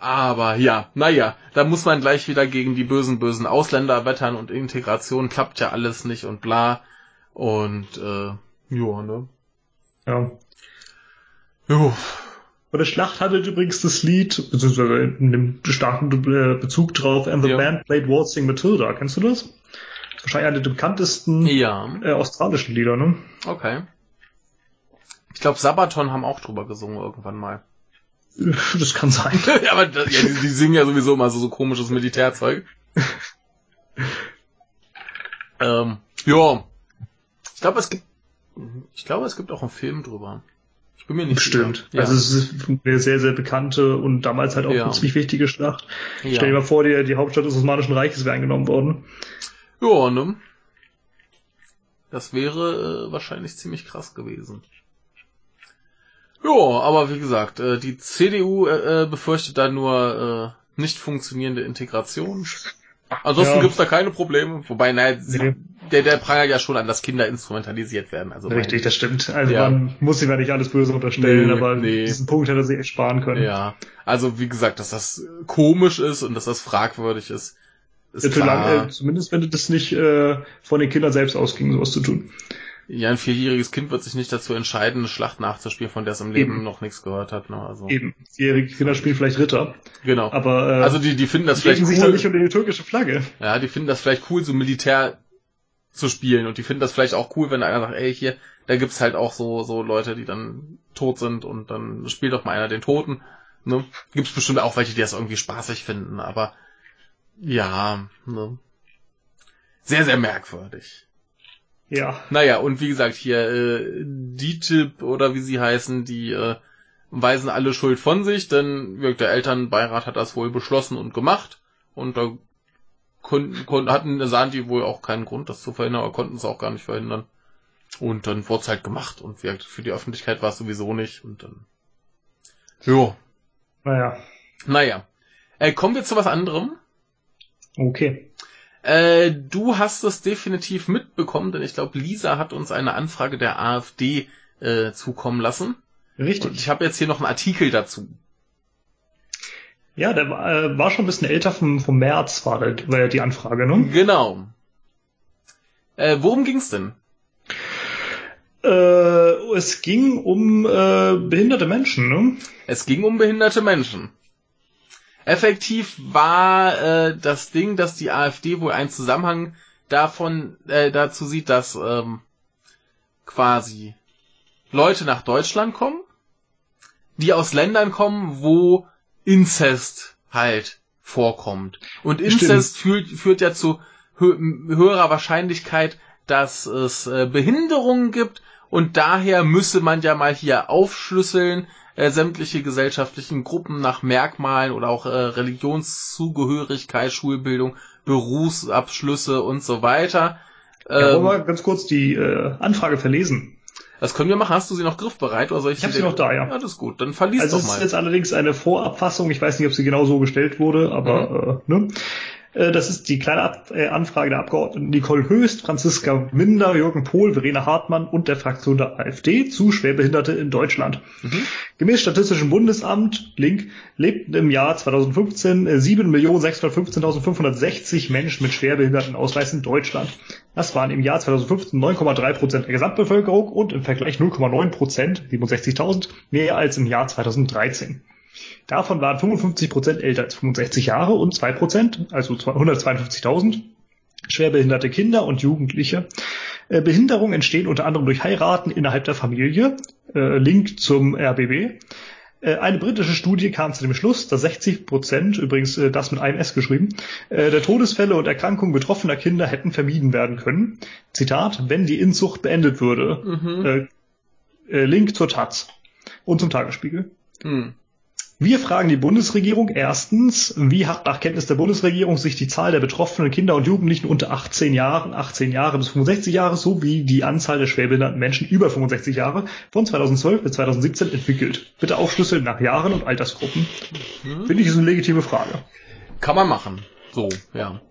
Aber ja, naja, da muss man gleich wieder gegen die bösen, bösen Ausländer wettern und Integration klappt ja alles nicht und bla. Und äh, ja, ne? Ja. Jo. Bei der Schlacht hattet übrigens das Lied, beziehungsweise in dem starken Bezug drauf, And the ja. Band Played Waltzing Matilda. Kennst du das? Wahrscheinlich eine der bekanntesten ja. äh, australischen Lieder, ne? Okay. Ich glaube, Sabaton haben auch drüber gesungen irgendwann mal. *laughs* Das kann sein. *laughs* ja, aber das, ja, die, die, singen ja sowieso mal so, so komisches Militärzeug. *laughs* ähm, ja. Ich glaube, es gibt, ich glaube, es gibt auch einen Film drüber. Ich bin mir nicht Bestimmt. sicher. Also es ist eine sehr, sehr bekannte und damals halt auch ja. eine ziemlich wichtige Schlacht. Ja. Stell dir mal vor, die, die Hauptstadt des Osmanischen Reiches wäre eingenommen worden. Ja, ne? Das wäre äh, wahrscheinlich ziemlich krass gewesen. Ja, aber wie gesagt, äh, die CDU äh, befürchtet da nur äh, nicht funktionierende Integration. Ansonsten ja. gibt's da keine Probleme. Wobei, naja, nee. der, der prangert ja schon an, dass Kinder instrumentalisiert werden. Also Richtig, das stimmt. Also ja. man muss ihm ja nicht alles böse unterstellen, nee, aber nee. diesen Punkt hätte er sich echt sparen können. Ja, also wie gesagt, dass das komisch ist und dass das fragwürdig ist. ist ja, klar. Lang, äh, zumindest wenn das nicht äh, von den Kindern selbst ausging, sowas zu tun. Ja, ein vierjähriges Kind wird sich nicht dazu entscheiden, eine Schlacht nachzuspielen, von der es im Leben Eben. noch nichts gehört hat. Ne? Also. Eben. Vierjährige Kinder spielen vielleicht Ritter. Genau. Aber äh, also die, die finden das vielleicht cool. sich nicht unter die türkische Flagge. Ja, die finden das vielleicht cool, so Militär zu spielen und die finden das vielleicht auch cool, wenn einer sagt, ey, hier, da gibt's halt auch so so Leute, die dann tot sind und dann spielt doch mal einer den Toten. Ne? Gibt's bestimmt auch welche, die das irgendwie spaßig finden, aber ja, ne? Sehr, sehr merkwürdig. Ja. Naja, und wie gesagt, hier äh, DTIP oder wie sie heißen, die äh, weisen alle Schuld von sich, denn der Elternbeirat hat das wohl beschlossen und gemacht und da konnten, konnten, hatten, sahen die wohl auch keinen Grund, das zu verhindern, aber konnten es auch gar nicht verhindern. Und dann wurde es halt gemacht und gesagt, für die Öffentlichkeit war es sowieso nicht und dann. Jo. Naja. Naja. Äh, kommen wir zu was anderem. Okay. Äh, du hast es definitiv mitbekommen, denn ich glaube, Lisa hat uns eine Anfrage der AfD äh, zukommen lassen. Richtig. Und ich habe jetzt hier noch einen Artikel dazu. Ja, der war, äh, war schon ein bisschen älter, vom, vom März war, der, war ja die Anfrage, ne? Genau. Äh, worum ging's denn? Äh, es ging um äh, behinderte Menschen, ne? Es ging um behinderte Menschen. Effektiv war äh, das Ding, dass die AfD wohl einen Zusammenhang davon äh, dazu sieht, dass ähm, quasi Leute nach Deutschland kommen, die aus Ländern kommen, wo Inzest halt vorkommt. Und Inzest führt, führt ja zu hö höherer Wahrscheinlichkeit, dass es äh, Behinderungen gibt und daher müsse man ja mal hier aufschlüsseln, äh, sämtliche gesellschaftlichen Gruppen nach Merkmalen oder auch äh, Religionszugehörigkeit, Schulbildung, Berufsabschlüsse und so weiter. Ähm, ja, wollen wir ganz kurz die äh, Anfrage verlesen? Das können wir machen. Hast du sie noch griffbereit oder soll ich, ich habe sie noch da, ja. Ja, das ist gut. Dann verlies also doch mal. Also es ist jetzt allerdings eine Vorabfassung. Ich weiß nicht, ob sie genau so gestellt wurde, aber mhm. äh, ne? Äh, das ist die kleine Ab äh, Anfrage der Abgeordneten Nicole Höchst, Franziska Minder, Jürgen Pohl, Verena Hartmann und der Fraktion der AfD zu Schwerbehinderte in Deutschland. Mhm. Gemäß Statistischem Bundesamt, Link, lebten im Jahr 2015 7.615.560 Menschen mit Schwerbehindertenausweis in Deutschland. Das waren im Jahr 2015 9,3 Prozent der Gesamtbevölkerung und im Vergleich 0,9 Prozent, 67.000, mehr als im Jahr 2013. Davon waren 55 Prozent älter als 65 Jahre und 2 Prozent, also 152.000, schwerbehinderte Kinder und Jugendliche. Äh, Behinderungen entstehen unter anderem durch Heiraten innerhalb der Familie. Äh, Link zum RBB. Äh, eine britische Studie kam zu dem Schluss, dass 60 Prozent, übrigens das mit einem S geschrieben, der Todesfälle und Erkrankungen betroffener Kinder hätten vermieden werden können. Zitat, wenn die Inzucht beendet würde. Mhm. Link zur Taz und zum Tagesspiegel. Mhm. Wir fragen die Bundesregierung erstens, wie hat nach Kenntnis der Bundesregierung sich die Zahl der betroffenen Kinder und Jugendlichen unter 18 Jahren, 18 Jahre bis 65 Jahre sowie die Anzahl der schwerbehinderten Menschen über 65 Jahre von 2012 bis 2017 entwickelt? Bitte aufschlüsseln nach Jahren und Altersgruppen. Mhm. Finde ich ist eine legitime Frage. Kann man machen. So, ja.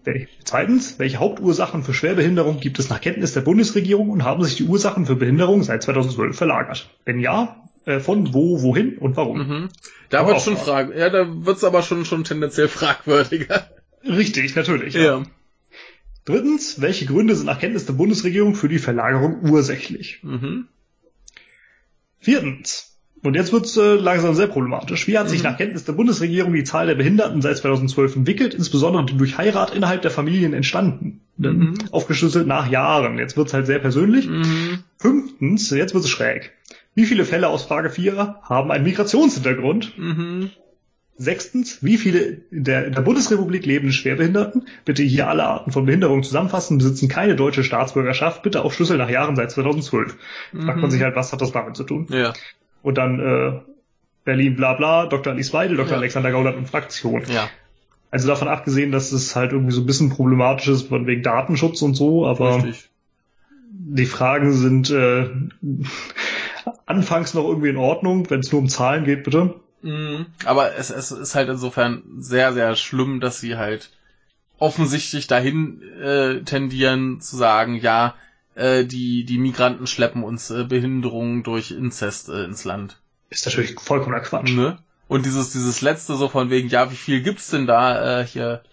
Zweitens, welche Hauptursachen für Schwerbehinderung gibt es nach Kenntnis der Bundesregierung und haben sich die Ursachen für Behinderung seit 2012 verlagert? Wenn ja, äh, von wo, wohin und warum. Mhm. Da wird schon Fragen. Ja, da wird's aber schon schon tendenziell *laughs* fragwürdiger. Richtig, natürlich. Ja. ja. Drittens, welche Gründe sind nach Kenntnis der Bundesregierung für die Verlagerung ursächlich? Mhm. Viertens, und jetzt wird's äh, langsam sehr problematisch. Wie hat mhm. sich nach Kenntnis der Bundesregierung die Zahl der Behinderten seit 2012 entwickelt, insbesondere durch Heirat innerhalb der Familien entstanden? Mhm. Aufgeschlüsselt nach Jahren. Jetzt wird's halt sehr persönlich. Mhm. Fünftens, jetzt wird's schräg. Wie viele Fälle aus Frage 4 haben einen Migrationshintergrund? Mhm. Sechstens, wie viele in der, in der Bundesrepublik lebenden Schwerbehinderten, bitte hier alle Arten von Behinderung zusammenfassen, besitzen keine deutsche Staatsbürgerschaft, bitte auf Schlüssel nach Jahren seit 2012. Mhm. Fragt man sich halt, was hat das damit zu tun? Ja. Und dann äh, Berlin bla bla, Dr. Alice Weidel, Dr. Ja. Alexander Gauland und Fraktion. Ja. Also davon abgesehen, dass es halt irgendwie so ein bisschen problematisch ist wegen Datenschutz und so, aber Richtig. die Fragen sind äh, anfangs noch irgendwie in Ordnung, wenn es nur um Zahlen geht, bitte. Mhm. Aber es, es ist halt insofern sehr, sehr schlimm, dass sie halt offensichtlich dahin äh, tendieren zu sagen, ja, äh, die, die Migranten schleppen uns äh, Behinderungen durch Inzest äh, ins Land. Ist natürlich vollkommener Quatsch. Ne? Und dieses, dieses letzte so von wegen, ja, wie viel gibt's denn da äh, hier?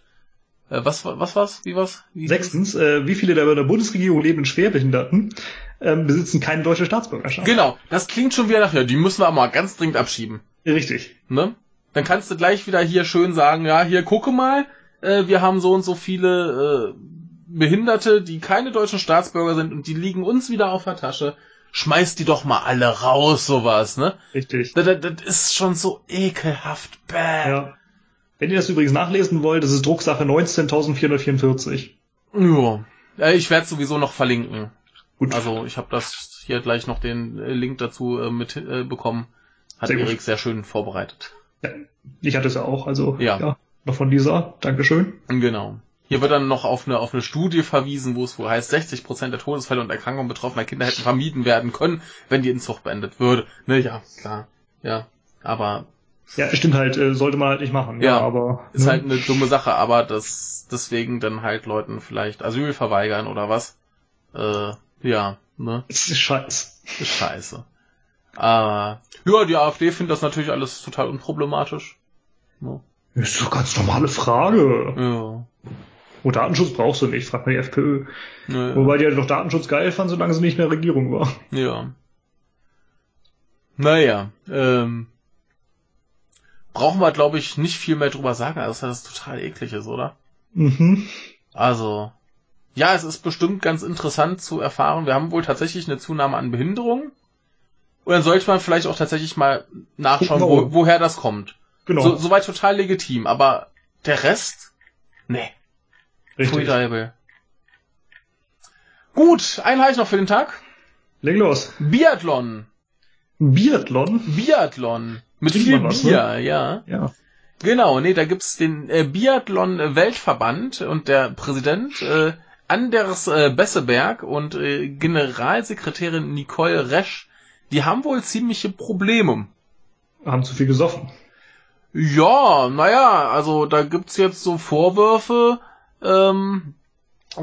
Äh, was, was war's? Wie war's? Wie Sechstens, äh, wie viele der, der Bundesregierung lebenden Schwerbehinderten ähm, besitzen keine deutsche Staatsbürgerschaft? Genau, das klingt schon wieder nach, ja, die müssen wir aber mal ganz dringend abschieben. Richtig. Ne? Dann kannst du gleich wieder hier schön sagen, ja, hier gucke mal, äh, wir haben so und so viele äh, Behinderte, die keine deutschen Staatsbürger sind und die liegen uns wieder auf der Tasche. Schmeißt die doch mal alle raus, sowas, ne? Richtig. Das, das, das ist schon so ekelhaft. Bäh. Ja. Wenn ihr das übrigens nachlesen wollt, das ist Drucksache 19.444. Ja. ja ich werde sowieso noch verlinken. Gut. Also ich habe das hier gleich noch den äh, Link dazu äh, mit äh. Hat Sehr gut. Erik sehr schön vorbereitet. Ja, ich hatte es ja auch, also Ja. ja noch von dieser. Dankeschön. Genau. Hier wird dann noch auf eine, auf eine Studie verwiesen, wo es wohl heißt, 60% der Todesfälle und Erkrankungen betroffener Kinder hätten vermieden werden können, wenn die Inzucht beendet würde. Ne, ja, klar. Ja. Aber Ja, stimmt halt, äh, sollte man halt nicht machen. Ja, aber ist ne? halt eine dumme Sache, aber das deswegen dann halt Leuten vielleicht Asyl verweigern oder was. Äh, ja, ne? es ist scheiß. Ist scheiße. Äh, ja, die AfD findet das natürlich alles total unproblematisch. Ne? Ist doch ganz normale Frage. Ja. Oh, Datenschutz brauchst du nicht, fragt mal die FPÖ. Ja, Wobei die halt doch Datenschutz geil fanden, solange sie nicht in der Regierung war. ja. Naja, ähm, brauchen wir, glaube ich, nicht viel mehr drüber sagen, also dass das total eklig ist, oder? Mhm. Also, ja, es ist bestimmt ganz interessant zu erfahren. Wir haben wohl tatsächlich eine Zunahme an Behinderungen. Und dann sollte man vielleicht auch tatsächlich mal nachschauen, wo, woher das kommt. Genau. So, soweit total legitim, aber der Rest? Nee. Richtig. Gut, einen habe ich noch für den Tag. Leg los. Biathlon. Biathlon? Biathlon. Mit Trinkt viel was, Bier, ja. Ja. Genau, nee, da gibt's den äh, Biathlon-Weltverband und der Präsident äh, Anders äh, Besseberg und äh, Generalsekretärin Nicole Resch, die haben wohl ziemliche Probleme. Haben zu viel gesoffen. Ja, naja, also da gibt's jetzt so Vorwürfe, ähm,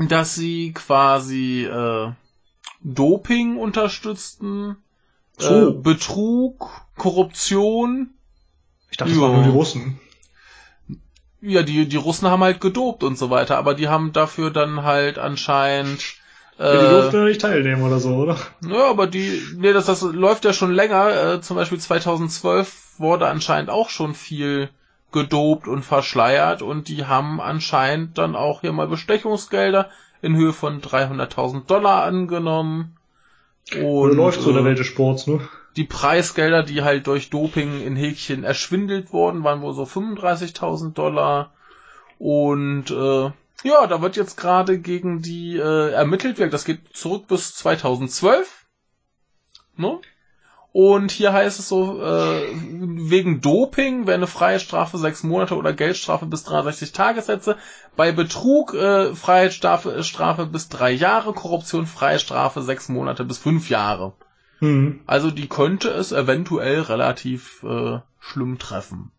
dass sie quasi äh, Doping unterstützten, äh. Betrug, Korruption. Ich dachte, Ja. waren nur die Russen. Ja, die, die Russen haben halt gedopt und so weiter, aber die haben dafür dann halt anscheinend. Ja, die Äh, durften ja nicht teilnehmen oder so, oder? ja, aber die, nee, das, das läuft ja schon länger. Äh, zum Beispiel 2012 wurde anscheinend auch schon viel gedopt und verschleiert und die haben anscheinend dann auch hier mal Bestechungsgelder in Höhe von 300.000 Dollar angenommen. Und läuft so in der äh, Welt des Sports, ne? Die Preisgelder, die halt durch Doping in Häkchen erschwindelt wurden, waren wohl so 35.000 Dollar. Und äh, ja, da wird jetzt gerade gegen die äh, ermittelt. Das geht zurück bis 2012. Ne? Und hier heißt es so, äh, wegen Doping wäre eine Freiheitsstrafe sechs Monate oder Geldstrafe bis 63 Tagessätze. Bei Betrug äh, Freiheitsstrafe Strafe bis drei Jahre, Korruption Freiheitsstrafe sechs Monate bis fünf Jahre. Hm. Also die könnte es eventuell relativ äh, schlimm treffen.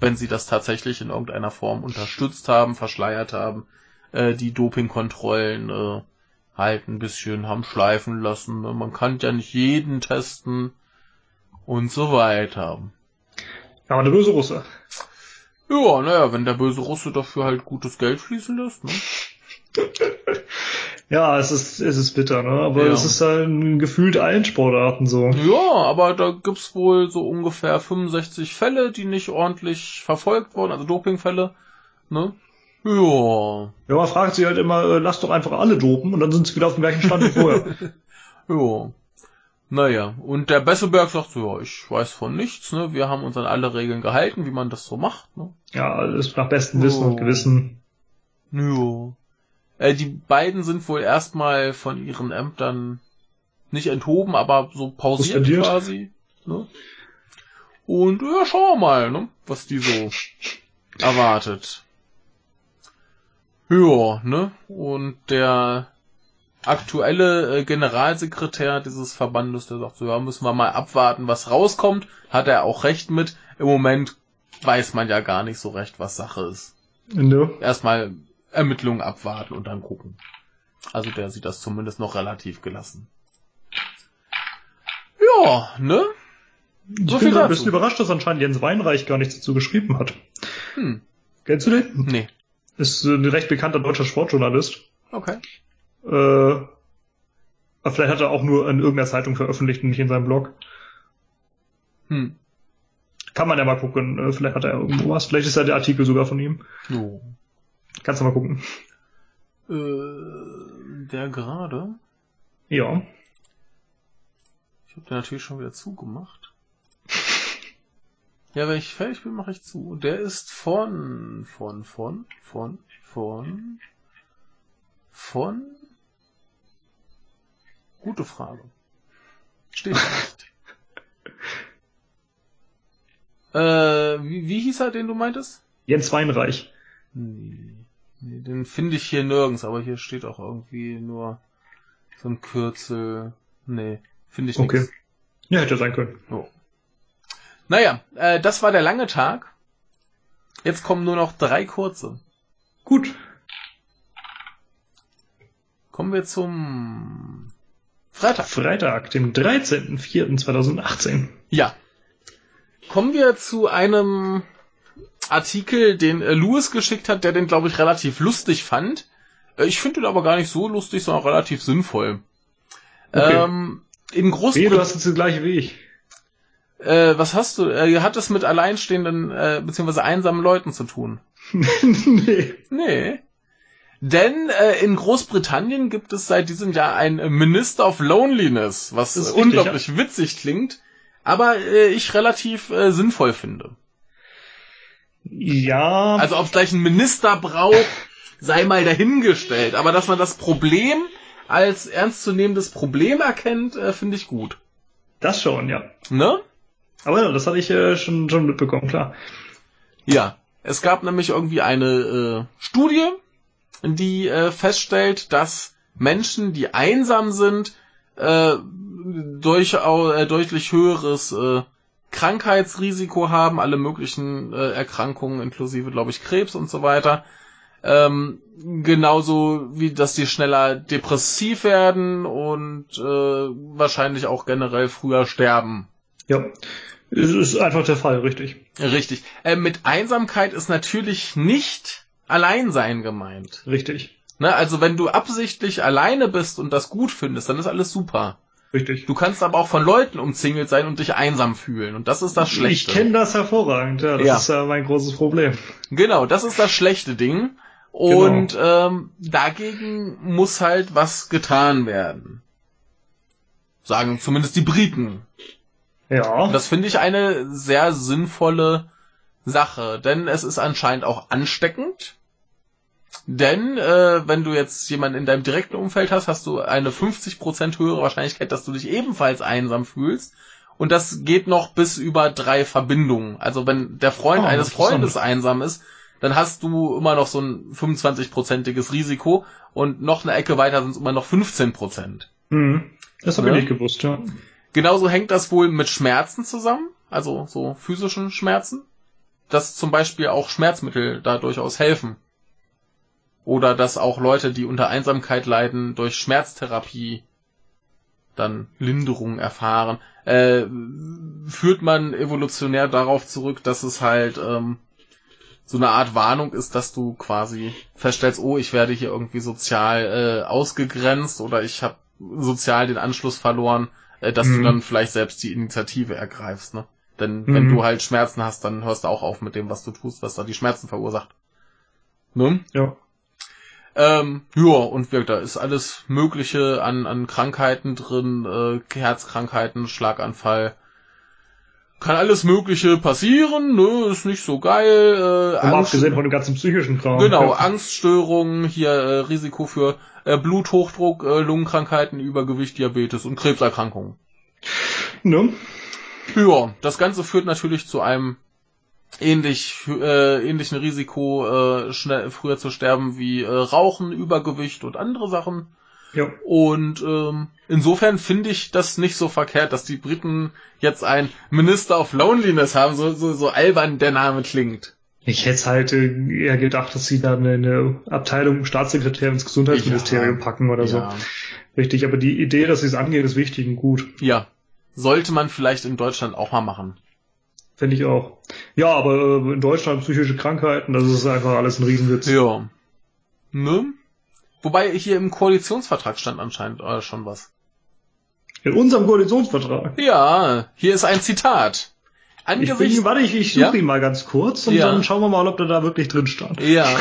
Wenn sie das tatsächlich in irgendeiner Form unterstützt haben, verschleiert haben, äh, die Dopingkontrollen äh, halt ein bisschen haben schleifen lassen. ne? Man kann ja nicht jeden testen und so weiter. Aber der böse Russe. Ja, naja, wenn der böse Russe dafür halt gutes Geld fließen lässt, ne? *laughs* Ja, es ist, es ist bitter, ne? Aber Ja. es ist halt gefühlt allen Sportarten so. Ja, aber da gibt's wohl so ungefähr 65 Fälle, die nicht ordentlich verfolgt wurden, also Dopingfälle, ne? Ja, Ja, man fragt sich halt immer, äh, lass doch einfach alle dopen und dann sind sie wieder auf dem gleichen Stand wie vorher. *laughs* ja. Naja, und der Besseberg sagt so, ja, ich weiß von nichts, ne? Wir haben uns an alle Regeln gehalten, wie man das so macht, ne? ja, alles nach bestem Wissen Oh. und Gewissen. Ja. Äh, die beiden sind wohl erstmal von ihren Ämtern nicht enthoben, aber so pausiert quasi. Ne? Und ja, schauen wir mal, ne, was die so erwartet. Ja, ne? Und der aktuelle äh, Generalsekretär dieses Verbandes, der sagt so, ja, müssen wir mal abwarten, was rauskommt. Hat er auch recht mit. Im Moment weiß man ja gar nicht so recht, was Sache ist. No. Erstmal Ermittlungen abwarten und dann gucken. Also der sieht das zumindest noch relativ gelassen. Ja, ne? Ich So bin ein bisschen überrascht, dass anscheinend Jens Weinreich gar nichts dazu geschrieben hat. Hm. Kennst du den? Nee. Ist äh, ein recht bekannter deutscher Sportjournalist. Okay. Äh, vielleicht hat er auch nur in irgendeiner Zeitung veröffentlicht und nicht in seinem Blog. Hm. Kann man ja mal gucken. Äh, vielleicht hat er irgendwo was. Vielleicht ist ja der Artikel sogar von ihm. Jo. Kannst du mal gucken. Äh, der gerade. Ja. Ich habe den natürlich schon wieder zugemacht. Ja, wenn ich fertig bin, mache ich zu. Der ist von, von, von, von, von, von. Gute Frage. Steht nicht. *laughs* äh, wie, wie hieß er, den du meintest? Jens Weinreich. Nee, nee den finde ich hier nirgends, aber hier steht auch irgendwie nur so ein Kürzel. Nee, finde ich Okay. nix. Ja, hätte sein können. Oh. Naja, äh, das war der lange Tag. Jetzt kommen nur noch drei kurze. Gut. Kommen wir zum Freitag. Freitag, dem 13.04.2018. Ja. Kommen wir zu einem Artikel, den äh, Louis geschickt hat, der den, glaube ich, relativ lustig fand. Äh, ich finde ihn aber gar nicht so lustig, sondern relativ sinnvoll. Okay. Ähm, in Wehe, du Großbritannien. hast jetzt das gleiche wie ich. Äh, was hast du? Äh, hat es mit alleinstehenden äh, bzw. einsamen Leuten zu tun? *laughs* nee. Nee. Denn äh, in Großbritannien gibt es seit diesem Jahr ein Minister of Loneliness, was richtig, unglaublich witzig klingt, aber äh, ich relativ äh, sinnvoll finde. Ja. Also ob es gleich einen Minister braucht, sei mal dahingestellt. Aber dass man das Problem als ernstzunehmendes Problem erkennt, äh, finde ich gut. das schon, ja. Ne? Aber ja, das hatte ich äh, schon, schon mitbekommen, klar. Ja, es gab nämlich irgendwie eine äh, Studie, die äh, feststellt, dass Menschen, die einsam sind, äh, durchau äh, deutlich höheres äh, Krankheitsrisiko haben, alle möglichen äh, Erkrankungen, inklusive, glaube ich, Krebs und so weiter. Ähm, genauso wie, dass die schneller depressiv werden und äh, wahrscheinlich auch generell früher sterben. Ja. Es ist einfach der Fall, richtig. Richtig. Äh, mit Einsamkeit ist natürlich nicht Alleinsein gemeint. Richtig. Ne? Also wenn du absichtlich alleine bist und das gut findest, dann ist alles super. Richtig. Du kannst aber auch von Leuten umzingelt sein und dich einsam fühlen. Und das ist das Ich Schlechte. kenne das hervorragend, ja. Das Ja. ist ja mein großes Problem. Genau, das ist das schlechte Ding. Und ähm, dagegen muss halt was getan werden. Sagen zumindest die Briten. Ja. Das finde ich eine sehr sinnvolle Sache, denn es ist anscheinend auch ansteckend. Denn äh, wenn du jetzt jemanden in deinem direkten Umfeld hast, hast du eine 50% höhere Wahrscheinlichkeit, dass du dich ebenfalls einsam fühlst. Und das geht noch bis über drei Verbindungen. Also wenn der Freund Ah, eines. Freundes einsam ist, dann hast du immer noch so ein 25-prozentiges Risiko und noch eine Ecke weiter sind es immer noch 15%. Hm. Das habe Ja. ich nicht gewusst, ja. Genauso hängt das wohl mit Schmerzen zusammen, also so physischen Schmerzen, dass zum Beispiel auch Schmerzmittel da durchaus helfen. Oder dass auch Leute, die unter Einsamkeit leiden, durch Schmerztherapie dann Linderung erfahren. Äh, führt man evolutionär darauf zurück, dass es halt ähm, so eine Art Warnung ist, dass du quasi feststellst, oh, ich werde hier irgendwie sozial äh, ausgegrenzt oder ich habe sozial den Anschluss verloren, äh, dass du Mhm. dann vielleicht selbst die Initiative ergreifst. Ne? Denn wenn Mhm. du halt Schmerzen hast, dann hörst du auch auf mit dem, was du tust, was da die Schmerzen verursacht. Ne? Ja. Ähm, ja, und wirkt, da ist alles Mögliche an, an Krankheiten drin, äh, Herzkrankheiten, Schlaganfall. Kann alles Mögliche passieren, ne, ist nicht so geil. Äh, Aber Angst- abgesehen von dem ganzen psychischen Kram. Genau. Angststörungen, hier äh, Risiko für äh, Bluthochdruck, äh, Lungenkrankheiten, Übergewicht, Diabetes und Krebserkrankungen. Ne? Ja, das Ganze führt natürlich zu einem ähnlich äh, ähnlichen Risiko, äh, schnell früher zu sterben wie äh, Rauchen, Übergewicht und andere Sachen. Ja. Und ähm, insofern finde ich das nicht so verkehrt, dass die Briten jetzt ein Minister of Loneliness haben, so, so, so albern der Name klingt. Ich hätte halt äh, eher gedacht, dass sie dann eine Abteilung Staatssekretär ins Gesundheitsministerium Ja. packen oder so. Ja. Richtig, aber die Idee, dass sie es angehen, ist wichtig und gut. ja. Sollte man vielleicht in Deutschland auch mal machen. Finde ich auch. Ja, aber äh, in Deutschland psychische Krankheiten, das ist einfach alles ein Riesenwitz. Ja. Ne? Wobei hier im Koalitionsvertrag stand anscheinend äh, schon was. In unserem Koalitionsvertrag. Ja, hier ist ein Zitat. Ich Angesichts bin, warte, ich, ich suche Ja? ihn mal ganz kurz und Ja. dann schauen wir mal, ob der da wirklich drin stand. ja, *laughs*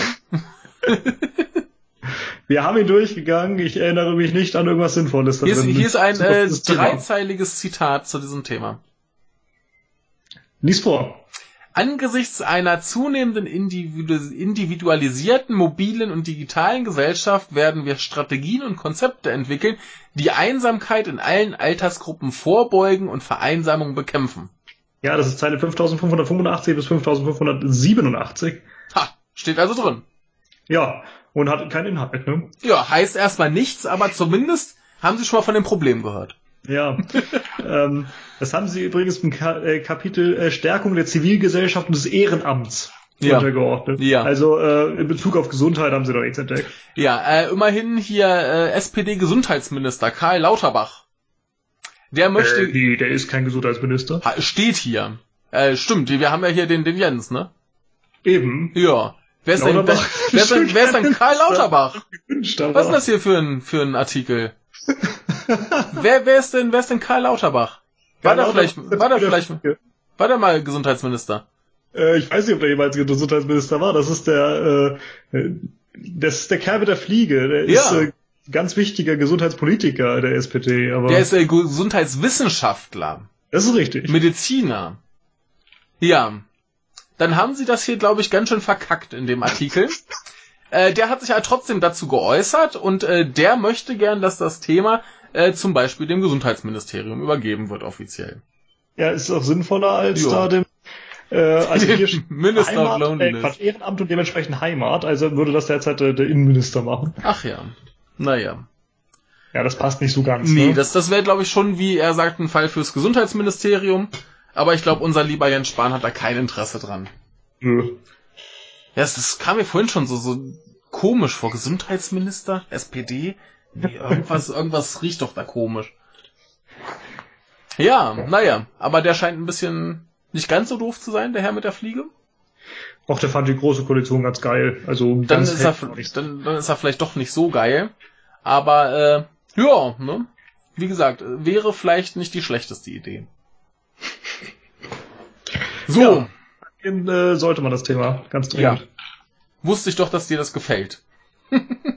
*laughs* Wir haben ihn durchgegangen, ich erinnere mich nicht an irgendwas Sinnvolles hier ist, hier ist ein äh, Thema. dreizeiliges Zitat zu diesem Thema. Lies vor. Angesichts einer zunehmenden individu individualisierten, mobilen und digitalen Gesellschaft werden wir Strategien und Konzepte entwickeln, die Einsamkeit in allen Altersgruppen vorbeugen und Vereinsamung bekämpfen. Ja, das ist Zeile 5585 bis 5587. Ha, steht also drin. Ja, und hat keinen Inhalt, ne? Ja, heißt erstmal nichts, aber zumindest haben Sie schon mal von dem Problem gehört. Ja. ähm, das haben sie übrigens im Ka äh, Kapitel äh, Stärkung der Zivilgesellschaft und des Ehrenamts Ja. untergeordnet. Ja. Also äh, in Bezug auf Gesundheit haben sie doch nichts entdeckt. Ja, äh, immerhin hier äh, SPD-Gesundheitsminister Karl Lauterbach. Der möchte, Äh, nee, der ist kein Gesundheitsminister. Steht hier. Äh, stimmt, wir haben ja hier den, den Jens, ne? Eben. Ja. Wer ist denn, wer, wer, ist denn, wer ist denn *laughs* Karl Lauterbach? Was ist das hier für ein, für ein Artikel? *laughs* wer, wer ist denn, wer ist denn Karl Lauterbach? War Ja, der vielleicht, Lauterbach ist war der wieder vielleicht, war der mal Gesundheitsminister? Äh, ich weiß nicht, ob der jemals Gesundheitsminister war. Das ist der, äh, das ist der Kerl mit der Fliege. Der ist Ja. äh, ganz wichtiger Gesundheitspolitiker der SPD. Aber Der ist äh, Gesundheitswissenschaftler, das ist richtig. Mediziner. Ja. Dann haben sie das hier, glaube ich, ganz schön verkackt in dem Artikel. *laughs* Äh, der hat sich halt trotzdem dazu geäußert und äh, der möchte gern, dass das Thema äh, zum Beispiel dem Gesundheitsministerium übergeben wird offiziell. Ja, ist auch sinnvoller als Ja. da dem äh, also hier *laughs* Minister of Heimat, äh, Loneliness. Quatsch, Ehrenamt und dementsprechend Heimat, also würde das derzeit äh, der Innenminister machen. Ach ja. Naja. Ja, das passt nicht so ganz. Nee, ne? das, das wäre, glaube ich, schon, wie er sagt, ein Fall fürs Gesundheitsministerium. Aber ich glaube, unser lieber Jens Spahn hat da kein Interesse dran. Nö. Ja, das, das kam mir vorhin schon so, so komisch vor. Gesundheitsminister? SPD? Nee, irgendwas, irgendwas riecht doch da komisch. Ja, naja, aber der scheint ein bisschen nicht ganz so doof zu sein, der Herr mit der Fliege. Auch der fand die große Koalition ganz geil. Also Dann ganz ist, er, dann, dann ist er vielleicht doch nicht so geil. Aber, äh, ja, ne? Wie gesagt, wäre vielleicht nicht die schlechteste Idee. So, Ja. Dann, äh, sollte man das Thema ganz dringend. Ja. wusste ich doch, dass dir das gefällt. *laughs*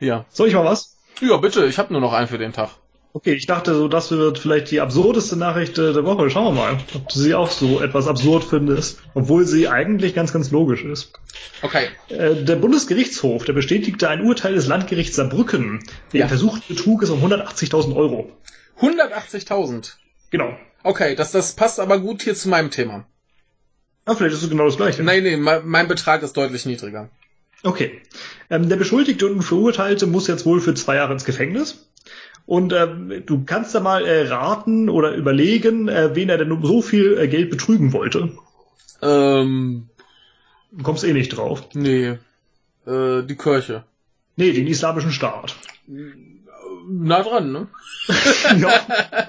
ja. Soll ich mal was? Ja, bitte, ich habe nur noch einen für den Tag. Okay, ich dachte so, das wird vielleicht die absurdeste Nachricht äh, der Woche. Schauen wir mal, ob du sie auch so etwas absurd findest, obwohl sie eigentlich ganz, ganz logisch ist. Okay. Äh, Der Bundesgerichtshof, der bestätigte ein Urteil des Landgerichts Saarbrücken wegen Ja. versuchten Betruges um 180.000 Euro. 180.000. Genau. Okay, das, das passt aber gut hier zu meinem Thema. Ah, vielleicht ist es genau das gleiche. Nein, nee, mein, mein Betrag ist deutlich niedriger. Okay. Ähm, der Beschuldigte und Verurteilte muss jetzt wohl für zwei Jahre ins Gefängnis. Und ähm, du kannst da mal äh, raten oder überlegen, äh, wen er denn um so viel äh, Geld betrügen wollte. Ähm, Du kommst eh nicht drauf. nee. Äh, die Kirche. Nee, den islamischen Staat. Na dran, ne? *laughs* ja. *laughs*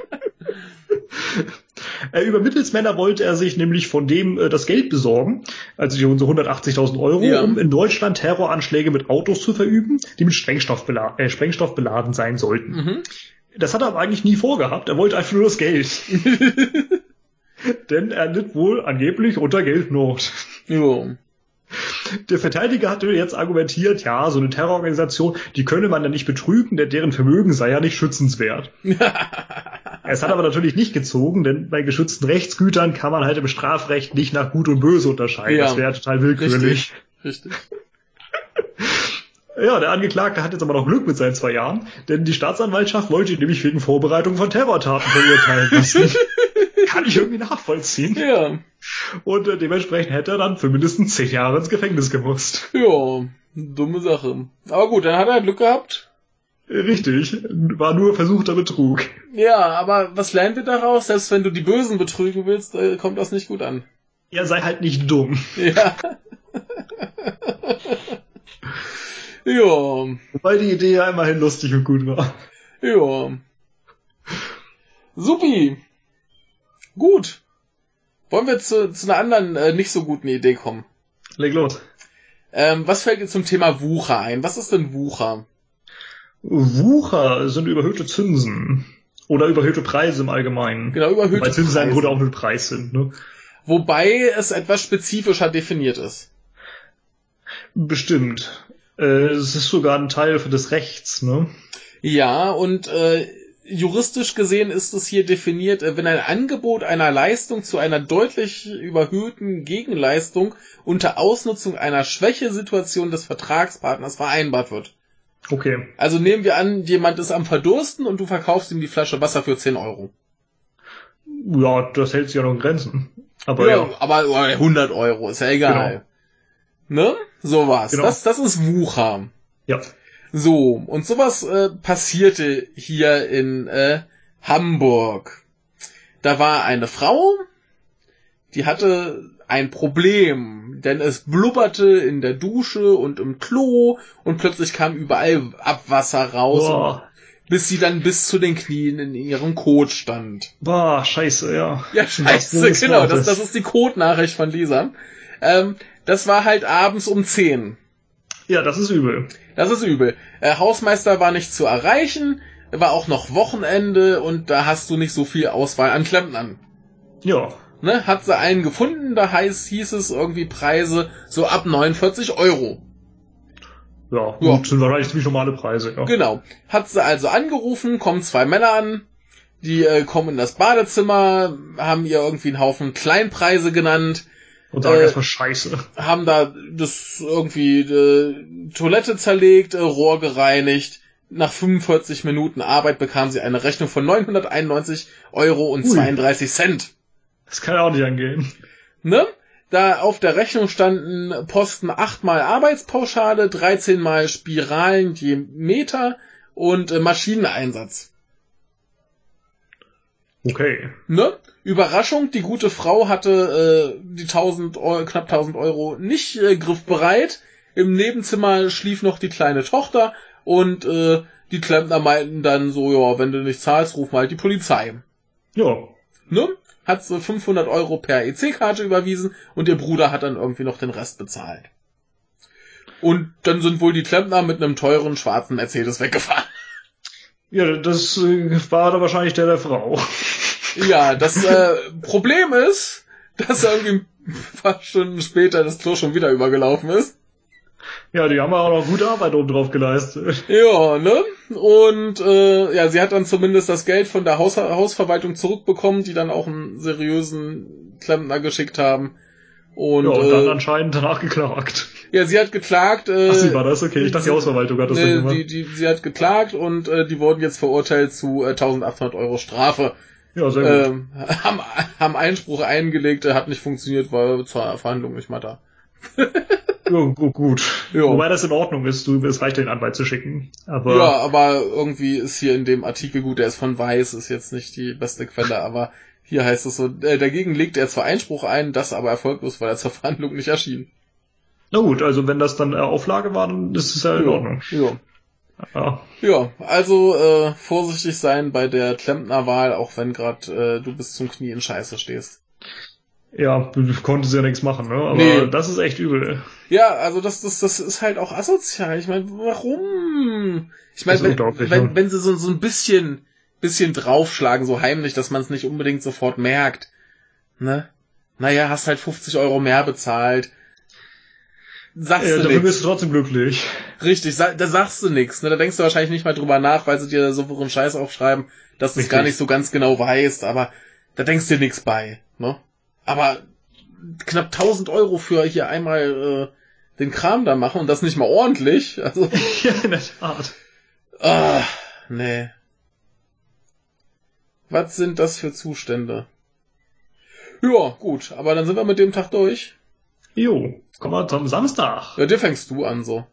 Äh, Über Mittelsmänner wollte er sich nämlich von dem äh, das Geld besorgen, also die unsere 180.000 Euro, Ja. um in Deutschland Terroranschläge mit Autos zu verüben, die mit Sprengstoff, bela äh, Sprengstoff beladen sein sollten. Mhm. Das hat er aber eigentlich nie vorgehabt. Er wollte einfach nur das Geld. *laughs* Denn er litt wohl angeblich unter Geldnot. Jo. Der Verteidiger hatte jetzt argumentiert, ja, so eine Terrororganisation, die könne man ja nicht betrügen, denn deren Vermögen sei ja nicht schützenswert. *laughs* es hat aber natürlich nicht gezogen, denn bei geschützten Rechtsgütern kann man halt im Strafrecht nicht nach Gut und Böse unterscheiden. Ja. Das wäre total willkürlich. Richtig. Richtig. Ja, der Angeklagte hat jetzt aber noch Glück mit seinen zwei Jahren, denn die Staatsanwaltschaft wollte ihn nämlich wegen Vorbereitung von Terrortaten verurteilen lassen. *laughs* kann ich irgendwie nachvollziehen. Ja. Und äh, dementsprechend hätte er dann für mindestens zehn Jahre ins Gefängnis gemusst. Ja, dumme Sache. Aber gut, dann hat er Glück gehabt. Richtig, war nur versuchter Betrug. Ja, aber was lernen wir daraus? Selbst wenn du die Bösen betrügen willst, äh, kommt das nicht gut an. Ja, sei halt nicht dumm. Ja. ja, Wobei die Idee ja immerhin lustig und gut war. ja. Supi. Gut. Wollen wir zu, zu einer anderen äh, nicht so guten Idee kommen? Leg los. Ähm, was fällt dir zum Thema Wucher ein? Was ist denn Wucher? Wucher sind überhöhte Zinsen. Oder überhöhte Preise im Allgemeinen. Genau, überhöhte Weil Zinsen im Preise. Grunde auch nur Preis sind, ne? Wobei es etwas spezifischer definiert ist. Bestimmt. Äh, es ist sogar ein Teil des Rechts, ne? Ja, und äh, juristisch gesehen ist es hier definiert, äh, wenn ein Angebot einer Leistung zu einer deutlich überhöhten Gegenleistung unter Ausnutzung einer Schwächesituation des Vertragspartners vereinbart wird. Okay. Also nehmen wir an, jemand ist am Verdursten und du verkaufst ihm die Flasche Wasser für 10 Euro. Ja, das hält sich ja noch in Grenzen. Aber ja. aber äh, 100 Euro, ist ja egal. Ne? Sowas. Genau. Das, das ist Wucher. Ja. So, und sowas äh, passierte hier in äh, Hamburg. Da war eine Frau, die hatte ein Problem, denn es blubberte in der Dusche und im Klo und plötzlich kam überall Abwasser raus, Boah. bis sie dann bis zu den Knien in ihrem Kot stand. Boah, scheiße, ja. Ja, scheiße, genau, das, Wortes. das ist die Codenachricht von Lisa. Ähm, das war halt abends um 10. Ja, das ist übel. Das ist übel. Äh, Hausmeister war nicht zu erreichen, war auch noch Wochenende und da hast du nicht so viel Auswahl an Klempnern. Ja. Ne? Hat sie einen gefunden, da heißt, hieß es irgendwie Preise so ab 49 Euro. Ja, Ja. gut, sind wahrscheinlich ziemlich normale Preise, ja. Genau. Hat sie also angerufen, kommen zwei Männer an, die äh, kommen in das Badezimmer, haben ihr irgendwie einen Haufen Kleinpreise genannt, Und sagen Äh, erstmal Scheiße. haben da das irgendwie äh, Toilette zerlegt, äh, Rohr gereinigt. Nach 45 Minuten Arbeit bekam sie eine Rechnung von 991 Euro und Ui. 32 Cent. Das kann ja auch nicht angehen. Ne? Da auf der Rechnung standen Posten 8 mal Arbeitspauschale, 13 mal Spiralen je Meter und äh, Maschineneinsatz. Okay. Ne? Überraschung, die gute Frau hatte äh, die 1000 Euro, knapp 1000 Euro nicht äh, griffbereit. Im Nebenzimmer schlief noch die kleine Tochter und äh, die Klempner meinten dann so, ja, wenn du nicht zahlst, ruf mal die Polizei. Ja. Ne? Hat sie 500 Euro per EC-Karte überwiesen und ihr Bruder hat dann irgendwie noch den Rest bezahlt. Und dann sind wohl die Klempner mit einem teuren schwarzen Mercedes weggefahren. Ja, das äh, war da wahrscheinlich der der Frau. Ja, das äh, Problem ist, dass irgendwie ein paar Stunden später das Klo schon wieder übergelaufen ist. Ja, die haben auch noch gute Arbeit oben drauf geleistet. Ja, ne? Und äh, ja, sie hat dann zumindest das Geld von der Haus Hausverwaltung zurückbekommen, die dann auch einen seriösen Klempner geschickt haben. Und, ja, und dann äh, anscheinend danach geklagt. ja, sie hat geklagt. Äh, Ach, sie war das? Okay, ich dachte, die Hausverwaltung hat das nee, gemacht. die, die, sie hat geklagt und äh, die wurden jetzt verurteilt zu äh, 1800 Euro Strafe. Ja, sehr gut. Ähm, haben, haben Einspruch eingelegt, hat nicht funktioniert, war zur Verhandlung nicht mal da. Ja, gut, gut. Ja. Wobei das in Ordnung ist, du, es reicht den Anwalt zu schicken. Aber Ja, aber irgendwie ist hier in dem Artikel gut, der ist von Weiß, ist jetzt nicht die beste Quelle, aber hier heißt es so, äh, dagegen legte er zwar Einspruch ein, das aber erfolglos, weil er zur Verhandlung nicht erschien. na gut, also wenn das dann äh, Auflage war, dann ist es ja in Ordnung. Ja. Ja. Ja, also äh, vorsichtig sein bei der Klempnerwahl, auch wenn gerade äh, du bis zum Knie in Scheiße stehst. Ja, du konntest ja nichts machen, ne? Aber Nee. das ist echt übel. Ja, also das, das, das ist halt auch asozial. Ich meine, warum? Ich meine, wenn, wenn, wenn sie so, so ein bisschen, bisschen draufschlagen, so heimlich, dass man es nicht unbedingt sofort merkt. Ne? Naja, hast halt 50 Euro mehr bezahlt. Sagst Ja, du dafür nix. bist du trotzdem glücklich. Richtig, da sagst du nix. Ne? Da denkst du wahrscheinlich nicht mal drüber nach, weil sie dir so einen Scheiß aufschreiben, dass du es gar nicht so ganz genau weißt, aber da denkst du dir nix bei. Ne? Aber knapp 1000 Euro für hier einmal äh, den Kram da machen und das nicht mal ordentlich. Also, *laughs* ja, in der Tat. ah, nee. Was sind das für Zustände? Ja, gut, aber dann sind wir mit dem Tag durch. Jo, kommen wir zum Samstag. Ja, dir fängst du an so.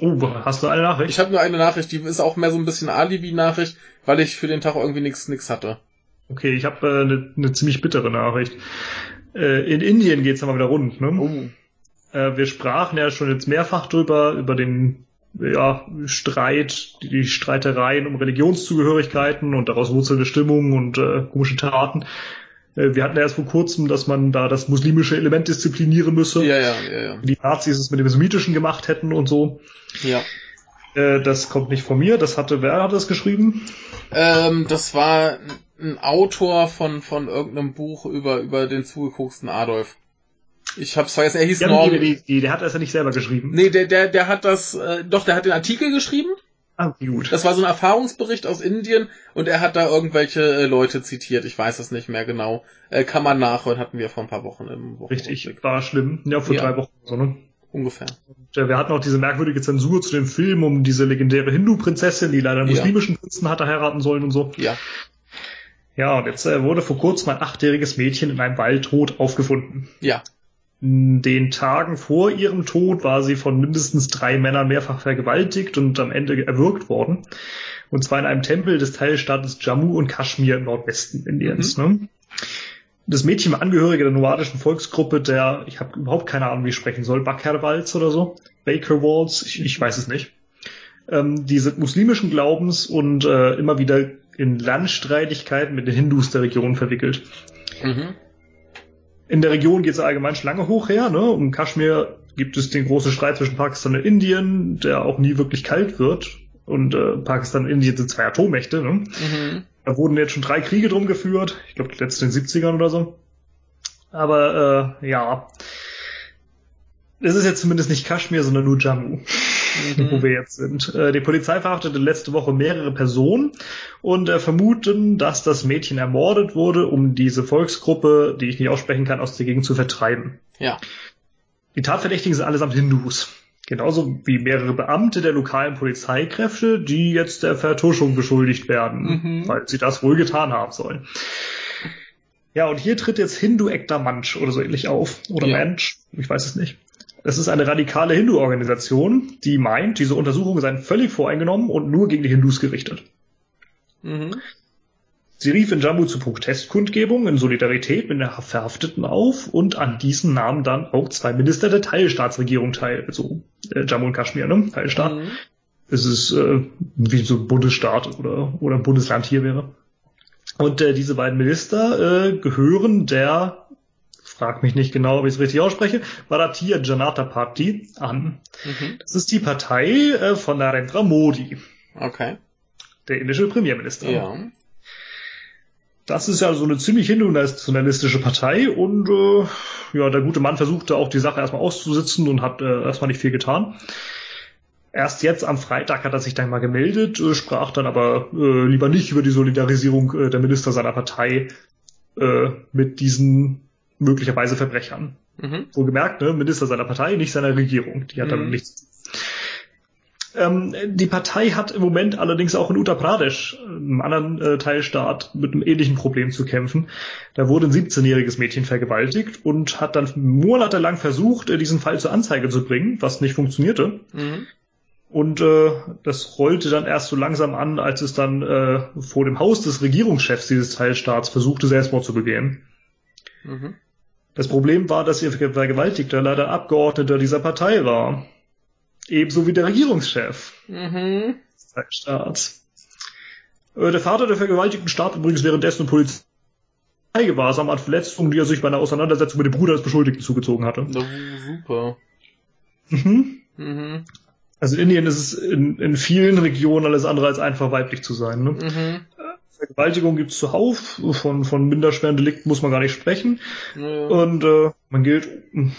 Oh, hast du eine Nachricht? Ich habe nur eine Nachricht, die ist auch mehr so ein bisschen Alibi-Nachricht, weil ich für den Tag irgendwie nichts nix hatte. Okay, ich habe eine äh, ne, ziemlich bittere Nachricht. Äh, in Indien geht's aber wieder rund. Ne? Oh. Äh, wir sprachen ja schon jetzt mehrfach drüber, über den ja, Streit, die, die Streitereien um Religionszugehörigkeiten und daraus wurzelnde Stimmungen und äh, komische Taten. Äh, wir hatten ja erst vor kurzem, dass man da das muslimische Element disziplinieren müsse. Ja, ja, ja, ja. Die Nazis es mit dem Semitischen gemacht hätten und so. Ja. Äh, das kommt nicht von mir. Das hatte, wer hat das geschrieben? Ähm, das war ein Autor von, von irgendeinem Buch über, über den zugekoksten Adolf. Ich hab's vergessen, er hieß Ja, Norman. die, die, die, der hat das ja nicht selber geschrieben. Nee, der, der, der hat das, äh, doch, der hat den Artikel geschrieben. Ah, gut. Das war so ein Erfahrungsbericht aus Indien und er hat da irgendwelche äh, Leute zitiert. Ich weiß es nicht mehr genau. Äh, kann man nachhören, hatten wir vor ein paar Wochen im Wochenrückblick. Richtig, war schlimm. Ja, vor Ja. drei Wochen so, ne? Ungefähr. Und, äh, wir hatten auch diese merkwürdige Zensur zu dem Film um diese legendäre Hindu-Prinzessin, die leider einen Ja. muslimischen Prinzen hatte heiraten sollen und so. Ja. Ja, und jetzt äh, wurde vor kurzem ein achtjähriges Mädchen in einem Wald tot aufgefunden. Ja. In den Tagen vor ihrem Tod war sie von mindestens drei Männern mehrfach vergewaltigt und am Ende erwürgt worden. Und zwar in einem Tempel des Teilstaates Jammu und Kaschmir im Nordwesten Indiens. Ne? Das Mädchen war Angehörige der nomadischen Volksgruppe der, ich habe überhaupt keine Ahnung, wie ich sprechen soll, Bakerwals oder so, Bakerwalls, ich, ich weiß es nicht. Ähm, die sind muslimischen Glaubens und äh, immer wieder in Landstreitigkeiten mit den Hindus der Region verwickelt. Mhm. In der Region geht es allgemein schon lange hoch her. Ne? Um Kaschmir gibt es den großen Streit zwischen Pakistan und Indien, der auch nie wirklich kalt wird. Und äh, Pakistan und Indien sind zwei Atommächte. Ne? Mhm. Da wurden jetzt schon drei Kriege drum geführt. Ich glaube, die letzten in den 70ern oder so. Aber äh, ja, es ist jetzt zumindest nicht Kaschmir, sondern nur Jammu wo Mhm. wir jetzt sind. Äh, die Polizei verhaftete letzte Woche mehrere Personen und äh, vermuten, dass das Mädchen ermordet wurde, um diese Volksgruppe, die ich nicht aussprechen kann, aus der Gegend zu vertreiben. Ja. Die Tatverdächtigen sind allesamt Hindus. Genauso wie mehrere Beamte der lokalen Polizeikräfte, die jetzt der Vertuschung beschuldigt werden, Mhm. weil sie das wohl getan haben sollen. Ja, und hier tritt jetzt Hindu Ekta Manch oder so ähnlich auf. Oder Ja. Manch, ich weiß es nicht. Das ist eine radikale Hindu-Organisation, die meint, diese Untersuchungen seien völlig voreingenommen und nur gegen die Hindus gerichtet. Mhm. Sie rief in Jammu zu Protestkundgebungen in Solidarität mit den Verhafteten auf und an diesen nahmen dann auch zwei Minister der Teilstaatsregierung teil, also äh, Jammu und Kaschmir, ne? Teilstaat. Mhm. Es ist äh, wie so ein Bundesstaat oder, oder ein Bundesland hier wäre. Und äh, diese beiden Minister äh, gehören der, frag mich nicht genau, ob ich es richtig ausspreche, Bharatiya Janata Party an. Mhm. Das ist die Partei äh, von Narendra Modi, Okay. der indische Premierminister. Ja. Das ist ja so eine ziemlich hindu-nationalistische Partei und äh, ja, der gute Mann versuchte auch die Sache erstmal auszusitzen und hat äh, erstmal nicht viel getan. Erst jetzt am Freitag hat er sich dann mal gemeldet, äh, sprach dann aber äh, lieber nicht über die Solidarisierung äh, der Minister seiner Partei äh, mit diesen möglicherweise Verbrechern. Mhm. Wohlgemerkt, ne, Minister seiner Partei, nicht seiner Regierung. Die hat damit Mhm. nichts. Ähm, die Partei hat im Moment allerdings auch in Uttar Pradesh, einem anderen äh, Teilstaat, mit einem ähnlichen Problem zu kämpfen. Da wurde ein 17-jähriges Mädchen vergewaltigt und hat dann monatelang versucht, äh, diesen Fall zur Anzeige zu bringen, was nicht funktionierte. Mhm. Und äh, das rollte dann erst so langsam an, als es dann äh, vor dem Haus des Regierungschefs dieses Teilstaats versuchte, Selbstmord zu begehen. Mhm. Das Problem war, dass ihr Vergewaltigter leider Abgeordneter dieser Partei war. Ebenso wie der Regierungschef Mhm. des Teilstaats. Äh, Der Vater der Vergewaltigten starb übrigens währenddessen im Polizeigewahrsam an Verletzungen, die er sich bei einer Auseinandersetzung mit dem Bruder des Beschuldigten zugezogen hatte. Na, super. Mhm. Mhm. Also in Indien ist es in, in vielen Regionen alles andere als einfach weiblich zu sein. Ne? Mhm. Vergewaltigung gibt's zuhauf, von, von minderschweren Delikten muss man gar nicht sprechen. Ja. Und äh, man gilt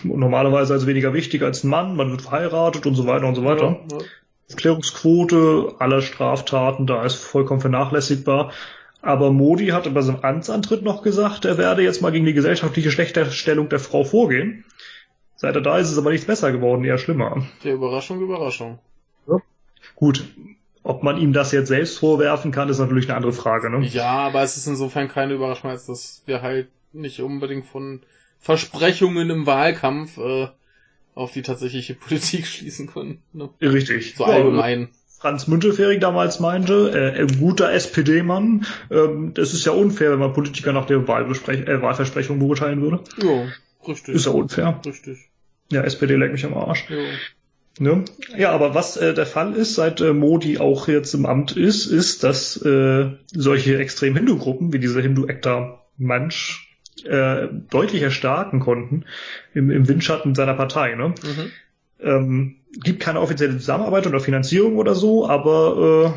normalerweise als weniger wichtig als ein Mann, man wird verheiratet und so weiter und so weiter. Ja, ja. Aufklärungsquote aller Straftaten da ist vollkommen vernachlässigbar. Aber Modi hatte bei seinem Amtsantritt noch gesagt, er werde jetzt mal gegen die gesellschaftliche Schlechterstellung der Frau vorgehen. Seit er da ist, ist es aber nichts besser geworden, eher schlimmer. Der Überraschung, Überraschung. Gut, ob man ihm das jetzt selbst vorwerfen kann, ist natürlich eine andere Frage. Ne? Ja, aber es ist insofern keine Überraschung, als dass wir halt nicht unbedingt von Versprechungen im Wahlkampf äh, auf die tatsächliche *laughs* Politik schließen können. Ne? Richtig. So allgemein. Franz Müntefering damals meinte, äh, ein guter SPD-Mann, ähm, das ist ja unfair, wenn man Politiker nach der Wahlbesprech äh, Wahlversprechung beurteilen würde. Ja, richtig. Ist ja unfair. Richtig. Ja, SPD leckt mich am Arsch. Ja. Ne? Ja, aber was äh, der Fall ist, seit äh, Modi auch jetzt im Amt ist, ist, dass äh, solche extrem Hindu-Gruppen wie diese Hindu-Ekta Manch äh, deutlich erstarken konnten im, im Windschatten seiner Partei. Ne? Mhm. Ähm, gibt keine offizielle Zusammenarbeit oder Finanzierung oder so, aber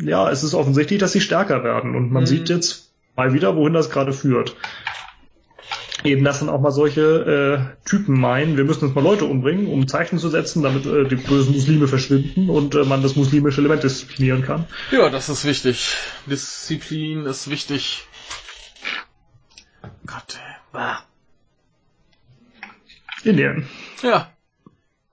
äh, ja, es ist offensichtlich, dass sie stärker werden und man Mhm. sieht jetzt mal wieder, wohin das gerade führt. Eben, dass dann auch mal solche äh, Typen meinen, wir müssen jetzt mal Leute umbringen, um Zeichen zu setzen, damit äh, die bösen Muslime verschwinden und äh, man das muslimische Element disziplinieren kann. ja, das ist wichtig. Disziplin ist wichtig. Gott, ey. Bah. Indien. Ja.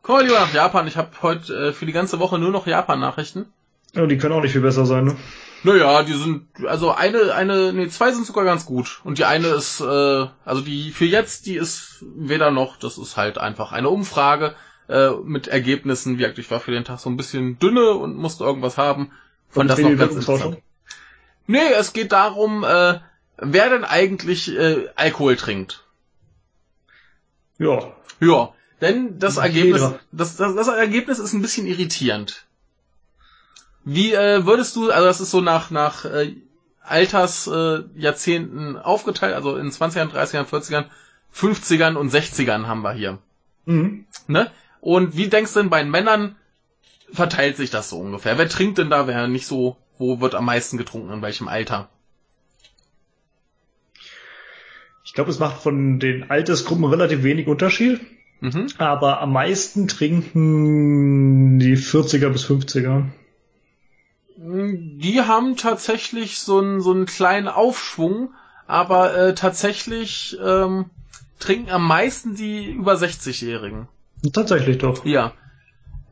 Kommen wir lieber nach Japan. Ich habe heute äh, für die ganze Woche nur noch Japan-Nachrichten. Ja, die können auch nicht viel besser sein, ne? Naja, die sind, also eine, eine, nee, zwei sind sogar ganz gut. Und die eine ist, äh, also die für jetzt, die ist weder noch, das ist halt einfach eine Umfrage äh, mit Ergebnissen. Wie ich war für den Tag so ein bisschen dünne und musste irgendwas haben. Von das noch ganz interessant. Nee, es geht darum, äh, wer denn eigentlich äh, Alkohol trinkt. Ja. Ja, denn das Ergebnis, das, das, das Ergebnis ist ein bisschen irritierend. Wie äh, würdest du, also das ist so nach nach äh, Altersjahrzehnten äh, Jahrzehnten aufgeteilt, also in 20ern, 30ern, 40ern, 50ern und 60ern haben wir hier. Mhm. Ne? Und wie denkst du denn bei den Männern verteilt sich das so ungefähr? Wer trinkt denn da, wer nicht so, wo wird am meisten getrunken, in welchem Alter? Ich glaube, es macht von den Altersgruppen relativ wenig Unterschied. Mhm. Aber am meisten trinken die 40er bis 50er. Die haben tatsächlich so einen, so einen kleinen Aufschwung, aber äh, tatsächlich ähm, trinken am meisten die über 60-Jährigen. Tatsächlich doch. Ja.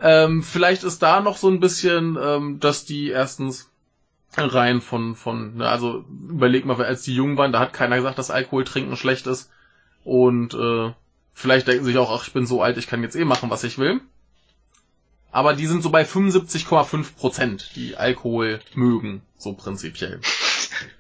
Ähm, vielleicht ist da noch so ein bisschen, ähm, dass die erstens rein von, von, ne, also überleg mal, als die jung waren, da hat keiner gesagt, dass Alkohol trinken schlecht ist. Und äh, vielleicht denken sie sich auch, ach, ich bin so alt, ich kann jetzt eh machen, was ich will. Aber die sind so bei 75,5 Prozent, die Alkohol mögen, so prinzipiell. *laughs*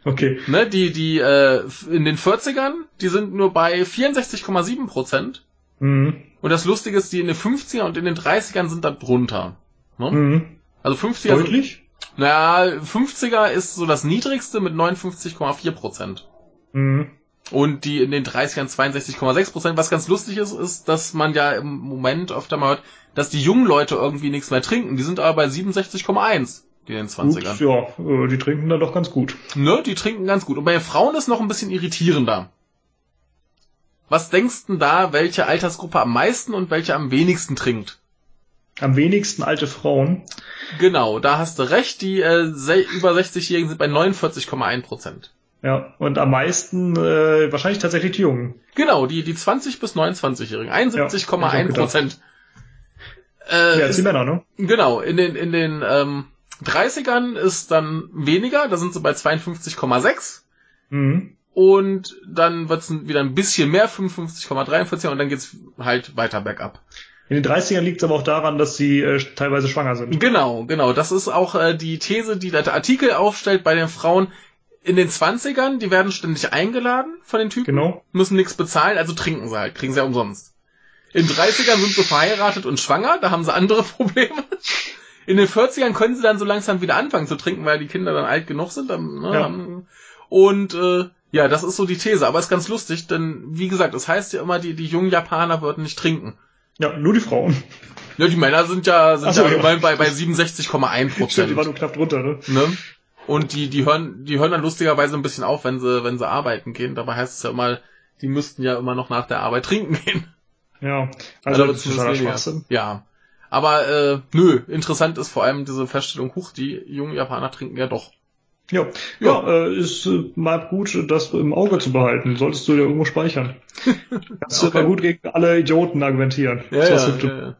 Okay. Ne, die, die äh, in den 40ern, die sind nur bei 64,7 Prozent. Mhm. Und das Lustige ist, die in den 50ern und in den 30ern sind da drunter. Ne? Mhm. Also 50er sind, Deutlich? naja, 50er ist so das niedrigste mit 59,4 Prozent. Mhm. Und die in den 30ern 62,6 Prozent. Was ganz lustig ist, ist, dass man ja im Moment öfter mal hört, dass die jungen Leute irgendwie nichts mehr trinken. Die sind aber bei 67,1, die in den 20ern. Gut, ja, äh, die trinken da doch ganz gut. Ne, die trinken ganz gut. Und bei den Frauen ist noch ein bisschen irritierender. Was denkst du da, welche Altersgruppe am meisten und welche am wenigsten trinkt? Am wenigsten alte Frauen. Genau, da hast du recht, die äh, über 60-Jährigen sind bei 49,1 Prozent. Ja, und am meisten äh, wahrscheinlich tatsächlich die Jungen. Genau, die, die 20- bis 29-Jährigen, 71,1 Prozent. Ja, Äh, jetzt die Männer, ne? genau, in den, in den ähm, 30ern ist dann weniger, da sind sie bei 52,6 Mhm. und dann wird's wieder ein bisschen mehr, 55,43 und dann geht's halt weiter bergab. In den 30ern liegt es aber auch daran, dass sie äh, teilweise schwanger sind. Genau, genau. Das ist auch äh, die These, die der Artikel aufstellt bei den Frauen. In den 20ern, die werden ständig eingeladen von den Typen, Genau. müssen nichts bezahlen, also trinken sie halt, kriegen sie ja umsonst. In 30ern sind sie verheiratet und schwanger, da haben sie andere *laughs* Probleme. In den 40ern können sie dann so langsam wieder anfangen zu trinken, weil die Kinder dann alt genug sind. Dann, ne, Ja. Und äh, ja, das ist so die These. Aber ist ganz lustig, denn wie gesagt, es heißt ja immer, die, die jungen Japaner würden nicht trinken. Ja, nur die Frauen. Ja, die Männer sind ja, sind so, ja, ja. bei, bei 67,1 Stimmt, die waren Prozent. nur knapp drunter, ne? Ne? Und die, die hören, die hören dann lustigerweise ein bisschen auf, wenn sie, wenn sie arbeiten gehen. Dabei heißt es ja immer, die müssten ja immer noch nach der Arbeit trinken gehen. Ja, also Oder das ist totaler. Schwachsinn. Ja. Aber äh, nö, interessant ist vor allem diese Feststellung, huch, die jungen Japaner trinken ja doch. Ja, ja, äh, ist äh, mal gut, das im Auge zu behalten. Solltest du dir irgendwo speichern. *laughs* Kannst du Okay. mal gut gegen alle Idioten argumentieren. Ja, ja, ja, ja.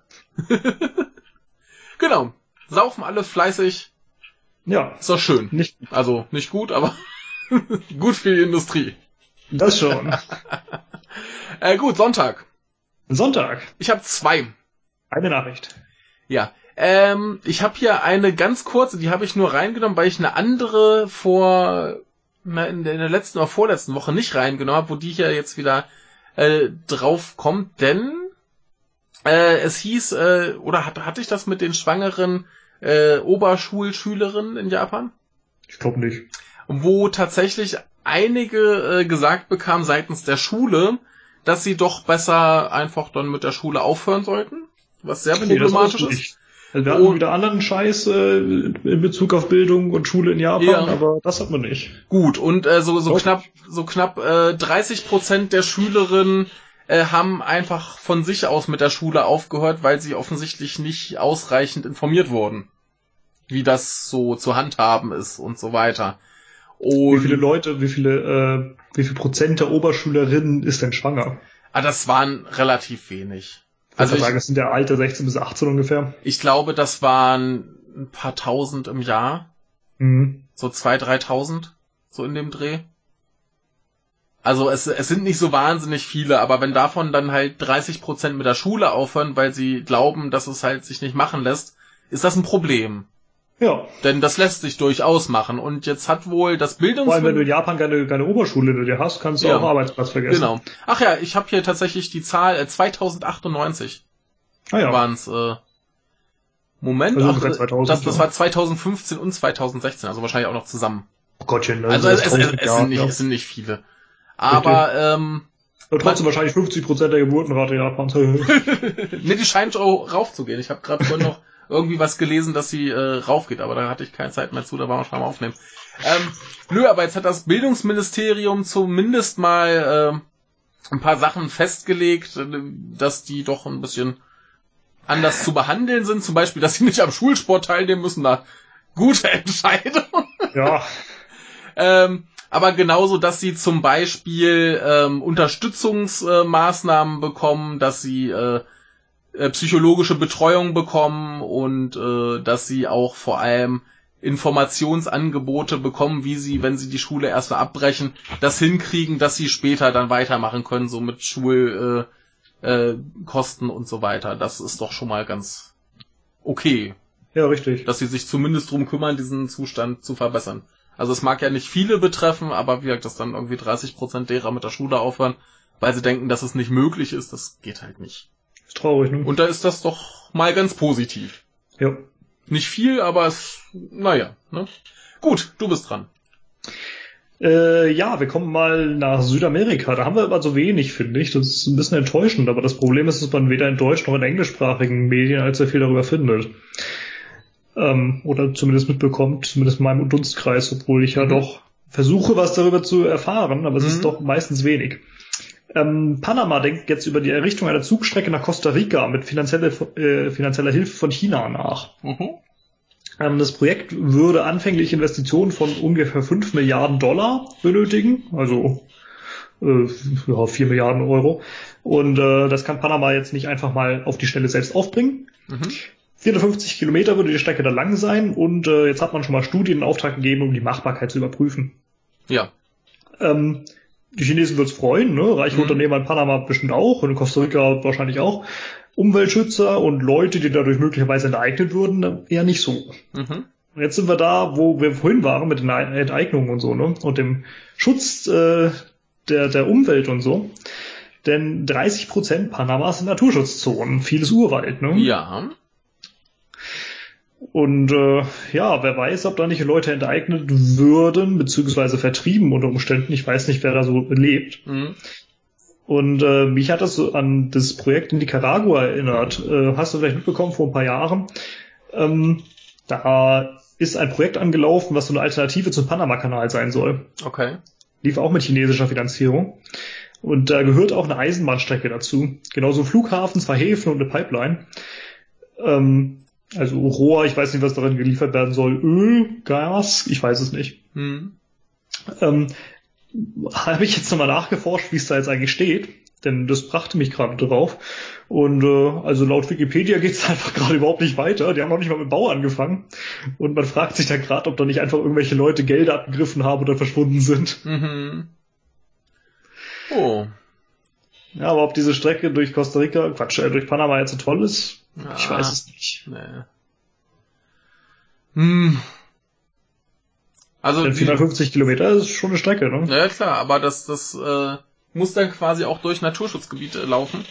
*laughs* genau. Saufen alle fleißig. Ja, Ist doch schön. nicht. Also nicht gut, aber *laughs* gut für die Industrie. Das schon. *laughs* äh, gut, Sonntag. Sonntag. Ich habe zwei. Eine Nachricht. Ja. Ähm, ich habe hier eine ganz kurze, die habe ich nur reingenommen, weil ich eine andere vor na, in, der, in der letzten oder vorletzten Woche nicht reingenommen habe, wo die hier jetzt wieder äh, drauf kommt, denn äh, es hieß, äh, oder hat, hatte ich das mit den schwangeren äh, Oberschulschülerinnen in Japan? Ich glaube nicht. Wo tatsächlich einige äh, gesagt bekamen seitens der Schule, dass sie doch besser einfach dann mit der Schule aufhören sollten, was sehr problematisch nee, ist. Also wir hatten und, wieder anderen Scheiß äh, in Bezug auf Bildung und Schule in Japan, ja. aber das hat man nicht. Gut, und äh, so, so knapp, so knapp äh, 30 Prozent der Schülerinnen äh, haben einfach von sich aus mit der Schule aufgehört, weil sie offensichtlich nicht ausreichend informiert wurden, wie das so zu handhaben ist und so weiter. Und wie viele Leute, wie viele, äh, wie viel Prozent der Oberschülerinnen ist denn schwanger? Ah, das waren relativ wenig. Also ich sagen, das sind der Alter 16 bis 18 ungefähr. Ich glaube, das waren ein paar tausend im Jahr. Mhm. So zwei, dreitausend, so in dem Dreh. Also es, es sind nicht so wahnsinnig viele, aber wenn davon dann halt 30 Prozent mit der Schule aufhören, weil sie glauben, dass es halt sich nicht machen lässt, ist das ein Problem. Ja. Denn das lässt sich durchaus machen. Und jetzt hat wohl das Bildungs... Vor allem, wenn du in Japan keine, keine Oberschule in dir hast, kannst du ja. auch Arbeitsplatz vergessen. Genau. Ach ja, ich habe hier tatsächlich die Zahl äh, 2098. Ah ja. Waren es... Äh, Moment, also ach, 2000, das, das war 2015 und 2016, also wahrscheinlich auch noch zusammen. Oh Gottchen, also, also es, es, es, sind nicht, es sind nicht viele. Aber ähm, und trotzdem man, wahrscheinlich 50% der Geburtenrate Japans. *laughs* ne, die scheint auch raufzugehen. Ich habe gerade vorhin noch irgendwie was gelesen, dass sie äh, raufgeht, aber da hatte ich keine Zeit mehr zu, da war man schon am Aufnehmen. Ähm, nö, aber jetzt hat das Bildungsministerium zumindest mal äh, ein paar Sachen festgelegt, äh, dass die doch ein bisschen anders zu behandeln sind. Zum Beispiel, dass sie nicht am Schulsport teilnehmen müssen. Na, gute Entscheidung. Ja. *laughs* ähm, aber genauso, dass sie zum Beispiel ähm, Unterstützungsmaßnahmen bekommen, dass sie äh, äh, psychologische Betreuung bekommen und äh, dass sie auch vor allem Informationsangebote bekommen, wie sie, wenn sie die Schule erstmal abbrechen, das hinkriegen, dass sie später dann weitermachen können, so mit Schulkosten äh, äh, Kosten und so weiter. Das ist doch schon mal ganz okay. Ja, richtig. Dass sie sich zumindest drum kümmern, diesen Zustand zu verbessern. Also es mag ja nicht viele betreffen, aber wie gesagt, dass dann irgendwie 30 Prozent derer mit der Schule aufhören, weil sie denken, dass es nicht möglich ist, das geht halt nicht. Ist traurig, ne? Und da ist das doch mal ganz positiv. Ja. Nicht viel, aber es, naja, ne? Gut, du bist dran. Äh, ja, wir kommen mal nach Südamerika. Da haben wir aber so wenig, finde ich. Das ist ein bisschen enttäuschend, aber das Problem ist, dass man weder in deutsch noch in englischsprachigen Medien allzu viel darüber findet. Ähm, oder zumindest mitbekommt, zumindest in meinem Dunstkreis, obwohl ich ja mhm. doch versuche, was darüber zu erfahren, aber es mhm. ist doch meistens wenig. Ähm, Panama denkt jetzt über die Errichtung einer Zugstrecke nach Costa Rica mit finanzielle, äh, finanzieller Hilfe von China nach. Mhm. Ähm, das Projekt würde anfänglich Investitionen von ungefähr 5 Milliarden Dollar benötigen, also äh, ja, 4 Milliarden Euro. Und äh, das kann Panama jetzt nicht einfach mal auf die Stelle selbst aufbringen. Mhm. 450 Kilometer würde die Strecke da lang sein und äh, jetzt hat man schon mal Studien in Auftrag gegeben, um die Machbarkeit zu überprüfen. Ja. Ähm, die Chinesen wird's freuen, ne? Reiche mhm. Unternehmer in Panama bestimmt auch und in Costa Rica wahrscheinlich auch. Umweltschützer und Leute, die dadurch möglicherweise enteignet würden, eher nicht so. Mhm. Und jetzt sind wir da, wo wir vorhin waren mit den Enteignungen und so, ne? Und dem Schutz äh, der, der Umwelt und so. Denn 30 Prozent Panamas sind Naturschutzzonen, vieles Urwald, ne? Ja. Und äh, ja, wer weiß, ob da nicht Leute enteignet würden, beziehungsweise vertrieben unter Umständen. Ich weiß nicht, wer da so lebt. Mhm. Und äh, mich hat das so an das Projekt in Nicaragua erinnert. Äh, hast du vielleicht mitbekommen vor ein paar Jahren? Ähm, da ist ein Projekt angelaufen, was so eine Alternative zum Panama-Kanal sein soll. Okay. Lief auch mit chinesischer Finanzierung. Und da gehört auch eine Eisenbahnstrecke dazu. Genauso ein Flughafen, zwei Häfen und eine Pipeline. Ähm, also Rohr, ich weiß nicht, was darin geliefert werden soll. Öl, Gas, ich weiß es nicht. Hm. Ähm, Habe ich jetzt nochmal nachgeforscht, wie es da jetzt eigentlich steht, denn das brachte mich gerade drauf. Und äh, also laut Wikipedia geht es *laughs* einfach gerade überhaupt nicht weiter. Die haben noch nicht mal mit Bau angefangen. Und man fragt sich dann gerade, ob da nicht einfach irgendwelche Leute Gelder abgegriffen haben oder verschwunden sind. Mhm. Oh. Ja, aber ob diese Strecke durch Costa Rica, Quatsch, äh, durch Panama jetzt so toll ist, Ja. ich weiß es nicht. Nee. Hm. Also Denn die, 450 Kilometer ist schon eine Strecke, ne? ja klar, aber das, das äh, muss dann quasi auch durch Naturschutzgebiete laufen.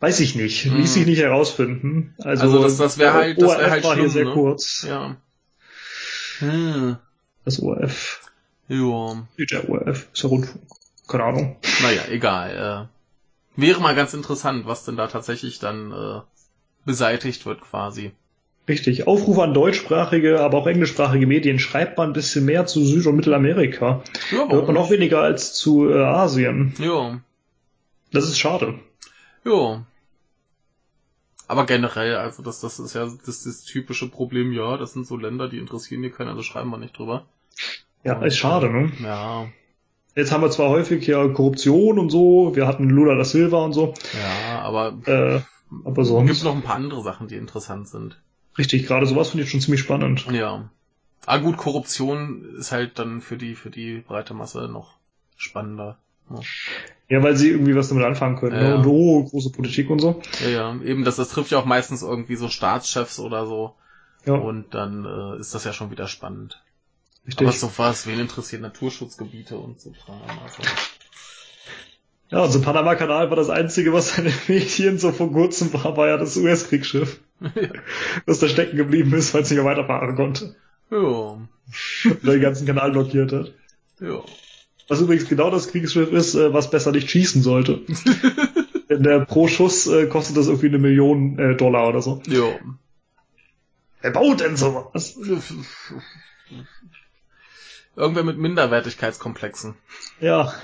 Weiß ich nicht. Hm. Ließ sich nicht herausfinden. Also, Also das- das wär halt- das wär ORF halt war hier schlimm, sehr ne? kurz. Ja. Hm. Das ORF. Ja. Der ORF ist ja Rundfunk. Keine Ahnung. Naja, egal. Äh, wäre mal ganz interessant, was denn da tatsächlich dann äh, beseitigt wird quasi. Richtig. Aufruf an deutschsprachige, aber auch englischsprachige Medien. Schreibt mal ein bisschen mehr zu Süd- und Mittelamerika. Ja, Da hört man noch weniger als zu äh, Asien. Ja. Das ist schade. Ja. Aber generell, also das, das ist ja das, das typische Problem, ja, das sind so Länder, die interessieren hier keinen, also schreiben wir nicht drüber. Ja, ist schade, ne? Ja, Jetzt haben wir zwar häufig ja Korruption und so, wir hatten Lula da Silva und so, ja, aber äh, aber es sonst. gibt noch ein paar andere Sachen, die interessant sind. Richtig, gerade sowas finde ich schon ziemlich spannend. Ja. Ah gut, Korruption ist halt dann für die, für die breite Masse noch spannender. Ja, Ja, weil sie irgendwie was damit anfangen können. Ja. Ne? Und oh, große Politik und so. ja, ja. eben, das, das trifft ja auch meistens irgendwie so Staatschefs oder so. Ja, Und dann äh, ist das ja schon wieder spannend. richtig. Aber so was, wen interessiert Naturschutzgebiete und so Kram. Also, Ja, also Panama-Kanal war das Einzige, was in den Medien so vor kurzem war, war ja das US-Kriegsschiff, *laughs* das da stecken geblieben ist, weil es nicht mehr weiterfahren konnte. ja, Und den ganzen Kanal blockiert hat. ja. Was übrigens genau das Kriegsschiff ist, äh, was besser nicht schießen sollte. *laughs* Denn der pro Schuss äh, kostet das irgendwie eine Million äh, Dollar oder so. Ja. Wer baut denn sowas? Irgendwer mit Minderwertigkeitskomplexen. Ja, *laughs*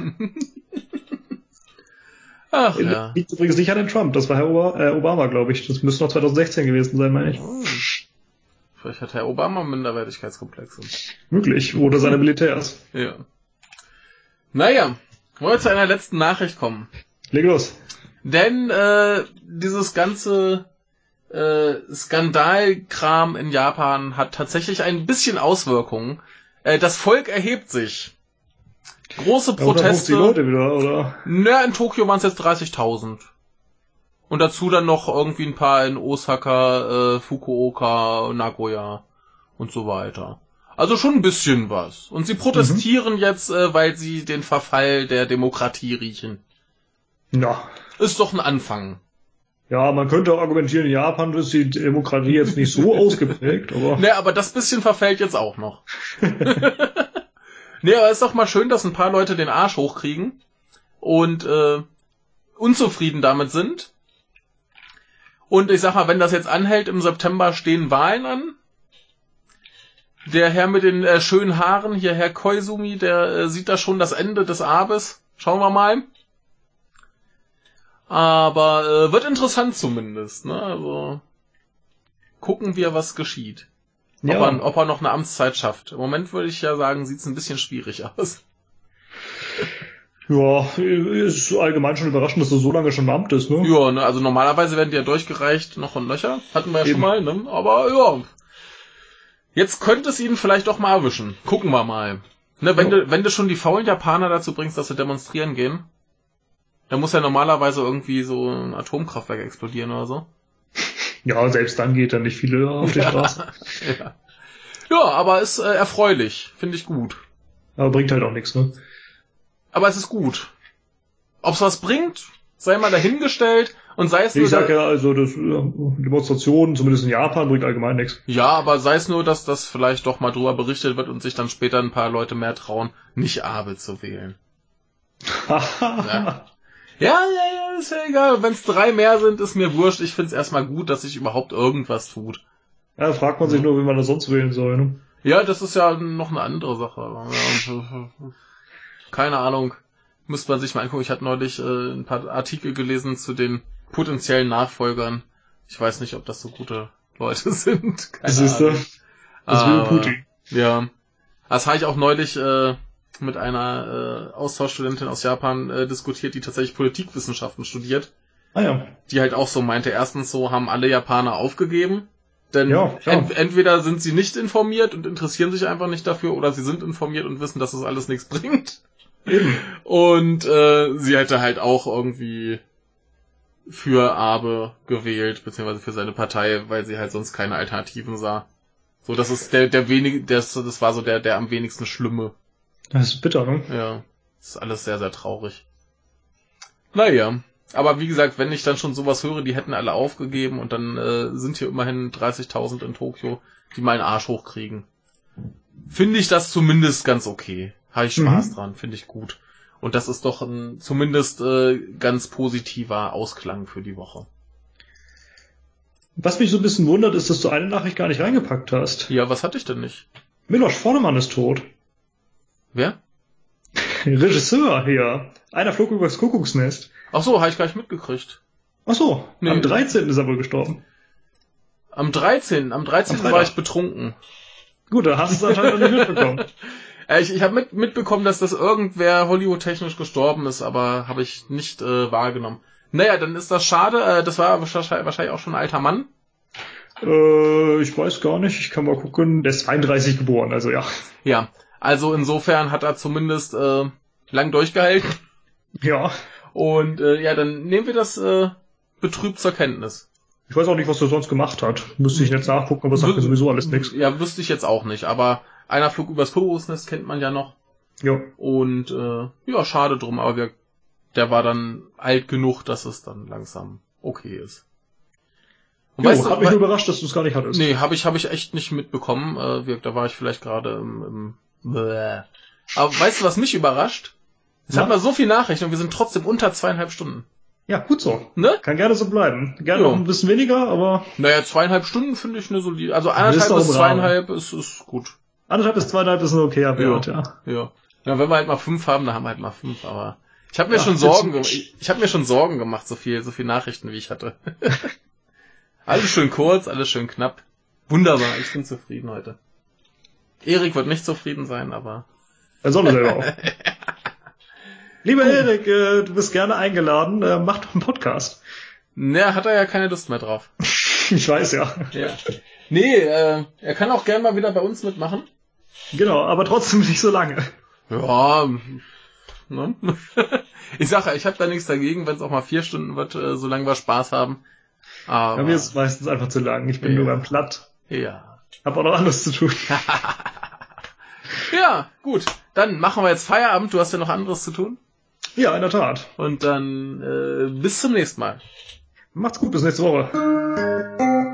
Ach ja. liegt übrigens nicht an den Trump, das war Herr Oba äh, Obama, glaube ich. Das müsste noch 2016 gewesen sein, meine ich. Hm. Vielleicht hat Herr Obama Minderwertigkeitskomplexe. Möglich. Oder seine Militärs. Ja. Naja, wollen wir zu einer letzten Nachricht kommen. Leg los. Denn äh, dieses ganze äh, Skandalkram in Japan hat tatsächlich ein bisschen Auswirkungen. Äh, das Volk erhebt sich. Große Ja, oder 50 Proteste. Leute wieder, oder? Na, in Tokio waren es jetzt 30.000. Und dazu dann noch irgendwie ein paar in Osaka, äh, Fukuoka, Nagoya und so weiter. Also schon ein bisschen was. Und sie protestieren jetzt, äh, weil sie den Verfall der Demokratie riechen. Ja. Ist doch ein Anfang. Ja, man könnte auch argumentieren, in Japan ist die Demokratie jetzt nicht so *laughs* ausgeprägt, aber Ne, aber das bisschen verfällt jetzt auch noch. *laughs* ne, aber ist doch mal schön, dass ein paar Leute den Arsch hochkriegen und äh, unzufrieden damit sind. Und ich sag mal, wenn das jetzt anhält, im September stehen Wahlen an. Der Herr mit den äh, schönen Haaren, hier Herr Koizumi, der äh, sieht da schon das Ende des Abes. Schauen wir mal. Aber äh, wird interessant zumindest, ne? Also gucken wir, was geschieht. Ob, ja, er, ob er noch eine Amtszeit schafft. Im Moment würde ich ja sagen, sieht's ein bisschen schwierig aus. ja, ist allgemein schon überraschend, dass er so lange schon im Amt ist, ne? Ja, ne, also normalerweise werden die ja durchgereicht, noch und nöcher. Hatten wir ja schon Eben. mal, ne? Aber ja. Jetzt könnte es ihn vielleicht doch mal erwischen. Gucken wir mal. Ne, wenn, Ja. du, wenn du schon die faulen Japaner dazu bringst, dass sie demonstrieren gehen, dann muss ja normalerweise irgendwie so ein Atomkraftwerk explodieren oder so. Ja, selbst dann geht dann nicht viele auf die Straße. Ja, *laughs* ja aber ist äh, erfreulich. Finde ich gut. Aber bringt halt auch nichts, ne? Aber es ist gut. Ob's was bringt, sei mal dahingestellt und sei es nur, Ich sag ja, also das äh, Demonstrationen, zumindest in Japan, bringt allgemein nichts. ja, aber sei es nur, dass das vielleicht doch mal drüber berichtet wird und sich dann später ein paar Leute mehr trauen, nicht Abel zu wählen. *laughs* Ja. Ja, ja, ja, ist ja egal. Wenn es drei mehr sind, ist mir wurscht. Ich find's erstmal gut, dass sich überhaupt irgendwas tut. ja, fragt man sich nur, wie man das sonst wählen soll, ne? Ja, das ist ja noch eine andere Sache. Keine Ahnung. Müsste man sich mal angucken. Ich hatte neulich äh, ein paar Artikel gelesen zu den potenziellen Nachfolgern. Ich weiß nicht, ob das so gute Leute *laughs* sind. Keine Das ist, Ahnung. das will Aber, Putin. Ja. Das habe ich auch neulich äh, mit einer äh, Austauschstudentin aus Japan äh, diskutiert, die tatsächlich Politikwissenschaften studiert. Ah ja. Die halt auch so meinte, erstens so haben alle Japaner aufgegeben. Denn Ja, ent entweder sind sie nicht informiert und interessieren sich einfach nicht dafür, oder sie sind informiert und wissen, dass es alles nichts *laughs* bringt. Eben. Und äh, sie hätte halt auch irgendwie für Abe gewählt, beziehungsweise für seine Partei, weil sie halt sonst keine Alternativen sah. So, das ist der, der wenig, das, das war so der, der am wenigsten Schlimme. Das ist bitter, ne? Ja. Das ist alles sehr, sehr traurig. Naja. Aber wie gesagt, wenn ich dann schon sowas höre, die hätten alle aufgegeben und dann äh, sind hier immerhin 30.000 in Tokio, die meinen Arsch hochkriegen. Finde ich das zumindest ganz okay. Habe ich Spaß Mhm. dran, finde ich gut. Und das ist doch ein zumindest äh, ganz positiver Ausklang für die Woche. Was mich so ein bisschen wundert, ist, dass du eine Nachricht gar nicht reingepackt hast. Ja, was hatte ich denn nicht? Milos Vornemann ist tot. Wer? *laughs* Regisseur hier. Einer flog übers Kuckucksnest. Ach so, habe ich gar nicht mitgekriegt. Ach so, Nee. am 13. ist er wohl gestorben. Am 13. Am 13. Am war ich betrunken. Gut, da hast du es anscheinend noch nicht mitbekommen. *laughs* Ich, ich habe mit, mitbekommen, dass das irgendwer Hollywood-technisch gestorben ist, aber habe ich nicht äh, wahrgenommen. Naja, dann ist das schade. Äh, das war wahrscheinlich wahrscheinlich auch schon ein alter Mann. Äh, ich weiß gar nicht, ich kann mal gucken. Der ist 32 geboren, also ja. Ja, also insofern hat er zumindest äh, lang durchgehalten. Ja. Und äh, ja, dann nehmen wir das äh, betrübt zur Kenntnis. Ich weiß auch nicht, was er sonst gemacht hat. Müsste ich jetzt nachgucken, aber sagt mir sowieso alles nichts. Ja, wüsste ich jetzt auch nicht, aber einer flog übers Kuckucksnest kennt man ja noch. Ja. Und äh, ja, schade drum, aber wir, der war dann alt genug, dass es dann langsam okay ist. Und Jo, weißt du, hat mich überrascht, dass du es gar nicht hattest. nee, habe ich, hab ich echt nicht mitbekommen. Äh, wir, da war ich vielleicht gerade im, im Bäh. Aber weißt du, was mich überrascht? Es hat mal so viel Nachrichten und wir sind trotzdem unter zweieinhalb Stunden. Ja, gut so. Ne? Kann gerne so bleiben. Gerne Jo. noch ein bisschen weniger, aber Naja, zweieinhalb Stunden finde ich eine solide. Also anderthalb bis zweieinhalb ist, ist gut. anderthalb bis zweieinhalb ist ein okayer Wert, ja. Ja. Ja, wenn wir halt mal fünf haben, dann haben wir halt mal fünf, aber ich habe mir Ja, schon Sorgen gemacht. Ich, ich habe mir schon Sorgen gemacht, so viel, so viel Nachrichten, wie ich hatte. *laughs* alles schön kurz, alles schön knapp. Wunderbar, ich bin zufrieden heute. Erik wird nicht zufrieden sein, aber Er soll er selber auch. *laughs* Lieber Erik, äh, du bist gerne eingeladen. Äh, mach doch einen Podcast. ne, hat er ja keine Lust mehr drauf. *laughs* Ich weiß ja. Ja. Nee, äh, er kann auch gern mal wieder bei uns mitmachen. Genau, aber trotzdem nicht so lange. Ja, ne? *laughs* Ich sage ja, ich habe da nichts dagegen, wenn es auch mal vier Stunden wird, äh, solange wir Spaß haben. Aber Bei mir ist es meistens einfach zu lang. Ich bin Ja. nur beim Platt. ja. Hab auch noch anderes zu tun. *laughs* Ja, gut. Dann machen wir jetzt Feierabend. Du hast ja noch anderes zu tun. Ja, in der Tat. Und dann äh, bis zum nächsten Mal. Macht's gut, bis nächste Woche.